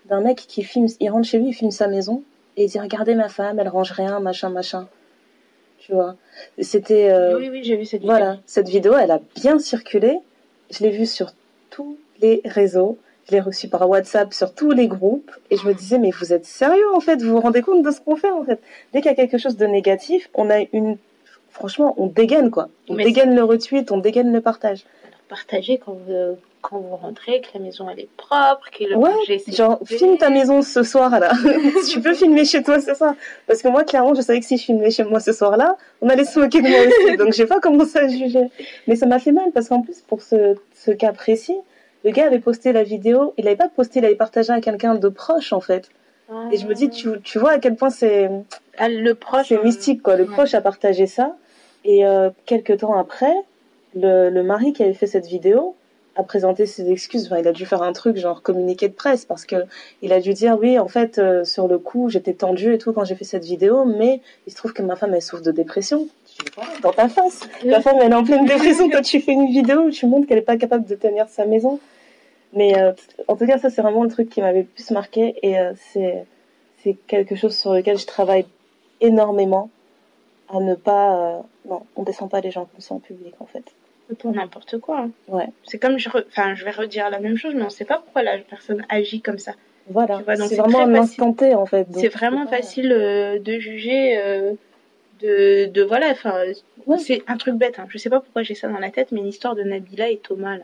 d'un mec qui filme, il rentre chez lui, il filme sa maison et il dit regardez ma femme, elle range rien, machin, machin. Tu vois. C'était euh, Oui, oui, j'ai vu cette vidéo. voilà, cette vidéo, elle a bien circulé. Je l'ai vue sur tous les réseaux. Je l'ai reçue par WhatsApp sur tous les groupes. Et je me disais, mais vous êtes sérieux, en fait? Vous vous rendez compte de ce qu'on fait, en fait? Dès qu'il y a quelque chose de négatif, on a une, franchement, on dégaine, quoi. On Mais dégaine le retweet, on dégaine le partage. Alors, partagez quand vous, quand vous rentrez, que la maison elle est propre, que le Ouais, Genre, filme ta maison ce soir, là. <laughs> tu peux filmer chez toi ce soir. Parce que moi, clairement, je savais que si je filmais chez moi ce soir-là, on allait se moquer de moi aussi. <laughs> Donc, j'ai pas commencé à juger. Mais ça m'a fait mal parce qu'en plus, pour ce, ce cas précis, le gars avait posté la vidéo, il avait pas posté, il avait partagé à quelqu'un de proche, en fait. Et je me dis, tu, tu vois à quel point c'est, Ah, le proche. c'est euh, mystique, quoi. Le ouais. proche a partagé ça. Et euh, quelques temps après, le, le mari qui avait fait cette vidéo a présenté ses excuses. Enfin, il a dû faire un truc genre communiqué de presse parce que il a dû dire oui, en fait, euh, sur le coup, j'étais tendue et tout quand j'ai fait cette vidéo, mais il se trouve que ma femme elle souffre de dépression. Dans ta face, ta femme elle est en pleine dépression. Toi, tu fais une vidéo où tu montres qu'elle est pas capable de tenir sa maison. Mais euh, en tout cas, ça c'est vraiment le truc qui m'avait le plus marqué et euh, c'est c'est quelque chose sur lequel je travaille énormément à ne pas euh, non on descend pas les gens comme ça en public en fait Pour n'importe quoi. hein. ouais C'est comme je, re- enfin, je vais redire la même chose, mais on sait pas pourquoi la personne agit comme ça. voilà Tu vois, donc c'est c'est vraiment un facile. en fait donc C'est vraiment pas- facile euh, de juger, de, de voilà, enfin, Ouais. c'est un truc bête. Hein. Je sais pas pourquoi j'ai ça dans la tête, mais l'histoire de Nabila et Thomas là.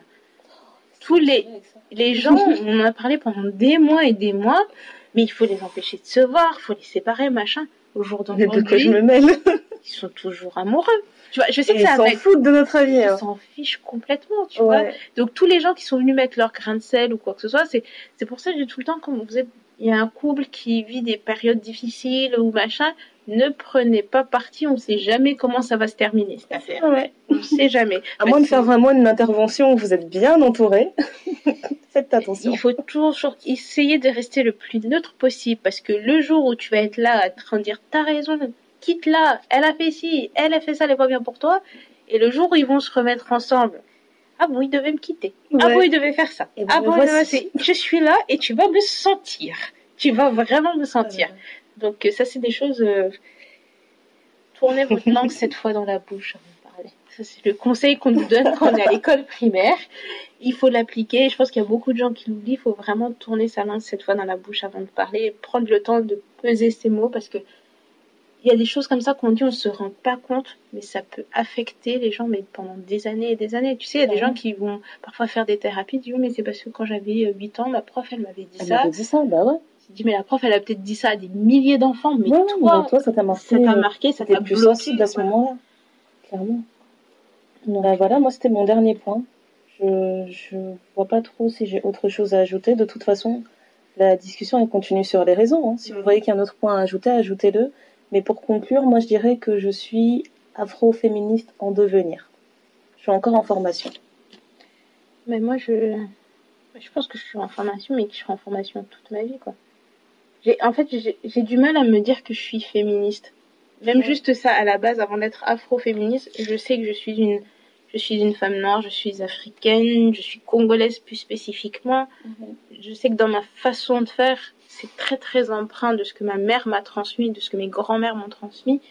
Tous les, les gens, on en a parlé pendant des mois et des mois, mais il faut les empêcher de se voir, il faut les séparer, machin. au jour quoi je d'aujourd'hui, me mêle ils sont toujours amoureux. Tu vois, je sais Et que Ils ça s'en foutent de notre avis. Ils hein. s'en fichent complètement, tu vois. Donc tous les gens qui sont venus mettre leur grain de sel ou quoi que ce soit, c'est c'est pour ça que tout le temps quand vous êtes il y a un couple qui vit des périodes difficiles ou machin, ne prenez pas parti, on sait jamais comment ça va se terminer cette affaire. Ouais. On sait jamais. À moins de faire vraiment une intervention où vous êtes bien entouré, <laughs> faites attention. Il faut toujours essayer de rester le plus neutre possible parce que le jour où tu vas être là à de dire t'as raison, quitte là, elle a fait ci, elle a fait ça, elle est pas bien pour toi, et le jour où ils vont se remettre ensemble, ah bon, il devait me quitter. Ah bon, il devait faire ça. Et ben, ah bon, voici. je suis là et tu vas me sentir. Tu vas vraiment me sentir. Donc euh, ça, c'est des choses. euh, Tournez votre langue <laughs> cette fois dans la bouche avant de parler. Ça, c'est le conseil qu'on nous donne quand on est à l'école primaire. Il faut l'appliquer. Je pense qu'il y a beaucoup de gens qui l'oublient. Il faut vraiment tourner sa langue cette fois dans la bouche avant de parler. Prendre le temps de peser ses mots parce que il y a des choses comme ça qu'on dit, on se rend pas compte, mais ça peut affecter les gens, mais pendant des années et des années. Tu sais, il y a des gens qui vont parfois faire des thérapies, disent oui, mais c'est parce que quand j'avais euh, 8 ans, ma prof, elle m'avait dit Elle ça. m'avait dit ça, bah ouais. Tu te dis, mais la prof, elle a peut-être dit ça à des milliers d'enfants, mais Ouais, toi, mais toi, ça t'a marqué. ça t'a euh, marqué, ça t'a plus bloqué. sensible à ce moment-là, clairement. Bah voilà, moi c'était mon dernier point. Je, je vois pas trop si j'ai autre chose à ajouter. De toute façon, la discussion elle continue sur les raisons. hein. Si vous voyez qu'il y a un autre point à ajouter, ajoutez-le. Mais pour conclure, moi je dirais que je suis afro-féministe en devenir. Je suis encore en formation. Mais moi, je, je pense que je suis en formation, mais que je serai en formation toute ma vie, quoi. J'ai, en fait, j'ai du mal à me dire que je suis féministe. Même Ouais. juste ça, à la base, avant d'être afro-féministe, je sais que je suis une, je suis une femme noire, je suis africaine, je suis congolaise plus spécifiquement. Je sais que dans ma façon de faire, c'est très très empreint de ce que ma mère m'a transmis, de ce que mes grands-mères m'ont transmis.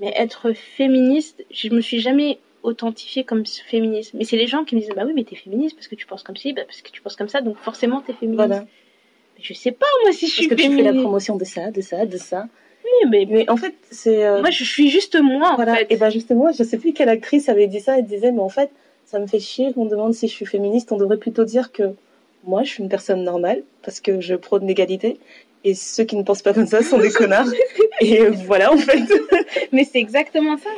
Mais être féministe, je me suis jamais authentifiée comme féministe. Mais c'est les gens qui me disent, bah oui, mais t'es féministe parce que tu penses comme ci, bah parce que tu penses comme ça, donc forcément t'es féministe. Voilà. Je sais pas, moi, si je Parce suis que tu fais la promotion de ça, de ça, de ça. Oui, mais Mais en fait, c'est. euh, moi, je suis juste moi, en Voilà, fait. et ben justement, je sais plus quelle actrice avait dit ça, elle disait, mais en fait, ça me fait chier qu'on demande si je suis féministe, on devrait plutôt dire que moi, je suis une personne normale, parce que je prône l'égalité, et ceux qui ne pensent pas comme ça sont des <laughs> connards. Et euh, voilà, en fait, <laughs> Mais c'est exactement ça.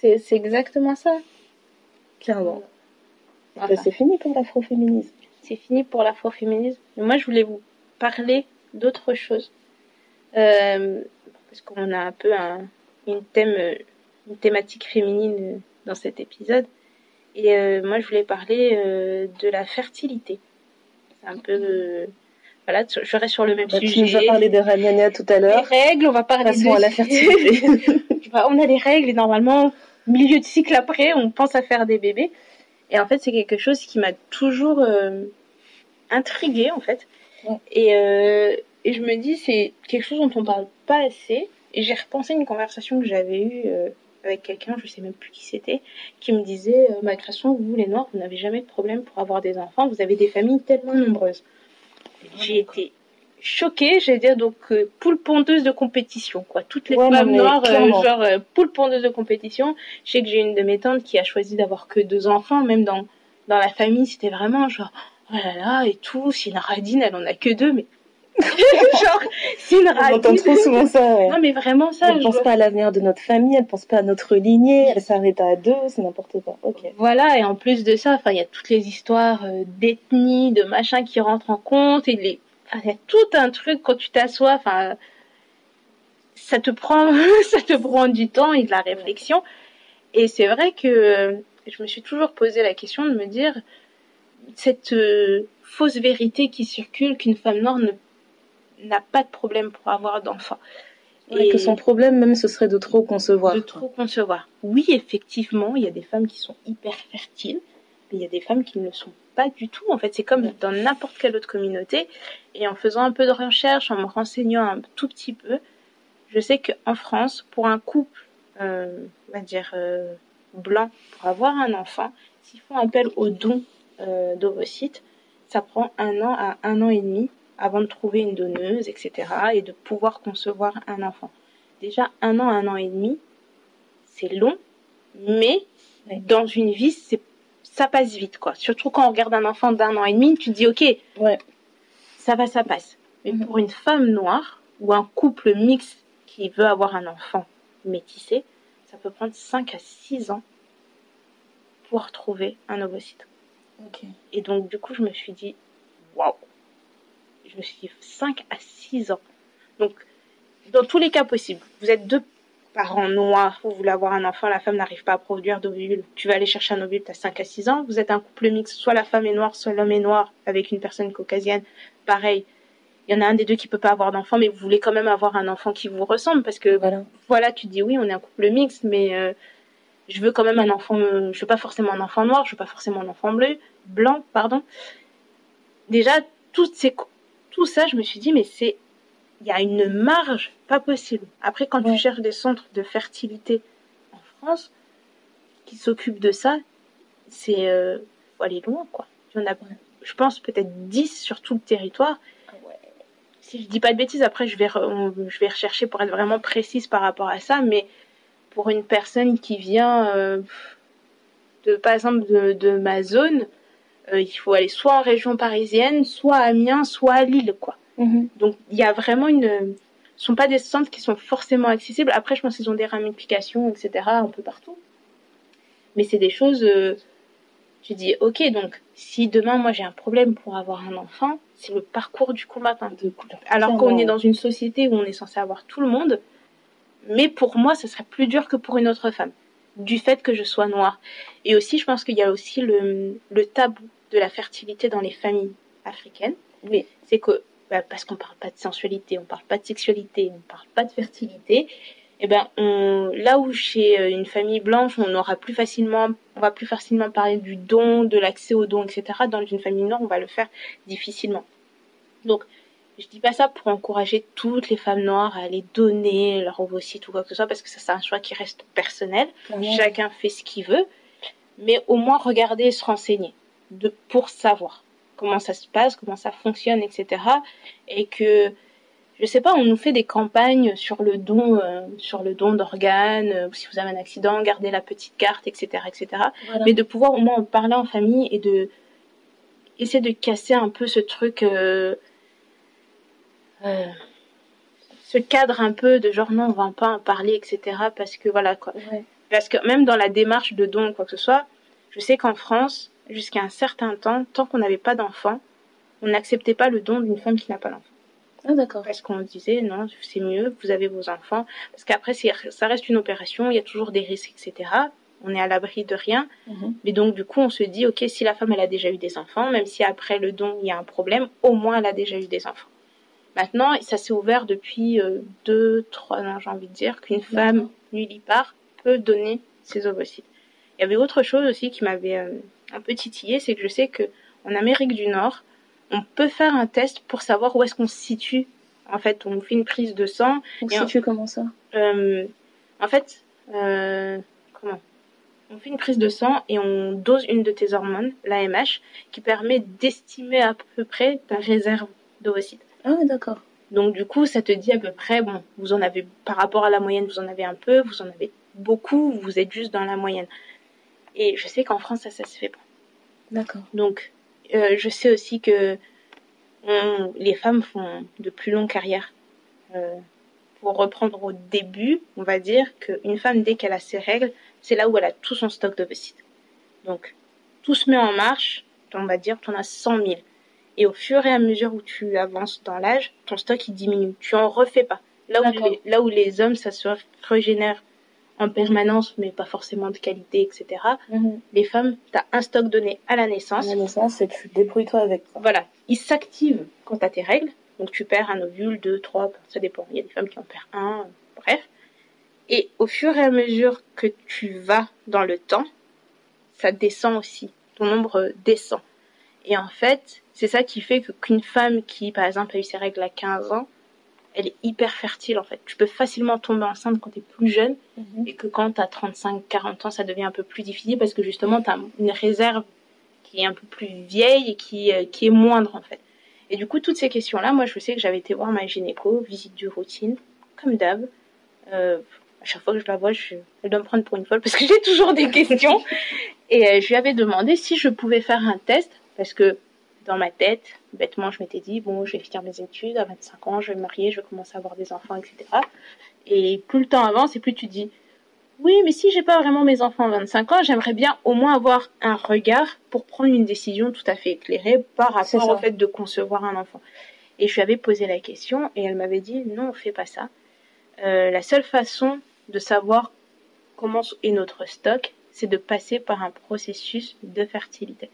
C'est c'est exactement ça. clairement. Enfin, Ben, c'est fini pour l'afroféminisme. c'est fini pour l'afroféminisme. Mais moi, je voulais vous parler d'autre chose. Euh, parce qu'on a un peu un, une, thème, une thématique féminine dans cet épisode. Et euh, moi, je voulais parler euh, de la fertilité. C'est un peu... voilà, je reste sur le même tu sujet. nous as parlé des ragnagnas tout à Les l'heure. règles, on va parler Passons de à la fertilité. <laughs> Bah, on a les règles et normalement, milieu de cycle après, on pense à faire des bébés. Et en fait, c'est quelque chose qui m'a toujours intriguée, en fait. Et, euh, et je me dis, c'est quelque chose dont on parle pas assez. Et j'ai repensé à une conversation que j'avais eue euh, avec quelqu'un, je sais même plus qui c'était, qui me disait, euh, bah, de toute façon, vous les Noirs, vous n'avez jamais de problème pour avoir des enfants, vous avez des familles tellement nombreuses. J'ai été choquée, j'allais dire, donc euh, poule pondeuse de compétition, quoi. Toutes les Ouais, femmes noires, euh, genre euh, poule pondeuse de compétition. Je sais que j'ai une de mes tantes qui a choisi d'avoir que deux enfants, même dans, dans la famille, c'était vraiment genre, oh là là, et tout, si une radine, elle en a que deux, mais. <laughs> genre, si une On entend radine. trop souvent ça, ouais. Non, mais vraiment ça. Elle je pense vois- pas à l'avenir de notre famille, elle pense pas à notre lignée, elle s'arrête à deux, c'est n'importe quoi. Ok. Voilà, et en plus de ça, enfin, il y a toutes les histoires euh, d'ethnie, de machin qui rentrent en compte, et les, enfin, il y a tout un truc quand tu t'assois, enfin, ça te prend, <laughs> ça te prend du temps et de la réflexion. Et c'est vrai que euh, je me suis toujours posé la question de me dire cette euh, fausse vérité qui circule qu'une femme noire n'a pas de problème pour avoir d'enfants. Et que son problème même ce serait de trop concevoir. de trop concevoir. Oui, effectivement, il y a des femmes qui sont hyper fertiles, mais il y a des femmes qui ne le sont pas du tout. En fait, c'est comme dans n'importe quelle autre communauté. Et en faisant un peu de recherche, en me renseignant un tout petit peu, je sais qu'en France, pour un couple, euh, on va dire euh, blanc, pour avoir un enfant, s'ils font appel au don euh, d'ovocytes, ça prend un an à un an et demi avant de trouver une donneuse, etc., et de pouvoir concevoir un enfant. Déjà, un an, un an et demi, c'est long, mais Ouais. dans une vie, c'est ça passe vite, quoi. Surtout quand on regarde un enfant d'un an et demi, tu te dis, ok, Ouais. ça va, ça passe. Mais Mhm. pour une femme noire ou un couple mixte qui veut avoir un enfant métissé, ça peut prendre 5 à 6 ans pour trouver un ovocyte. Et donc, du coup, je me suis dit, waouh! Je me suis dit 5 à 6 ans. Donc, dans tous les cas possibles, vous êtes deux parents noirs, vous voulez avoir un enfant, la femme n'arrive pas à produire d'ovule, tu vas aller chercher un ovule, tu as 5 à 6 ans, vous êtes un couple mixte, soit la femme est noire, soit l'homme est noir, avec une personne caucasienne, pareil. Il y en a un des deux qui peut pas avoir d'enfant, mais vous voulez quand même avoir un enfant qui vous ressemble, parce que Voilà. voilà, tu dis oui, on est un couple mixte, mais euh, je veux quand même un enfant, euh, je veux pas forcément un enfant noir, je veux pas forcément un enfant bleu, blanc, pardon. Déjà, toutes ces, tout ça, je me suis dit, mais c'est, il y a une marge pas possible. Après, quand Ouais. tu cherches des centres de fertilité en France qui s'occupent de ça, c'est, euh, faut aller loin, quoi. Il y en a, je pense, peut-être 10 sur tout le territoire si je dis pas de bêtises, après je vais, je vais rechercher pour être vraiment précise par rapport à ça, mais pour une personne qui vient, euh, de, par exemple, de, de ma zone, euh, il faut aller soit en région parisienne, soit à Amiens, soit à Lille, quoi. Mhm. Donc il y a vraiment une, ce sont pas des centres qui sont forcément accessibles. Après, je pense qu'ils ont des ramifications, etc., un peu partout. Mais c'est des choses, euh, tu dis, ok, donc si demain moi j'ai un problème pour avoir un enfant, c'est le parcours du combattant. De Alors qu'on est ouais. dans une société où on est censé avoir tout le monde, mais pour moi, ce serait plus dur que pour une autre femme, du fait que je sois noire. Et aussi, je pense qu'il y a aussi le, le tabou de la fertilité dans les familles africaines. Oui. C'est que, bah, parce qu'on parle pas de sensualité, on parle pas de sexualité, on parle pas de fertilité, et ben, on, là où chez euh, une famille blanche, on aura plus facilement, on va plus facilement parler du don, de l'accès au don, etc. Dans une famille noire, on va le faire difficilement. Donc, je dis pas ça pour encourager toutes les femmes noires à aller donner leur ovocyte ou quoi que ce soit, parce que ça, c'est un choix qui reste personnel. Chacun fait ce qu'il veut, mais au moins regarder et se renseigner de, pour savoir comment ça se passe, comment ça fonctionne, etc. Et que, je sais pas, on nous fait des campagnes sur le don, euh, sur le don d'organes, euh, si vous avez un accident, gardez la petite carte, etc., etc. Voilà. Mais de pouvoir au moins en parler en famille et de essayer de casser un peu ce truc, euh, euh, ce cadre un peu de genre non, on va pas en parler, etc. Parce que voilà quoi. Ouais. Parce que même dans la démarche de don ou quoi que ce soit, je sais qu'en France, jusqu'à un certain temps, tant qu'on n'avait pas d'enfant, on n'acceptait pas le don d'une femme qui n'a pas d'enfant. Ah, d'accord. Parce qu'on disait, non, c'est mieux, vous avez vos enfants. Parce qu'après, ça reste une opération, il y a toujours des risques, etc. On est à l'abri de rien. Mhm. Mais donc, du coup, on se dit, ok, si la femme, elle a déjà eu des enfants, même si après le don, il y a un problème, au moins, elle a déjà eu des enfants. Maintenant, ça s'est ouvert depuis euh, deux, trois ans, j'ai envie de dire, qu'une femme nullipare peut donner ses ovocytes. Il y avait autre chose aussi qui m'avait euh, un peu titillé, c'est que je sais que en Amérique du Nord, on peut faire un test pour savoir où est-ce qu'on se situe. En fait, on fait une prise de sang. Donc, Et si un- tu comment ça? Euh, en fait, euh, comment? On fait une prise de sang et on dose une de tes hormones, l'AMH, qui permet d'estimer à peu près ta réserve d'ovocytes. Ah, ouais, d'accord. Donc du coup, ça te dit à peu près, bon, vous en avez, par rapport à la moyenne, vous en avez un peu, vous en avez beaucoup, vous êtes juste dans la moyenne. Et je sais qu'en France, ça, ça se fait pas. D'accord. Donc, euh, je sais aussi que on- les femmes font de plus longues carrières. Euh, pour reprendre au début, on va dire qu'une femme, dès qu'elle a ses règles, c'est là où elle a tout son stock d'ovocytes. Donc, tout se met en marche, on va dire, tu en as 100 000. Et au fur et à mesure où tu avances dans l'âge, ton stock il diminue. Tu en refais pas. Là où, les, là où les hommes, ça se régénère en permanence, mais pas forcément de qualité, etc. Mhm. Les femmes, tu as un stock donné à la À naissance. la naissance, et tu débrouilles-toi avec. quoi. Voilà, il s'active quand tu as tes règles. Donc tu perds un ovule, deux, trois, ça dépend. Il y a des femmes qui en perdent un, bref. Et au fur et à mesure que tu vas dans le temps, ça descend aussi. Ton nombre descend. Et en fait, c'est ça qui fait qu'une femme qui, par exemple, a eu ses règles à 15 ans, elle est hyper fertile en fait. Tu peux facilement tomber enceinte quand tu es plus jeune Mhm. et que quand tu as 35, 40 ans, ça devient un peu plus difficile parce que justement, tu as une réserve qui est un peu plus vieille et qui, euh, qui est moindre en fait. Et du coup, toutes ces questions-là, moi, je sais que j'avais été voir ma gynéco, visite de routine, comme d'hab. Euh, à chaque fois que je la vois, je, elle doit me prendre pour une folle parce que <laughs> j'ai toujours des questions. Et euh, je lui avais demandé si je pouvais faire un test parce que dans ma tête, bêtement, je m'étais dit, bon, je vais finir mes études, à 25 ans, je vais me marier, je vais commencer à avoir des enfants, etc. Et plus le temps avance et plus tu dis, oui, mais si j'ai pas vraiment mes enfants à 25 ans, j'aimerais bien au moins avoir un regard pour prendre une décision tout à fait éclairée par rapport au fait de concevoir un enfant. Et je lui avais posé la question et elle m'avait dit non, on fait pas ça. Euh, la seule façon de savoir comment est notre stock, c'est de passer par un processus de fertilité.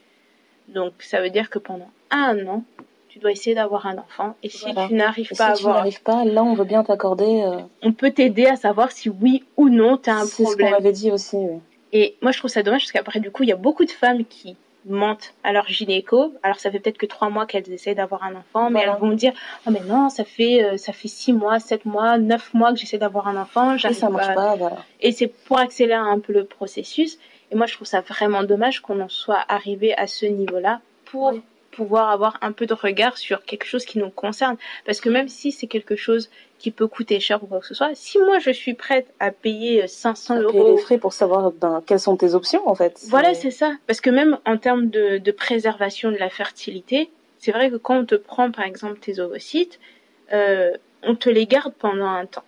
Donc ça veut dire que pendant un an, tu dois essayer d'avoir un enfant. Et si Voilà. tu n'arrives pas à si tu avoir, n'arrives pas, là, on veut bien t'accorder. euh, on peut t'aider à savoir si oui ou non tu as un c'est ce qu'on problème. m'avait dit aussi. oui. Et moi, je trouve ça dommage parce qu'après, du coup, il y a beaucoup de femmes qui mentent à leur gynéco. Alors, ça fait peut-être que trois mois qu'elles essaient d'avoir un enfant, mais Voilà. elles vont me dire, oh, mais non, ça fait, euh, ça fait six mois, sept mois, neuf mois que j'essaie d'avoir un enfant, Et ça marche pas, voilà. Et c'est pour accélérer un peu le processus. Et moi, je trouve ça vraiment dommage qu'on en soit arrivé à ce niveau-là pour Oui. pouvoir avoir un peu de regard sur quelque chose qui nous concerne. Parce que même si c'est quelque chose qui peut coûter cher ou quoi que ce soit, si moi je suis prête à payer euh, 500 À payer euros les frais pour savoir ben, quelles sont tes options, en fait. voilà, c'est ça. Parce que même en termes de, de préservation de la fertilité, c'est vrai que quand on te prend par exemple tes ovocytes, euh, on te les garde pendant un temps.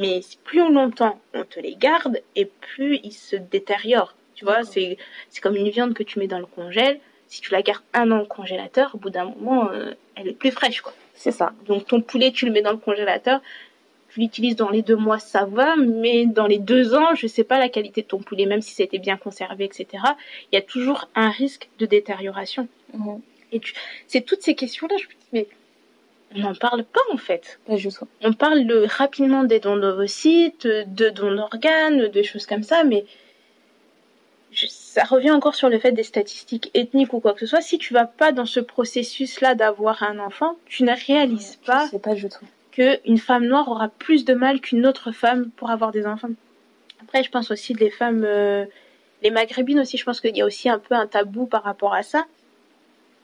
Mais plus longtemps on te les garde et plus ils se détériorent. Tu vois, c'est c'est comme une viande que tu mets dans le congèle. Si tu la gardes un an au congélateur, au bout d'un moment, euh, elle est plus fraîche, quoi. C'est ça. Donc ton poulet, tu le mets dans le congélateur, tu l'utilises dans les deux mois, ça va, mais dans les deux ans, je sais pas la qualité de ton poulet, même si c'était bien conservé, etc. Il y a toujours un risque de détérioration. Mhm. Et tu... c'est toutes ces questions-là, je me dis, mais on n'en parle pas en fait. Pas juste. On parle de- rapidement des dons d'ovocytes, de dons d'organes, de choses comme ça, mais je- ça revient encore sur le fait des statistiques ethniques ou quoi que ce soit. Si tu vas pas dans ce processus-là d'avoir un enfant, tu ne réalises pas pas tout. qu'une femme noire aura plus de mal qu'une autre femme pour avoir des enfants. Après, je pense aussi les femmes, euh, les maghrébines aussi, je pense qu'il y a aussi un peu un tabou par rapport à ça.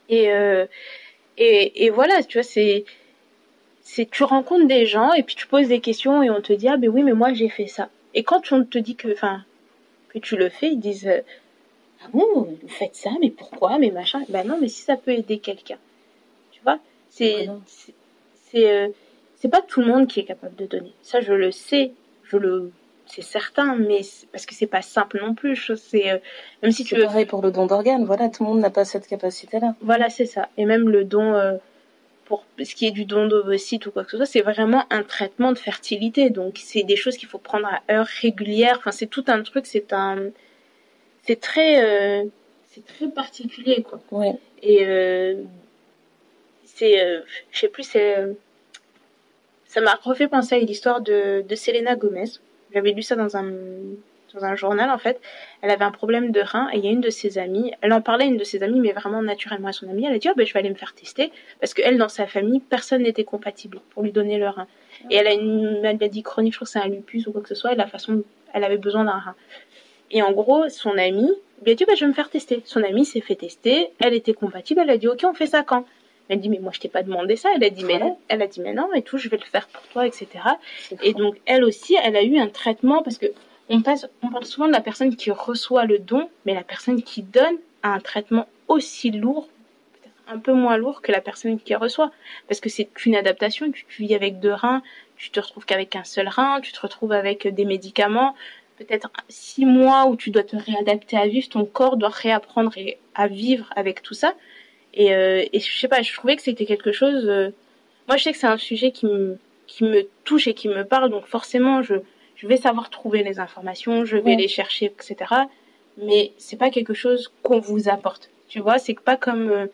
Et, euh, et, et voilà, tu vois, c'est, c'est, tu rencontres des gens et puis tu poses des questions et on te dit, ah ben oui, mais moi j'ai fait ça. Et quand on te dit que, enfin, que tu le fais, ils disent, euh, ah bon, vous faites ça, mais pourquoi, mais machin. Ben non, mais si ça peut aider quelqu'un. Tu vois, c'est, Voilà. c'est, c'est, euh, c'est pas tout le monde qui est capable de donner. Ça, je le sais, je le, c'est certain, mais parce que c'est pas simple non plus. C'est, euh, même si tu veux pareil pour le don d'organes. Voilà, tout le monde n'a pas cette capacité-là. voilà, c'est ça. Et même le don, pour ce qui est du don d'ovocytes ou quoi que ce soit, c'est vraiment un traitement de fertilité. Donc, c'est des choses qu'il faut prendre à heure régulière. Enfin, c'est tout un truc, c'est un. C'est très. euh, c'est très particulier, quoi. Ouais. Et euh, c'est. euh, je sais plus, c'est. ça m'a refait penser à l'histoire de, de Selena Gomez. J'avais lu ça dans un, dans un journal, en fait. Elle avait un problème de rein et il y a une de ses amies. Elle en parlait à une de ses amies, mais vraiment naturellement à son amie. Elle a dit, oh, ben, je vais aller me faire tester. Parce qu'elle, dans sa famille, personne n'était compatible pour lui donner le rein. Et elle a une maladie chronique, je crois que c'est un lupus ou quoi que ce soit, et la façon elle avait besoin d'un rein. Et en gros, son amie lui a dit, bah, je vais me faire tester. Son amie s'est fait tester, elle était compatible, elle a dit, ok, on fait ça quand? Elle dit, mais moi, je t'ai pas demandé ça. Elle a dit, mais non. Elle a dit, mais non, et tout, je vais le faire pour toi, etc. Et donc, elle aussi, elle a eu un traitement parce que on, passe, on parle souvent de la personne qui reçoit le don, mais la personne qui donne a un traitement aussi lourd, peut-être un peu moins lourd que la personne qui reçoit. Parce que c'est une adaptation, tu, tu vis avec deux reins, tu te retrouves qu'avec un seul rein, tu te retrouves avec des médicaments, peut-être six mois où tu dois te réadapter à vivre, ton corps doit réapprendre à vivre avec tout ça. Et, euh, et je sais pas, je trouvais que c'était quelque chose. euh, moi, je sais que c'est un sujet qui me, qui me touche et qui me parle, donc forcément, je, je vais savoir trouver les informations, je vais Ouais. les chercher, etc. Mais c'est pas quelque chose qu'on vous apporte. Tu vois, c'est pas comme. euh,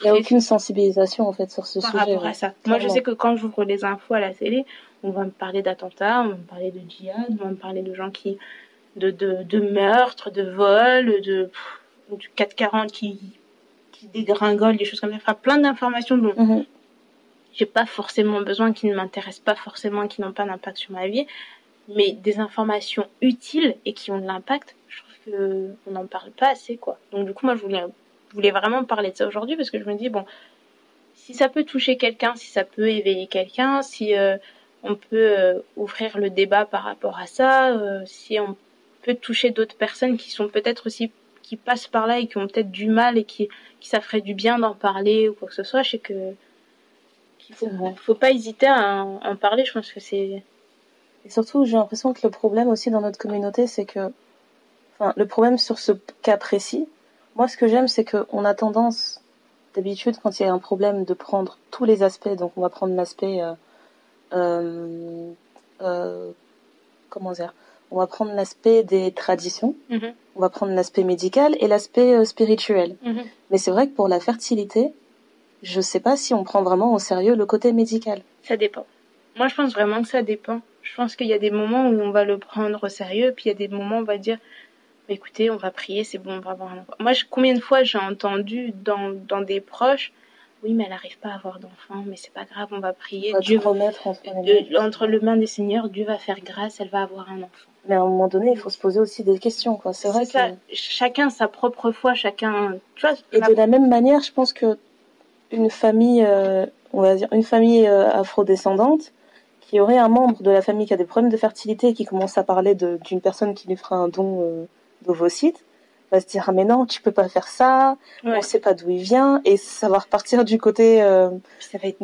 Il n'y a aucune sensibilisation en fait sur ce par sujet. rapport ouais. à ça. Moi, je sais que quand j'ouvre les infos à la télé, on va me parler d'attentats, on va me parler de djihad, on va me parler de gens qui. de, de, de meurtres, de vols, de. pff, du 440 qui, qui dégringole, des choses comme ça. Enfin, plein d'informations dont Mhm. j'ai pas forcément besoin, qui ne m'intéressent pas forcément, qui n'ont pas d'impact sur ma vie, mais des informations utiles et qui ont de l'impact, je trouve que on n'en parle pas assez, quoi. Donc, du coup, moi, je voulais, je voulais vraiment parler de ça aujourd'hui parce que je me dis, bon, si ça peut toucher quelqu'un, si ça peut éveiller quelqu'un, si euh, on peut euh, ouvrir le débat par rapport à ça, euh, si on peut toucher d'autres personnes qui sont peut-être aussi qui passent par là et qui ont peut-être du mal et qui, qui ça ferait du bien d'en parler ou quoi que ce soit, je sais que qu'il faut, faut pas hésiter à en, en parler. Je pense que c'est Et surtout, j'ai l'impression que le problème aussi dans notre communauté, c'est que, enfin, le problème sur ce cas précis, moi, ce que j'aime, c'est qu'on a tendance, d'habitude, quand il y a un problème, de prendre tous les aspects. Donc, on va prendre l'aspect, euh, euh, euh, comment dire, on va prendre l'aspect des traditions, Mhm. on va prendre l'aspect médical et l'aspect euh, spirituel. Mhm. Mais c'est vrai que pour la fertilité, je sais pas si on prend vraiment au sérieux le côté médical. Ça dépend. Moi, je pense vraiment que ça dépend. Je pense qu'il y a des moments où on va le prendre au sérieux, puis il y a des moments où on va dire, Bah, écoutez, on va prier, c'est bon, on va avoir un enfant. Moi, je- combien de fois j'ai entendu dans, dans des proches, oui, mais elle n'arrive pas à avoir d'enfant, mais c'est pas grave, on va prier. On va Dieu remettre entre les mains. de- entre le main des seigneurs, Dieu va faire grâce, elle va avoir un enfant. Mais à un moment donné, il faut se poser aussi des questions, quoi. C'est vrai que... Chacun sa propre foi, chacun. Tu vois, Et la- de la même manière, je pense que une famille, euh, on va dire, une famille euh, afrodescendante, qui aurait un membre de la famille qui a des problèmes de fertilité et qui commence à parler d'une personne qui lui fera un don euh, d'ovocytes, va se dire, ah mais non, tu peux pas faire ça, ouais, on sait pas d'où il vient, et ça va repartir du côté, euh,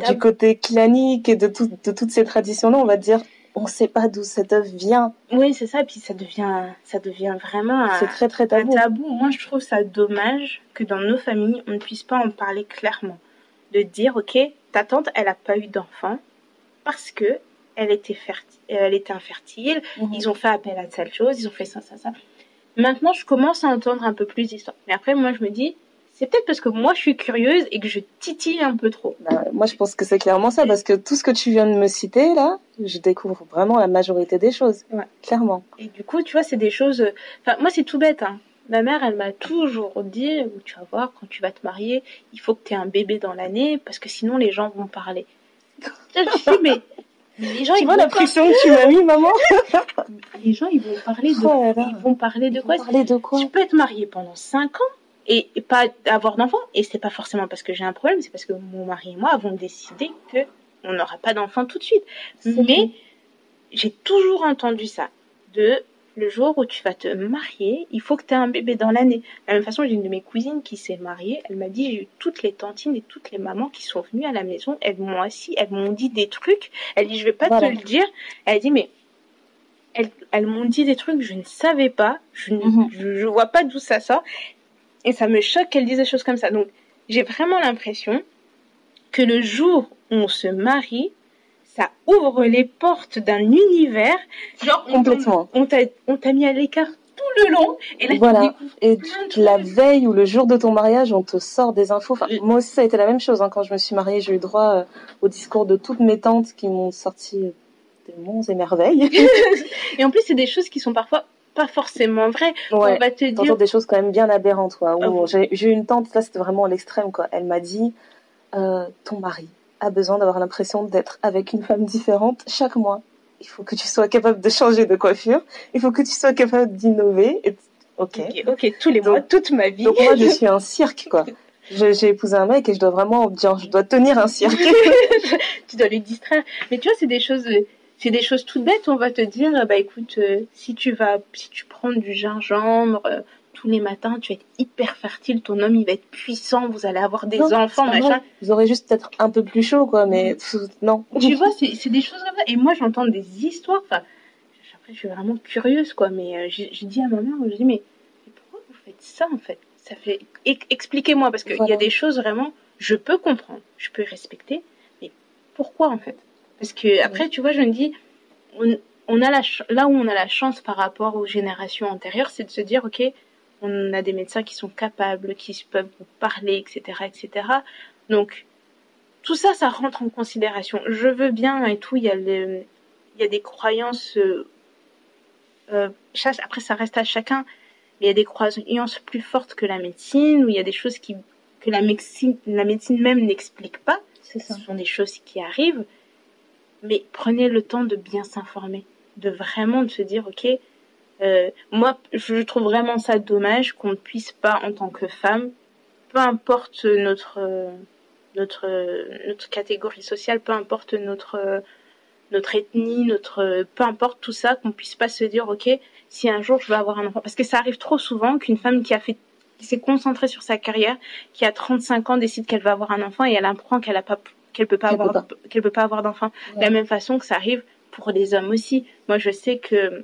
du côté clanique et de, tout- de toutes ces traditions-là, on va dire, on sait pas d'où cette œuvre vient. Oui, c'est ça, puis ça devient, ça devient vraiment un, C'est très très un tabou. tabou. Moi, je trouve ça dommage que dans nos familles, on ne puisse pas en parler clairement. De dire, ok, ta tante, elle a pas eu d'enfant parce que elle était, ferti- elle était infertile, Mhm. ils ont fait appel à telle chose, ils ont fait ça, ça, ça. Maintenant, je commence à entendre un peu plus d'histoires. Mais après, moi, je me dis, c'est peut-être parce que moi, je suis curieuse et que je titille un peu trop. Bah, moi, je pense que c'est clairement ça, parce que tout ce que tu viens de me citer, là, je découvre vraiment la majorité des choses. Ouais. Clairement. Et du coup, tu vois, c'est des choses. euh, Enfin, moi, c'est tout bête. Hein. Ma mère, elle m'a toujours dit tu vas voir, quand tu vas te marier, il faut que tu aies un bébé dans l'année, parce que sinon, les gens vont parler. <laughs> Je dis, mais les gens, Tu ils vois vont la pression que tu m'as mis, maman <laughs> les gens, ils vont parler de, Oh ils vont parler de quoi Parler de quoi Tu peux être marié pendant 5 ans et, et pas avoir d'enfant, et c'est pas forcément parce que j'ai un problème, c'est parce que mon mari et moi avons décidé que on n'aura pas d'enfant tout de suite. Mais j'ai toujours entendu ça. De le jour où tu vas te marier, il faut que tu aies un bébé dans l'année. De la même façon, j'ai une de mes cousines qui s'est mariée. Elle m'a dit j'ai eu toutes les tantines et toutes les mamans qui sont venues à la maison. Elles m'ont assis, elles m'ont dit des trucs. Elle dit je vais pas Voilà. te le dire. Elle dit mais elles, elles m'ont dit des trucs que je ne savais pas. Je ne Mhm. je, je vois pas d'où ça sort. Et ça me choque qu'elles disent des choses comme ça. Donc j'ai vraiment l'impression que le jour où on se marie, ça ouvre les portes d'un univers. Genre, on t'a- Complètement. on t'a mis à l'écart tout le long. Et là, Voilà. tu Et la veille ou le jour de ton mariage, on te sort des infos. Enfin, moi aussi, ça a été la même chose. hein. Quand je me suis mariée, j'ai eu droit euh, au discours de toutes mes tantes qui m'ont sorti euh, des monts et merveilles. <laughs> <laughs> Et en plus, c'est des choses qui sont parfois pas forcément vraies. ouais. On va te dire. des choses quand même bien aberrantes, Ah j'ai eu une tante, là, c'était vraiment à l'extrême, quoi. Elle m'a dit, euh, ton mari a besoin d'avoir l'impression d'être avec une femme différente chaque mois. Il faut que tu sois capable de changer de coiffure. Il faut que tu sois capable d'innover. Et... Ok. Ok, ok, tous les mois, toute ma vie. Donc moi, je <laughs> suis un cirque, quoi. J'ai épousé un mec et je dois vraiment dire, je dois tenir un cirque. <laughs> tu dois les distraire. Mais tu vois, c'est des choses, c'est des choses toutes bêtes. On va te dire, bah écoute, euh, si tu vas, si tu prends du gingembre euh, tous les matins, tu vas être hyper fertile. Ton homme, il va être puissant. Vous allez avoir des Non, enfants, machin. vrai. Vous aurez juste peut-être un peu plus chaud, quoi, mais pff, non. Tu vois, c'est des choses comme ça. Et moi, j'entends des histoires. Enfin, après, je suis vraiment curieuse, quoi. Mais euh, j'ai dit à ma mère, je dis, mais, mais pourquoi vous faites ça, en fait? Ça fait. Expliquez-moi, parce qu'il y Voilà. a des choses vraiment, je peux comprendre, je peux respecter, mais pourquoi, en fait? Parce que après, tu vois, je me dis, on, on a la là où on a la chance par rapport aux générations antérieures, c'est de se dire, ok, on a des médecins qui sont capables, qui peuvent vous parler, etc., etc. Donc, tout ça, ça rentre en considération. Je veux bien et tout, il y a, le, il y a des croyances. euh, euh, après, ça reste à chacun. Mais il y a des croyances plus fortes que la médecine, où il y a des choses qui, que la médecine, la médecine même n'explique pas. Ce sont des choses qui arrivent. Mais prenez le temps de bien s'informer, de vraiment de se dire, ok, euh, moi, je trouve vraiment ça dommage qu'on ne puisse pas, en tant que femme, peu importe notre euh, notre euh, notre catégorie sociale, peu importe notre notre ethnie, notre peu importe tout ça, qu'on puisse pas se dire ok, si un jour je veux avoir un enfant, parce que ça arrive trop souvent qu'une femme qui a fait qui s'est concentrée sur sa carrière, qui a 35 ans décide qu'elle va avoir un enfant et elle apprend qu'elle a pas qu'elle peut pas Qu'elle avoir peut qu'elle peut pas avoir d'enfant. De la même façon que ça arrive pour les hommes aussi. Moi, je sais que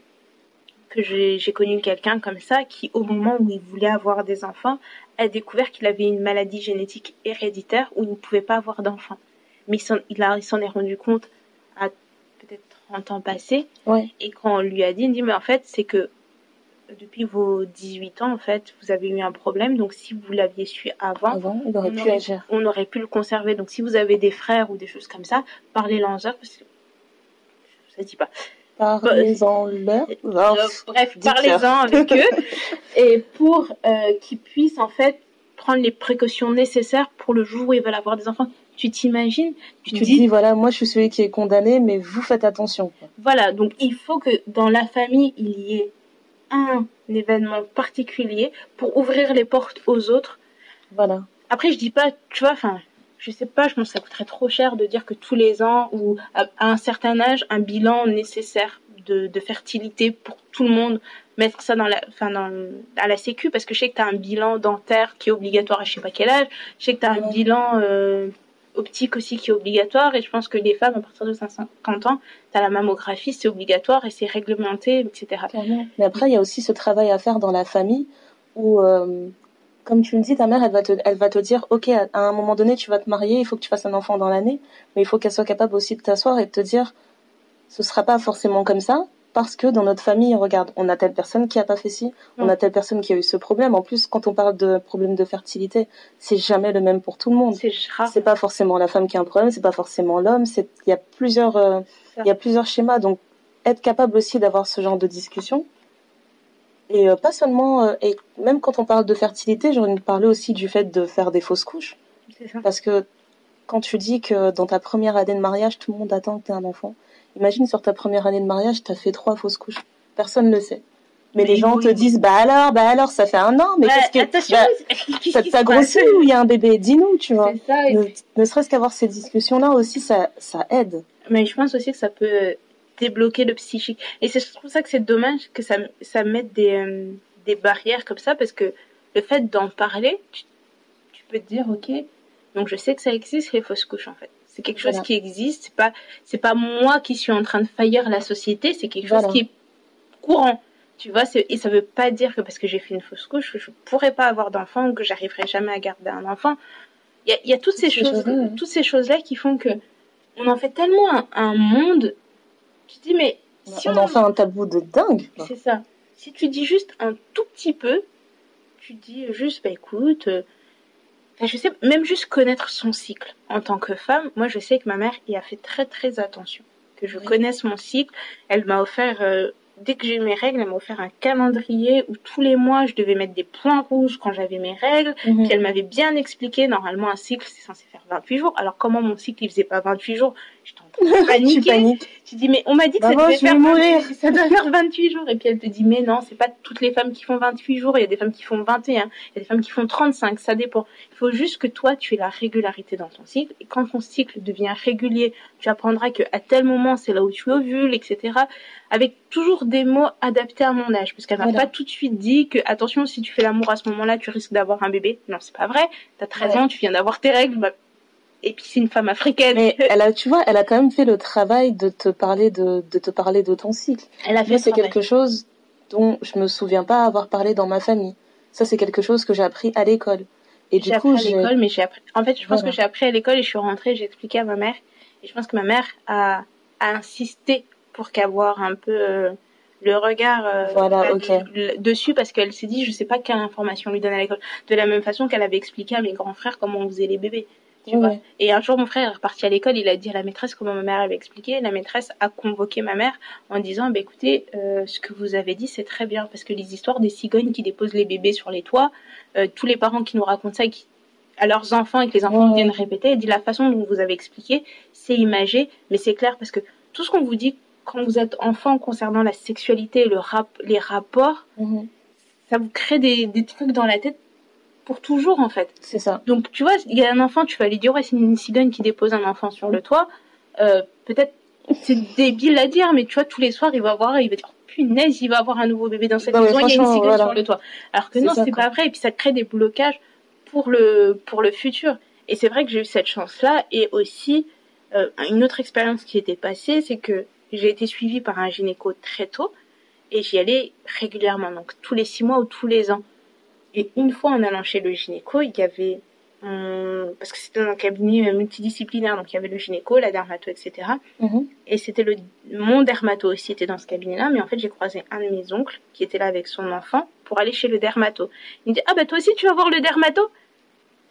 que j'ai connu quelqu'un comme ça qui, au moment où il voulait avoir des enfants, a découvert qu'il avait une maladie génétique héréditaire où il ne pouvait pas avoir d'enfants. Mais il s'en est rendu compte à peut-être 30 ans passés. Ouais. Et quand on lui a dit, il dit, mais en fait, c'est que depuis vos 18 ans, en fait, vous avez eu un problème. Donc, si vous l'aviez su avant, Avant, il aurait on aurait- agir. on aurait pu le conserver. Donc, si vous avez des frères ou des choses comme ça, parlez-en parce que ça dit pas. Parlez-en leur. Euh, bref, dites-leur. parlez-en avec eux. <laughs> Et pour euh, qu'ils puissent, en fait, prendre les précautions nécessaires pour le jour où ils veulent avoir des enfants. Tu t'imagines Tu Tu te dis, voilà, moi je suis celui qui est condamné, mais vous faites attention. Voilà, donc il faut que dans la famille, il y ait un événement particulier pour ouvrir les portes aux autres. Voilà. Après, je dis pas, tu vois, enfin, je sais pas, je pense que ça coûterait trop cher de dire que tous les ans ou à, un certain âge, un bilan nécessaire de, de fertilité pour tout le monde, mettre ça dans la, enfin, dans, à la sécu, parce que je sais que tu as un bilan dentaire qui est obligatoire à je sais pas quel âge, je sais que tu as un bilan euh, optique aussi qui est obligatoire, et je pense que les femmes, à partir de 50 ans, tu as la mammographie, c'est obligatoire et c'est réglementé, etc. Mais après, il y a aussi ce travail à faire dans la famille où, euh, comme tu le dis, ta mère, elle va te, elle va te dire, OK, à à un moment donné, tu vas te marier, il faut que tu fasses un enfant dans l'année, mais il faut qu'elle soit capable aussi de t'asseoir et de te dire, ce sera pas forcément comme ça, parce que dans notre famille, regarde, on a telle personne qui a pas fait ci, on a telle personne qui a eu ce problème. En plus, quand on parle de problème de fertilité, c'est jamais le même pour tout le monde. C'est. C'est pas forcément la femme qui a un problème, c'est pas forcément l'homme, c'est, il y a plusieurs, euh, il y a plusieurs schémas, donc être capable aussi d'avoir ce genre de discussion. Et euh, pas seulement, euh, et même quand on parle de fertilité, j'ai envie de parler aussi du fait de faire des fausses couches. Ça. Parce que quand tu dis que dans ta première année de mariage, tout le monde attend que tu aies un enfant, imagine sur ta première année de mariage, tu as fait trois fausses couches. Personne ne le sait. Mais, Mais les gens oui. te disent, bah alors, bah alors, ça fait un an, mais Bah, qu'est-ce que, bah, ça t'a grossi ou il y a un bébé? Dis-nous, tu vois. Ça. et Ne, ne serait-ce qu'avoir ces discussions-là aussi, ça, ça aide. Mais je pense aussi que ça peut débloquer le psychique. Et c'est- trouve ça que c'est dommage que ça, ça mette des, euh, des barrières comme ça parce que le fait d'en parler, tu, tu peux te dire, ok, donc je sais que ça existe les fausses couches en fait. C'est quelque chose Voilà. qui existe. C'est pas, c'est pas moi qui suis en train de faillir la société. C'est quelque Voilà. chose qui est courant. Tu vois, et ça veut pas dire que parce que j'ai fait une fausse couche, que je pourrais pas avoir d'enfant ou que j'arriverai jamais à garder un enfant. Il y a, il y a toutes ces, Ces choses, choses-là, ouais. toutes ces choses-là qui font que on en fait tellement un, un monde. Tu dis, mais si on en fait un tabou de dingue. c'est ça. Si tu dis juste un tout petit peu, tu dis juste, bah écoute, euh, je sais, même juste connaître son cycle en tant que femme, moi je sais que ma mère y a fait très très attention. Que je Oui. connaisse mon cycle. Elle m'a offert, euh, dès que j'ai eu mes règles, elle m'a offert un calendrier où tous les mois je devais mettre des points rouges quand j'avais mes règles. Mhm. Puis elle m'avait bien expliqué, normalement un cycle c'est censé faire 28 jours. Alors comment mon cycle il faisait pas 28 jours? J'étais tu <laughs> paniques. Tu dis, mais on m'a dit que Maman, ça devait faire mourir. 28 ça doit faire 28 jours. Et puis elle te dit, mais non, c'est pas toutes les femmes qui font 28 jours. Il y a des femmes qui font 21. Il y a des femmes qui font 35. Ça dépend. Il faut juste que toi, tu aies la régularité dans ton cycle. Et quand ton cycle devient régulier, tu apprendras que à tel moment, c'est là où tu ovules, etc. Avec toujours des mots adaptés à mon âge. Parce qu'elle m'a Voilà. pas tout de suite dit que, attention, si tu fais l'amour à ce moment-là, tu risques d'avoir un bébé. Non, c'est pas vrai. T'as 13 Ouais. ans, tu viens d'avoir tes règles. bah, Et puis c'est une femme africaine. Mais elle a, tu vois, elle a quand même fait le travail de te parler de, de te parler de ton cycle. elle a fait c'est quelque chose dont je me souviens pas avoir parlé dans ma famille. Ça, c'est quelque chose que j'ai appris à l'école. Et du J'ai coup, appris à j'ai, l'école, mais j'ai appris. En fait, je pense Voilà. que j'ai appris à l'école et je suis rentrée, j'ai expliqué à ma mère. Et je pense que ma mère a, a insisté pour qu'avoir un peu euh, le regard euh, Voilà, là, ok. de- dessus parce qu'elle s'est dit, je sais pas quelle information lui donner à l'école. De la même façon qu'elle avait expliqué à mes grands frères comment on faisait les bébés. Tu vois. Et un jour, mon frère est reparti à l'école, il a dit à la maîtresse comment ma mère avait expliqué. La maîtresse a convoqué ma mère en disant, bah, écoutez, euh, ce que vous avez dit, c'est très bien, parce que les histoires des cigognes qui déposent les bébés sur les toits, euh, tous les parents qui nous racontent ça et qui, à leurs enfants et que les enfants Ouais. viennent répéter, elle dit la façon dont vous avez expliqué, c'est imagé, mais c'est clair, parce que tout ce qu'on vous dit quand vous êtes enfant concernant la sexualité le rap, les rapports, Mhm. ça vous crée des, des trucs dans la tête pour toujours, en fait. C'est ça. Donc, tu vois, il y a un enfant, tu vas lui dire, ouais, c'est une cigogne qui dépose un enfant sur le toit. Euh, peut-être, c'est débile à dire, mais tu vois, tous les soirs, il va voir, il va dire, punaise, il va avoir un nouveau bébé dans cette Non, mais maison, il y a une cigogne voilà. sur le toit. Alors que non, c'est pas vrai, et puis ça crée des blocages pour le, pour le futur. Et c'est vrai que j'ai eu cette chance-là, et aussi, euh, une autre expérience qui était passée, c'est que j'ai été suivie par un gynéco très tôt et j'y allais régulièrement, donc tous les six mois ou tous les ans. Et une fois en allant chez le gynéco, il y avait parce que c'était un cabinet multidisciplinaire, donc il y avait le gynéco, la dermato, etc. Mhm. Et c'était le mon dermato aussi était dans ce cabinet-là, mais en fait j'ai croisé un de mes oncles qui était là avec son enfant pour aller chez le dermato. Il me dit ah bah toi aussi tu vas voir le dermato?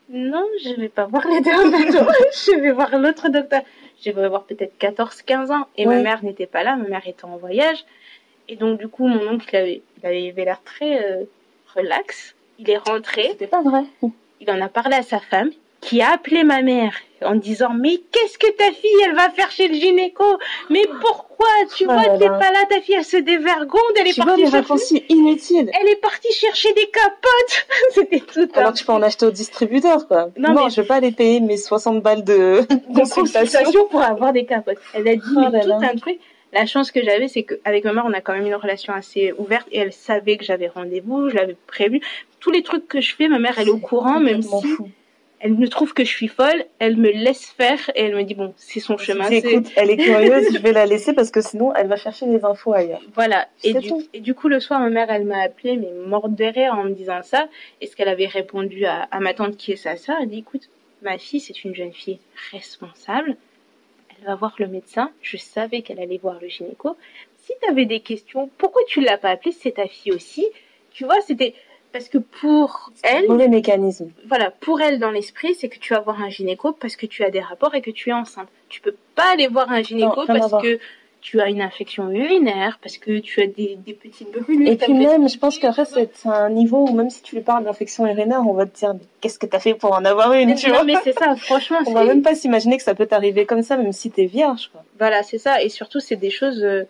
Non, je vais pas voir le dermato, <laughs> je vais voir l'autre docteur. Je vais voir peut-être 14-15 ans et ma mère n'était pas là, ma mère était en voyage et donc du coup mon oncle avait il avait l'air très euh, relax. Il est rentré, C'était pas vrai. il en a parlé à sa femme qui a appelé ma mère en disant mais qu'est-ce que ta fille elle va faire chez le gynéco? Mais pourquoi? Tu Oh vois là t'es pas là ta fille elle se dévergonde elle est Tu partie chercher inutiles. elle est partie chercher des capotes. <laughs> C'était tout un Alors que tu peux en acheter au distributeur, quoi. Non, Non, mais- je vais pas aller payer mes 60 balles de <laughs> de consultation. pour avoir des capotes. Elle a dit Oh mais là tout là. un truc la chance que j'avais c'est qu'avec ma mère on a quand même une relation assez ouverte et elle savait que j'avais rendez-vous je l'avais prévu tous les trucs que je fais ma mère elle est au courant même si fou. elle me trouve que je suis folle elle me laisse faire et elle me dit bon c'est son chemin écoute, elle est curieuse, je vais la laisser parce que sinon elle va chercher les infos ailleurs. Voilà. Et du, et du coup, le soir, ma mère, elle m'a appelé, mais morte de rire en me disant ça. Et ce qu'elle avait répondu à, à ma tante qui est sa sœur, elle dit, écoute, ma fille, c'est une jeune fille responsable. Elle va voir le médecin. Je savais qu'elle allait voir le gynéco. Si tu avais des questions, pourquoi tu l'as pas appelée? C'est ta fille aussi. Tu vois, c'était parce que pour elle, Mauvais mécanisme. voilà, pour elle dans l'esprit, c'est que tu vas voir un gynéco parce que tu as des rapports et que tu es enceinte. Tu peux pas aller voir un gynéco Non, parce que tu as une infection urinaire, parce que tu as des, des petites brûlures. Et puis même, je pense qu'après c'est un niveau où même si tu lui parles d'infection urinaire, on va te dire qu'est-ce que t'as fait pour en avoir une, tu non, vois? mais c'est ça, franchement, On va même pas s'imaginer que ça peut t'arriver comme ça, même si t'es vierge, quoi. voilà, c'est ça. Et surtout, c'est des choses. euh,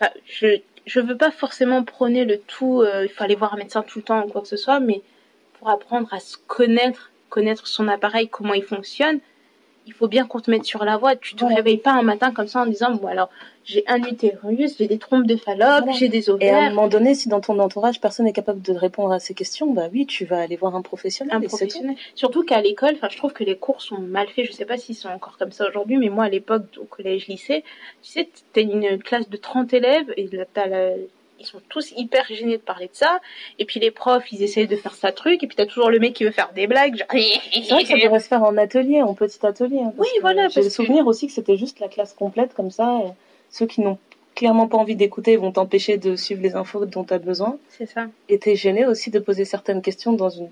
Enfin, je je veux pas forcément prôner le tout. euh, il faut aller voir un médecin tout le temps ou quoi que ce soit, mais pour apprendre à se connaître, connaître son appareil, comment il fonctionne, il faut bien qu'on te mette sur la voie. Tu te Voilà. réveilles pas un matin comme ça en disant bon alors j'ai un utérus, j'ai des trompes de Fallope, Voilà. j'ai des Et à un ovaires. moment donné, si dans ton entourage personne n'est capable de répondre à ces questions, bah oui, tu vas aller voir un professionnel. un et c'est tout. professionnel. Surtout qu'à l'école, enfin, je trouve que les cours sont mal faits. Je sais pas s'ils sont encore comme ça aujourd'hui, mais moi, à l'époque, au collège, lycée, tu sais, t'as une classe de 30 élèves et t'as la- ils sont tous hyper gênés de parler de ça. Et puis les profs, ils essayent de faire ça truc. Et puis t'as toujours le mec qui veut faire des blagues. Genre... <laughs> C'est vrai que ça devrait se faire en atelier, en petit atelier. hein, Oui, voilà, J'ai le que- souvenir aussi que c'était juste la classe complète comme ça. et ceux qui n'ont clairement pas envie d'écouter vont t'empêcher de suivre les infos dont tu as besoin. C'est ça. Et t'es gêné aussi de poser certaines questions dans une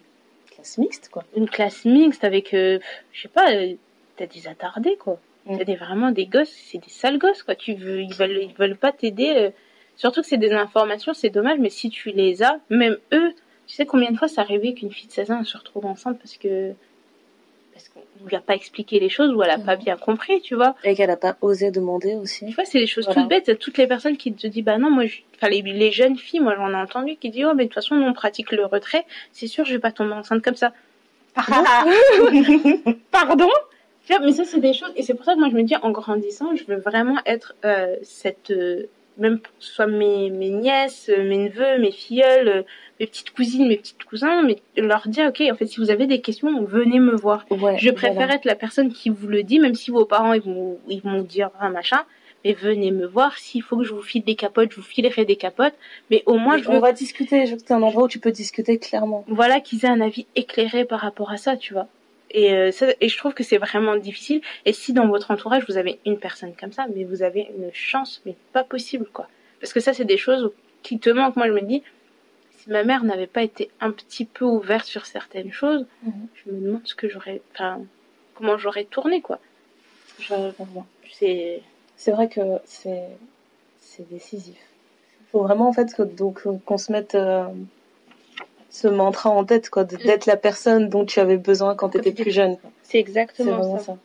classe mixte, quoi. Une classe mixte avec, euh, je sais pas, euh, t'as des attardés, quoi. Mm. T'as des, vraiment des gosses, c'est des sales gosses, quoi. Tu veux, ils veulent, ils veulent pas t'aider. euh. Surtout que c'est des informations, c'est dommage, mais si tu les as, même eux, tu sais combien de fois c'est arrivé qu'une fille de 16 ans se retrouve enceinte parce que, parce qu'on lui a pas expliqué les choses ou elle a pas bien compris, tu vois. Et qu'elle a pas osé demander aussi. Tu vois, c'est des choses Voilà. toutes bêtes. Toutes les personnes qui te disent, bah non, moi, je... enfin, les, les jeunes filles, moi, j'en ai entendu qui disent, oh, mais de toute façon, on pratique le retrait. C'est sûr, je vais pas tomber enceinte comme ça. <laughs> <laughs> Pardon? Vois, Mais ça, c'est des choses. Et c'est pour ça que moi, je me dis, en grandissant, je veux vraiment être euh, cette. euh, même que ce soit mes, mes nièces, euh, mes neveux, mes filleuls, euh, mes petites cousines, mes petits cousins, mais leur dire, ok, en fait, si vous avez des questions, venez me voir. Ouais, Je préfère voilà. être la personne qui vous le dit, même si vos parents ils vont, ils vont dire un machin. Mais venez me voir. S'il faut que je vous file des capotes, je vous filerai des capotes. Mais au moins, je On veux va discuter, je veux que t'aies un endroit où tu peux discuter clairement. voilà qu'ils aient un avis éclairé par rapport à ça, tu vois. Et, euh, ça, et je trouve que c'est vraiment difficile. Et si dans votre entourage vous avez une personne comme ça, mais vous avez une chance, mais pas possible, quoi. Parce que ça, c'est des choses qui te manquent. Moi, je me dis, si ma mère n'avait pas été un petit peu ouverte sur certaines choses, Mhm. je me demande ce que j'aurais, enfin, comment j'aurais tourné, quoi. Je comprends. C'est, C'est vrai que c'est c'est décisif. Il faut vraiment en fait que, donc qu'on se mette euh, ce mantra en tête quoi, de- d'être la personne dont tu avais besoin quand tu étais plus jeune. c'est exactement ça.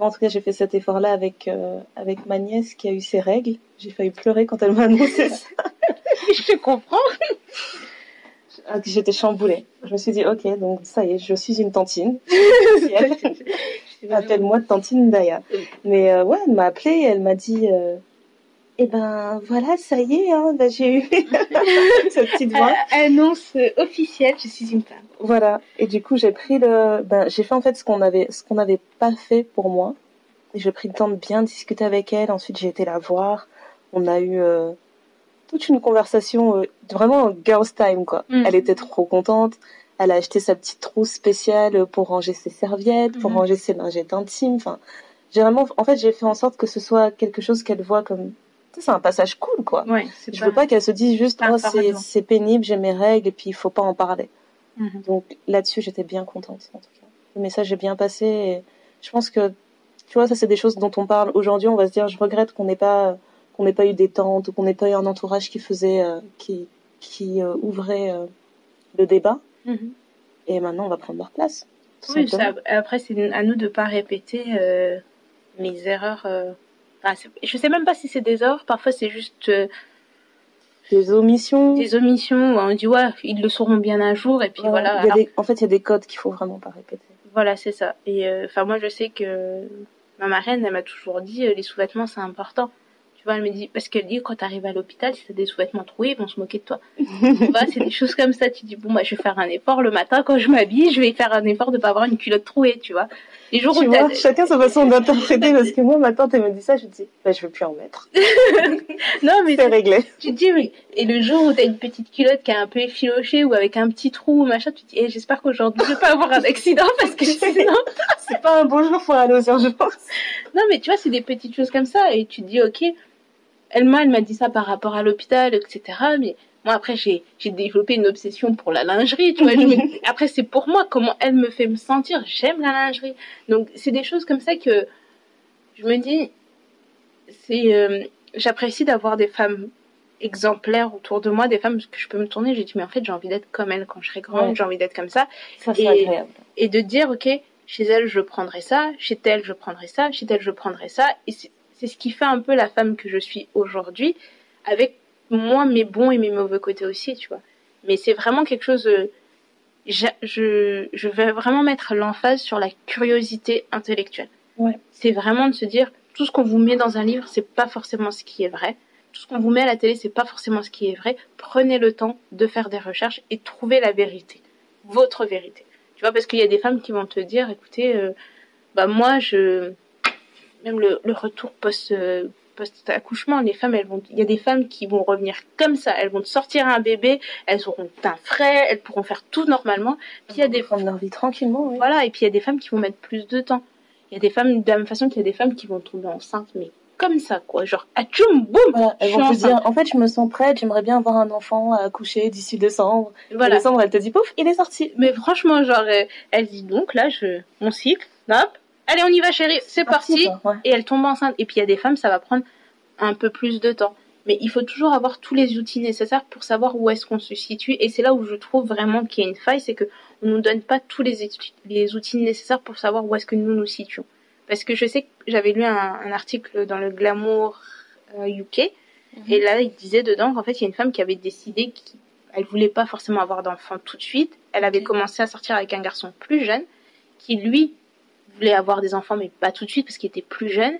en tout cas, j'ai fait cet effort-là avec euh, avec ma nièce qui a eu ses règles. J'ai failli pleurer quand elle m'a annoncé <laughs> ça. je te comprends. Ah, J'étais chamboulée. Je me suis dit, ok, donc ça y est, je suis une tantine. <laughs> Appelle-moi tantine Daya. Mais euh, ouais, elle m'a appelée et elle m'a dit, euh, eh ben voilà, ça y est, hein, bah, j'ai eu <laughs> cette petite voix. Euh, Annonce officielle, je suis une femme. Voilà. Et du coup, j'ai pris le, ben, j'ai fait en fait ce qu'on avait, ce qu'on n'avait pas fait pour moi. j'ai pris le temps de bien discuter avec elle. Ensuite, j'ai été la voir. On a eu euh, toute une conversation, euh, vraiment girls time, quoi. Mhm. Elle était trop contente. Elle a acheté sa petite trousse spéciale pour ranger ses serviettes, pour Mhm. ranger ses lingettes intimes. Enfin, j'ai vraiment, en fait, j'ai fait en sorte que ce soit quelque chose qu'elle voit comme, c'est un passage cool, quoi. Ouais, Je veux pas qu'elle se dise juste, pas un oh, c'est, pénible, j'ai mes règles et puis il faut pas en parler. Mhm. Donc là-dessus, j'étais bien contente, en tout cas. Le message est bien passé et je pense que, tu vois, ça c'est des choses dont on parle aujourd'hui. On va se dire, je regrette qu'on n'ait pas, qu'on n'ait pas eu des tantes ou qu'on n'ait pas eu un entourage qui faisait, euh, qui, qui euh, ouvrait euh, le débat. Mhm. Et maintenant, on va prendre leur place. Oui, ça- après, c'est à nous de pas répéter mes erreurs. C'est- je sais même pas si c'est des erreurs. Parfois, c'est juste euh, Des omissions. des omissions où on dit ouais, ils le sauront bien un jour. Et puis Ouais, voilà. Alors, des- En fait, il y a des codes qu'il faut vraiment pas répéter. Voilà, c'est ça. Et euh, enfin, moi, je sais que ma marraine, elle m'a toujours dit euh, les sous-vêtements, c'est important. Tu vois, elle me dit parce qu'elle dit quand t'arrives à l'hôpital, si t'as des sous-vêtements troués, ils vont se moquer de toi. <laughs> tu vois, c'est des choses comme ça. Tu dis bon, bah, je vais faire un effort le matin quand je m'habille, je vais faire un effort de pas avoir une culotte trouée, tu vois. Les jours Tu où vois, chacun sa façon d'interpréter parce que moi, ma tante, elle me dit ça, je dis, bah, je veux plus en mettre. <laughs> non, mais C'est réglé. tu te dis oui. Et le jour où t'as une petite culotte qui est un peu effilochée ou avec un petit trou ou machin, tu te dis eh, j'espère qu'aujourd'hui je vais pas avoir un <laughs> accident parce que sinon. <laughs> C'est pas un bon jour pour aller aux urgences. Non, mais tu vois, c'est des petites choses comme ça et tu te dis ok. Elle m'a, elle m'a dit ça par rapport à l'hôpital, etc. Mais moi après j'ai j'ai développé une obsession pour la lingerie, tu vois. je me- <laughs> Après c'est pour moi comment elle me fait me sentir. J'aime la lingerie. Donc c'est des choses comme ça que je me dis c'est euh, j'apprécie d'avoir des femmes exemplaires autour de moi, des femmes que je peux me tourner. J'ai dit mais en fait j'ai envie d'être comme elle quand je serai grande, Ouais. j'ai envie d'être comme ça Ça, c'est Et- agréable. et de dire ok chez elle je prendrai ça chez elle je prendrai ça chez elle je prendrai ça et c'est c'est ce qui fait un peu la femme que je suis aujourd'hui avec moi mes bons et mes mauvais côtés aussi tu vois. Mais c'est vraiment quelque chose euh, j'a- je je vais vraiment mettre l'emphase sur la curiosité intellectuelle. Ouais. c'est vraiment de se dire tout ce qu'on vous met dans un livre c'est pas forcément ce qui est vrai. Tout ce qu'on vous met à la télé c'est pas forcément ce qui est vrai. Prenez le temps de faire des recherches et trouver la vérité. Votre vérité. Tu vois, parce qu'il y a des femmes qui vont te dire, écoutez, euh, bah moi, je, même le, le retour post, euh, post-accouchement, les femmes, elles vont, il y a des femmes qui vont revenir comme ça, elles vont te sortir un bébé, elles auront un frais, elles pourront faire tout normalement. Puis il y a des, prendre leur vie tranquillement, oui. voilà, et puis il y a des femmes qui vont mettre plus de temps. Il y a des femmes, de la même façon qu'il y a des femmes qui vont tomber enceintes, mais comme ça, quoi, genre, atchoum, boum, Voilà, elles vont te dire, en fait, je me sens prête, j'aimerais bien avoir un enfant à accoucher d'ici décembre. Et voilà. décembre, elle te dit, pouf, il est sorti. Mais franchement, genre, euh, elle dit donc, là, je, mon cycle, hop, allez, on y va, chérie, c'est parti. quoi, ouais. et elle tombe enceinte. Et puis il y a des femmes, ça va prendre un peu plus de temps. Mais il faut toujours avoir tous les outils nécessaires pour savoir où est-ce qu'on se situe. Et c'est là où je trouve vraiment qu'il y a une faille, c'est que on nous donne pas tous les, outils nécessaires pour savoir où est-ce que nous nous situons. Parce que je sais que j'avais lu un, un article dans le Glamour euh, UK, et là il disait dedans qu'en fait il y a une femme qui avait décidé qu'elle voulait pas forcément avoir d'enfant tout de suite. Elle avait commencé à sortir avec un garçon plus jeune, qui lui voulait avoir des enfants mais pas tout de suite parce qu'il était plus jeune.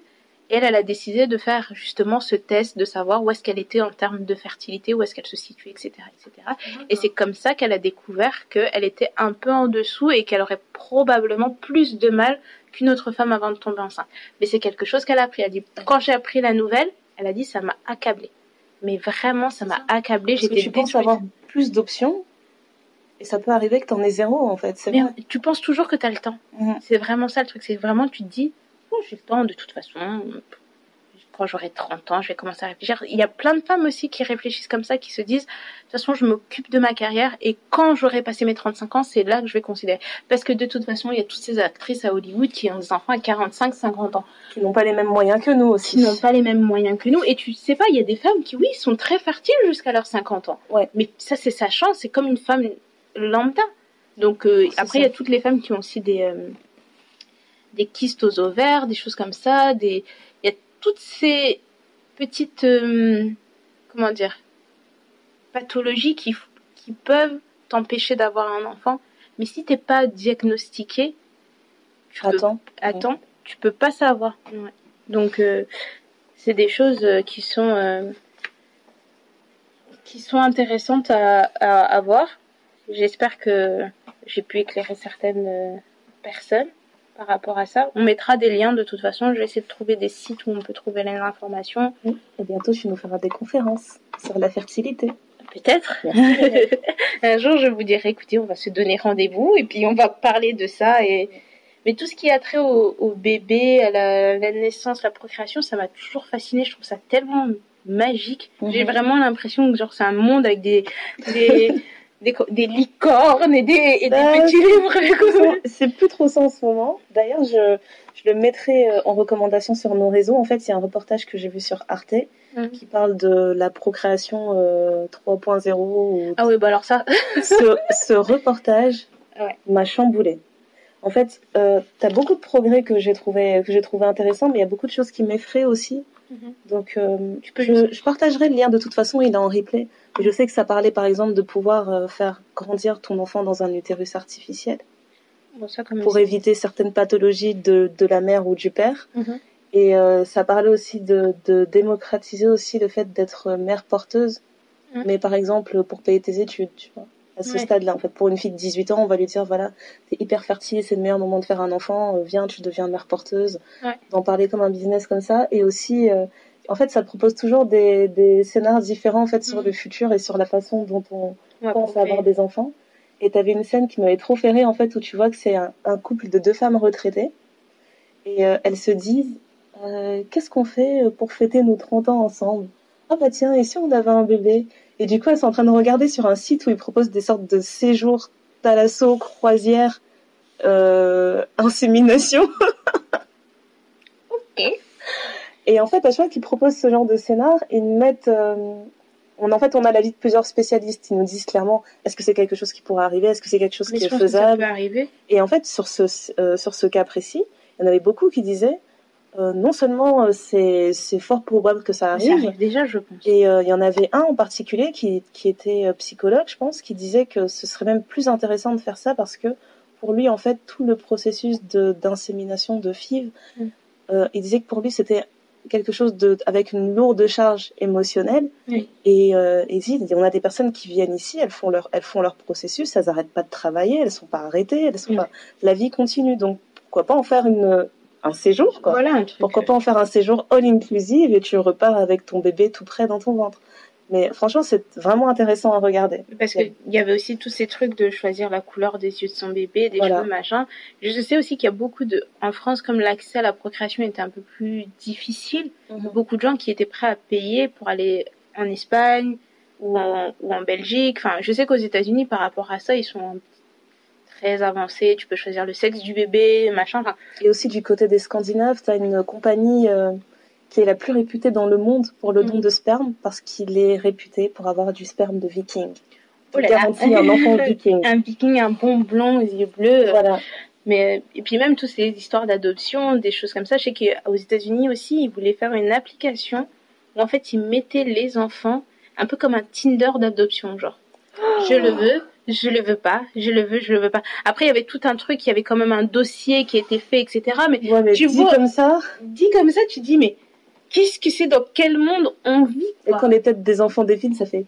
Et elle, elle a décidé de faire justement ce test, de savoir où est-ce qu'elle était en termes de fertilité, où est-ce qu'elle se situait, etc., etc. Et c'est comme ça qu'elle a découvert qu'elle était un peu en dessous et qu'elle aurait probablement plus de mal qu'une autre femme avant de tomber enceinte. Mais c'est quelque chose qu'elle a appris. Elle dit, quand j'ai appris la nouvelle, elle a dit, ça m'a accablée. Mais vraiment, ça m'a accablée. J'étais tu penses avoir plus d'options, et ça peut arriver que t'en aies zéro, en fait. Mais vrai. tu penses toujours que tu as le temps. Mhm. C'est vraiment ça le truc. C'est vraiment, tu te dis, oh, j'ai le temps de toute façon. Quand j'aurai 30 ans, je vais commencer à réfléchir. Il y a plein de femmes aussi qui réfléchissent comme ça, qui se disent, de toute façon, je m'occupe de ma carrière et quand j'aurai passé mes 35 ans, c'est là que je vais considérer. Parce que de toute façon, il y a toutes ces actrices à Hollywood qui ont des enfants à 45, 50 ans, Qui n'ont pas les mêmes moyens que nous aussi. qui n'ont pas les mêmes moyens que nous. Et tu sais pas, il y a des femmes qui, oui, sont très fertiles jusqu'à leurs 50 ans. Ouais. Mais ça, c'est sa chance. C'est comme une femme lambda. Donc, euh, après, il y a toutes les femmes qui ont aussi des, euh, des kystes aux ovaires, des choses comme ça. Des... Il y a toutes ces petites, euh, comment dire, pathologies qui, qui peuvent t'empêcher d'avoir un enfant. Mais si t'es pas diagnostiqué, tu peux Attends. attends, tu peux pas savoir. Ouais. Donc euh, c'est des choses qui sont qui sont intéressantes à, à, à voir. J'espère que j'ai pu éclairer certaines euh, personnes. par rapport à ça. On mettra des liens de toute façon. Je vais essayer de trouver des sites où on peut trouver les informations. Et bientôt, tu nous feras des conférences sur la fertilité. Peut-être. <laughs> Un jour, je vous dirai, écoutez, on va se donner rendez-vous et puis on va parler de ça. Et... Mais tout ce qui a trait au, au bébé, à la, la naissance, la procréation, ça m'a toujours fasciné. Je trouve ça tellement magique. J'ai Mhm. vraiment l'impression que genre c'est un monde avec des des, des, co- des licornes et des, et des Ah, petits livres. C'est plus trop ça en ce moment. D'ailleurs, je, je le mettrai euh, en recommandation sur nos réseaux. En fait, a un reportage que j'ai vu sur Arte Mhm. qui parle de la procréation euh, 3.0. ou- ah oui, bah alors ça. <laughs> ce, ce reportage Ouais. m'a chamboulé. En fait, euh, tu as beaucoup de progrès que j'ai trouvé, que j'ai trouvé intéressants, mais il y a beaucoup de choses qui m'effraient aussi. Donc, euh, Tu peux je, je partagerai le lien. De toute façon, il est en replay. Mais je sais que ça parlait, par exemple, de pouvoir euh, faire grandir ton enfant dans un utérus artificiel Bon, ça, comme pour éviter certaines pathologies de, de la mère ou du père. Mhm. Et euh, ça parlait aussi de, de démocratiser aussi le fait d'être mère porteuse. Mhm. Mais par exemple, pour payer tes études, tu vois. À ce Ouais. stade-là, en fait, pour une fille de 18 ans, on va lui dire, voilà, t'es hyper fertile, c'est le meilleur moment de faire un enfant, euh, viens, tu deviens mère porteuse. Ouais. D'en parler comme un business comme ça. Et aussi, euh, en fait, ça te propose toujours des, des scénarios différents, en fait, sur Mhm. le futur et sur la façon dont on, Ouais, pense à avoir des enfants. Et t'avais une scène qui m'avait trop rire, en fait, où tu vois que c'est un, un couple de deux femmes retraitées. Et euh, elles se disent, euh, qu'est-ce qu'on fait pour fêter nos 30 ans ensemble? Ah bah tiens, et si on avait un bébé? Et du coup, elles sont en train de regarder sur un site où ils proposent des sortes de séjours thalasso, croisière, euh, insémination. <laughs> Ok. Et en fait, à chaque fois qu'ils proposent ce genre de scénar, ils mettent. euh, on, en fait, on a l'avis de plusieurs spécialistes. Ils nous disent clairement est-ce que c'est quelque chose qui pourrait arriver? Est-ce que c'est quelque chose Mais qui je est pense que ça faisable? peut arriver. Et en fait, sur ce, euh, sur ce cas précis, il y en avait beaucoup qui disaient euh, non seulement euh, c'est fort probable que ça arrive, déjà, je pense. et euh, il y en avait un en particulier qui, qui était psychologue, je pense, qui disait que ce serait même plus intéressant de faire ça parce que pour lui, en fait, tout le processus de- d'insémination de, FIV, Mm. euh, il disait que pour lui, c'était quelque chose de, avec une lourde charge émotionnelle. Et, il dit, on a des personnes qui viennent ici, elles font leur, elles font leur processus, elles n'arrêtent pas de travailler, elles sont pas arrêtées, elles sont Mm. pas, la vie continue. Donc, pourquoi pas en faire une, un séjour, quoi. Voilà un truc. Pourquoi pas en faire un séjour all inclusive et tu repars avec ton bébé tout près dans ton ventre. Mais franchement, c'est vraiment intéressant à regarder. Parce qu'il y avait aussi tous ces trucs de choisir la couleur des yeux de son bébé, des Voilà. cheveux, machin. Je sais aussi qu'il y a beaucoup de... En France, comme l'accès à la procréation était un peu plus difficile, beaucoup de gens qui étaient prêts à payer pour aller en Espagne ou en, ou en Belgique. Enfin, je sais qu'aux États-Unis, par rapport à ça, ils sont très avancés. Tu peux choisir le sexe du bébé, machin. Enfin, Et aussi du côté des Scandinaves, tu as une compagnie euh, qui est la plus réputée dans le monde pour le don Mhm. de sperme parce qu'il est réputé pour avoir du sperme de viking. Oh là. garantit un enfant <laughs> viking. un viking, un bon blond aux yeux bleus. Voilà. Mais et puis même toutes ces histoires d'adoption, des choses comme ça, je sais qu'aux États-Unis aussi, ils voulaient faire une application où en fait ils mettaient les enfants un peu comme un Tinder d'adoption, genre je le veux, je le veux pas, je le veux, je le veux pas. Après il y avait tout un truc, il y avait quand même un dossier qui était fait, etc. Mais Ouais, mais Tu dit vois- comme ça, dit comme ça, tu dis mais qu'est-ce que c'est dans quel monde on vit et quand les têtes des enfants défilent, ça fait.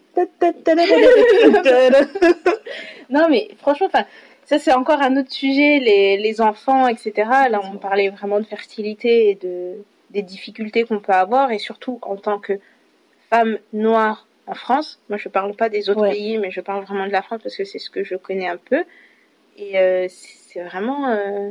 Non, mais franchement, enfin, ça c'est encore un autre sujet, les, les enfants, etc. Là, on parlait vraiment de fertilité et de des difficultés qu'on peut avoir, et surtout en tant que femme noire en France. Moi, je parle pas des autres Ouais. pays, mais je parle vraiment de la France parce que c'est ce que je connais un peu. Et euh, c'est vraiment euh,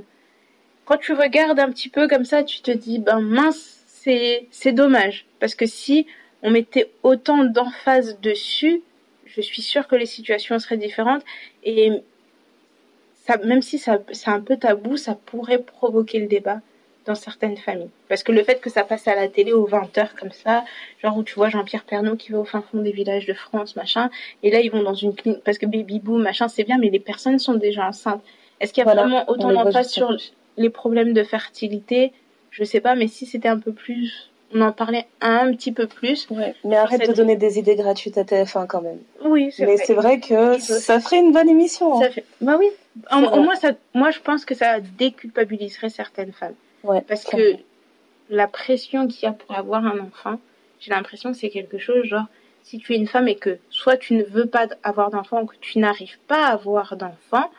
quand tu regardes un petit peu comme ça, tu te dis ben mince, c'est c'est dommage parce que si on mettait autant d'emphase dessus, je suis sûre que les situations seraient différentes et ça, même si ça, c'est un peu tabou, ça pourrait provoquer le débat dans certaines familles. Parce que le fait que ça passe à la télé aux 20h comme ça, genre où tu vois Jean-Pierre Pernaut qui va au fin fond des villages de France, machin, et là ils vont dans une clinique, parce que baby boom, machin, c'est bien, mais les personnes sont déjà enceintes. Est-ce qu'il y a Voilà, vraiment autant juste sur les problèmes de fertilité? Je sais pas, mais si c'était un peu plus, on en parlait un petit peu plus. Ouais. Mais arrête cette- de donner des idées gratuites à TF1 quand même. Oui, c'est Mais vrai. c'est vrai que ça ferait une bonne émission. hein. Ça fait... Bah oui. Au moins, ça, moi, je pense que ça déculpabiliserait certaines femmes. Ouais, Parce que la pression qu'il y a pour avoir un enfant, j'ai l'impression que c'est quelque chose genre, si tu es une femme et que soit tu ne veux pas avoir d'enfant ou que tu n'arrives pas à avoir d'enfant,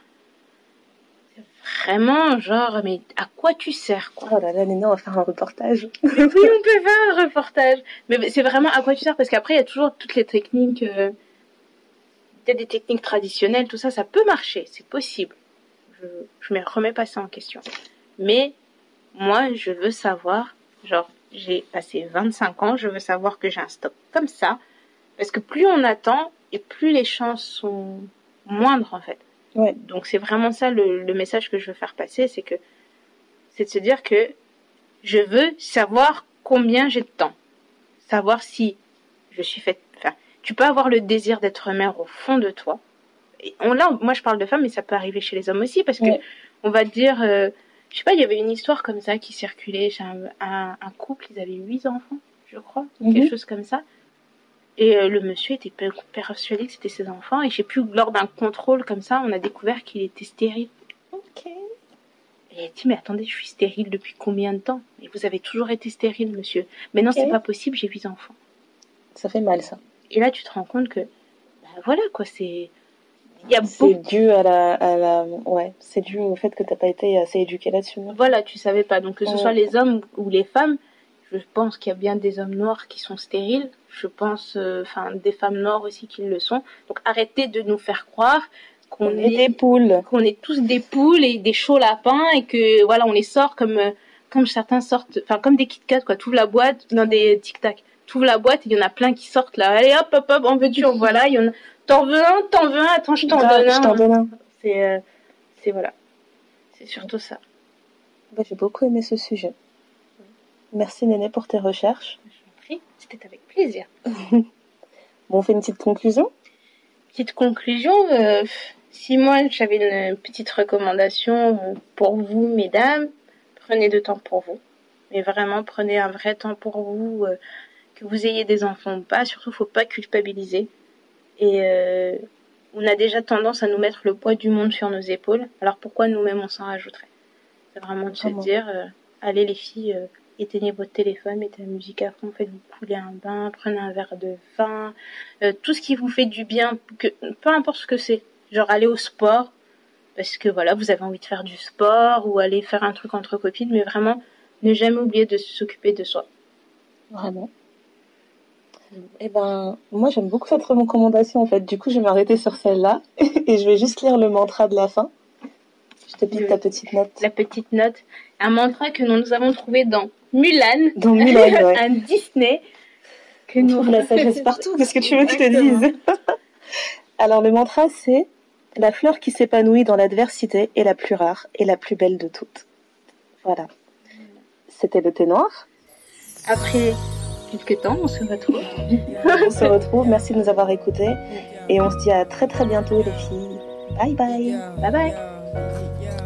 c'est vraiment, genre, mais à quoi tu sers, quoi? Oh là là, Néné, on va faire un reportage. Oui, on peut faire un reportage. Mais c'est vraiment à quoi tu sers parce qu'après, il y a toujours toutes les techniques. euh, Il y a des techniques traditionnelles, tout ça, ça peut marcher, c'est possible. Je, je me remets pas ça en question. Mais moi, je veux savoir, genre, j'ai passé 25 ans, je veux savoir que j'ai un stock comme ça. Parce que plus on attend et plus les chances sont moindres, en fait. Ouais. Donc c'est vraiment ça le, le message que je veux faire passer, c'est que c'est de se dire que je veux savoir combien j'ai de temps, savoir si je suis faite. Enfin, tu peux avoir le désir d'être mère au fond de toi. Et on là, moi je parle de femmes, mais ça peut arriver chez les hommes aussi parce que Ouais. on va dire, euh, je sais pas, il y avait une histoire comme ça qui circulait chez un, un, un couple, ils avaient huit enfants, je crois, Mhm. quelque chose comme ça. Et euh, le monsieur était per- persuadé que c'était ses enfants. Et je sais plus, lors d'un contrôle comme ça, on a découvert qu'il était stérile. Ok. Et il a dit, mais attendez, je suis stérile depuis combien de temps? Et vous avez toujours été stérile, monsieur. Mais non, Ok. c'est pas possible, j'ai huit enfants. Ça fait mal, ça. Et là, tu te rends compte que, bah voilà, quoi, c'est... Il y a C'est beaucoup... dû à la, à la, ouais, c'est dû au fait que t'as pas été assez éduqué là-dessus. Voilà, tu savais pas. Donc, que ce Ouais. soit les hommes ou les femmes, je pense qu'il y a bien des hommes noirs qui sont stériles. Je pense, euh, enfin, des femmes noires aussi qui le sont. Donc, arrêtez de nous faire croire qu'on On est des poules. qu'on est tous des poules et des chauds lapins et que voilà on les sort comme euh, comme certains sortent enfin comme des Kit Kat quoi tout la boîte dans des Tic Tac tout la boîte et il y en a plein qui sortent là allez hop hop hop en veux-tu en <laughs> voilà il y en a t'en veux un t'en veux un attends je t'en Ah, donne je t'en un donne un. c'est euh, c'est voilà c'est surtout ça Bah, J'ai beaucoup aimé ce sujet. Merci Néné pour tes recherches. je t'en prie c'était avec plaisir <laughs> Bon, on fait une petite conclusion. petite conclusion euh, si moi j'avais une petite recommandation pour vous mesdames prenez de temps pour vous mais vraiment prenez un vrai temps pour vous euh, que vous ayez des enfants ou pas surtout faut pas culpabiliser et euh, on a déjà tendance à nous mettre le poids du monde sur nos épaules alors pourquoi nous-mêmes on s'en rajouterait? C'est vraiment de se dire euh, allez les filles euh, éteignez votre téléphone mettez la musique à fond faites-vous couler un bain prenez un verre de vin euh, tout ce qui vous fait du bien, que, peu importe ce que c'est. Genre aller au sport, parce que voilà, vous avez envie de faire du sport, ou aller faire un truc entre copines, mais vraiment, ne jamais oublier de s'occuper de soi. Vraiment. Eh ben, moi j'aime beaucoup cette recommandation en fait. Du coup, je vais m'arrêter sur celle-là <laughs> et je vais juste lire le mantra de la fin. Je te pique ta petite note. La petite note, un mantra que nous avons trouvé dans Mulan, Dans Mulan, <laughs> ouais. un Disney, que On nous trouve la <laughs> sagesse partout. Qu'est-ce que tu veux que je te dise Alors le mantra c'est la fleur qui s'épanouit dans l'adversité est la plus rare et la plus belle de toutes. Voilà. C'était le thé noir. Après quelques temps, on se retrouve. <laughs> On se retrouve. Merci de nous avoir écoutés et on se dit à très très bientôt les filles. Bye bye. Bye bye.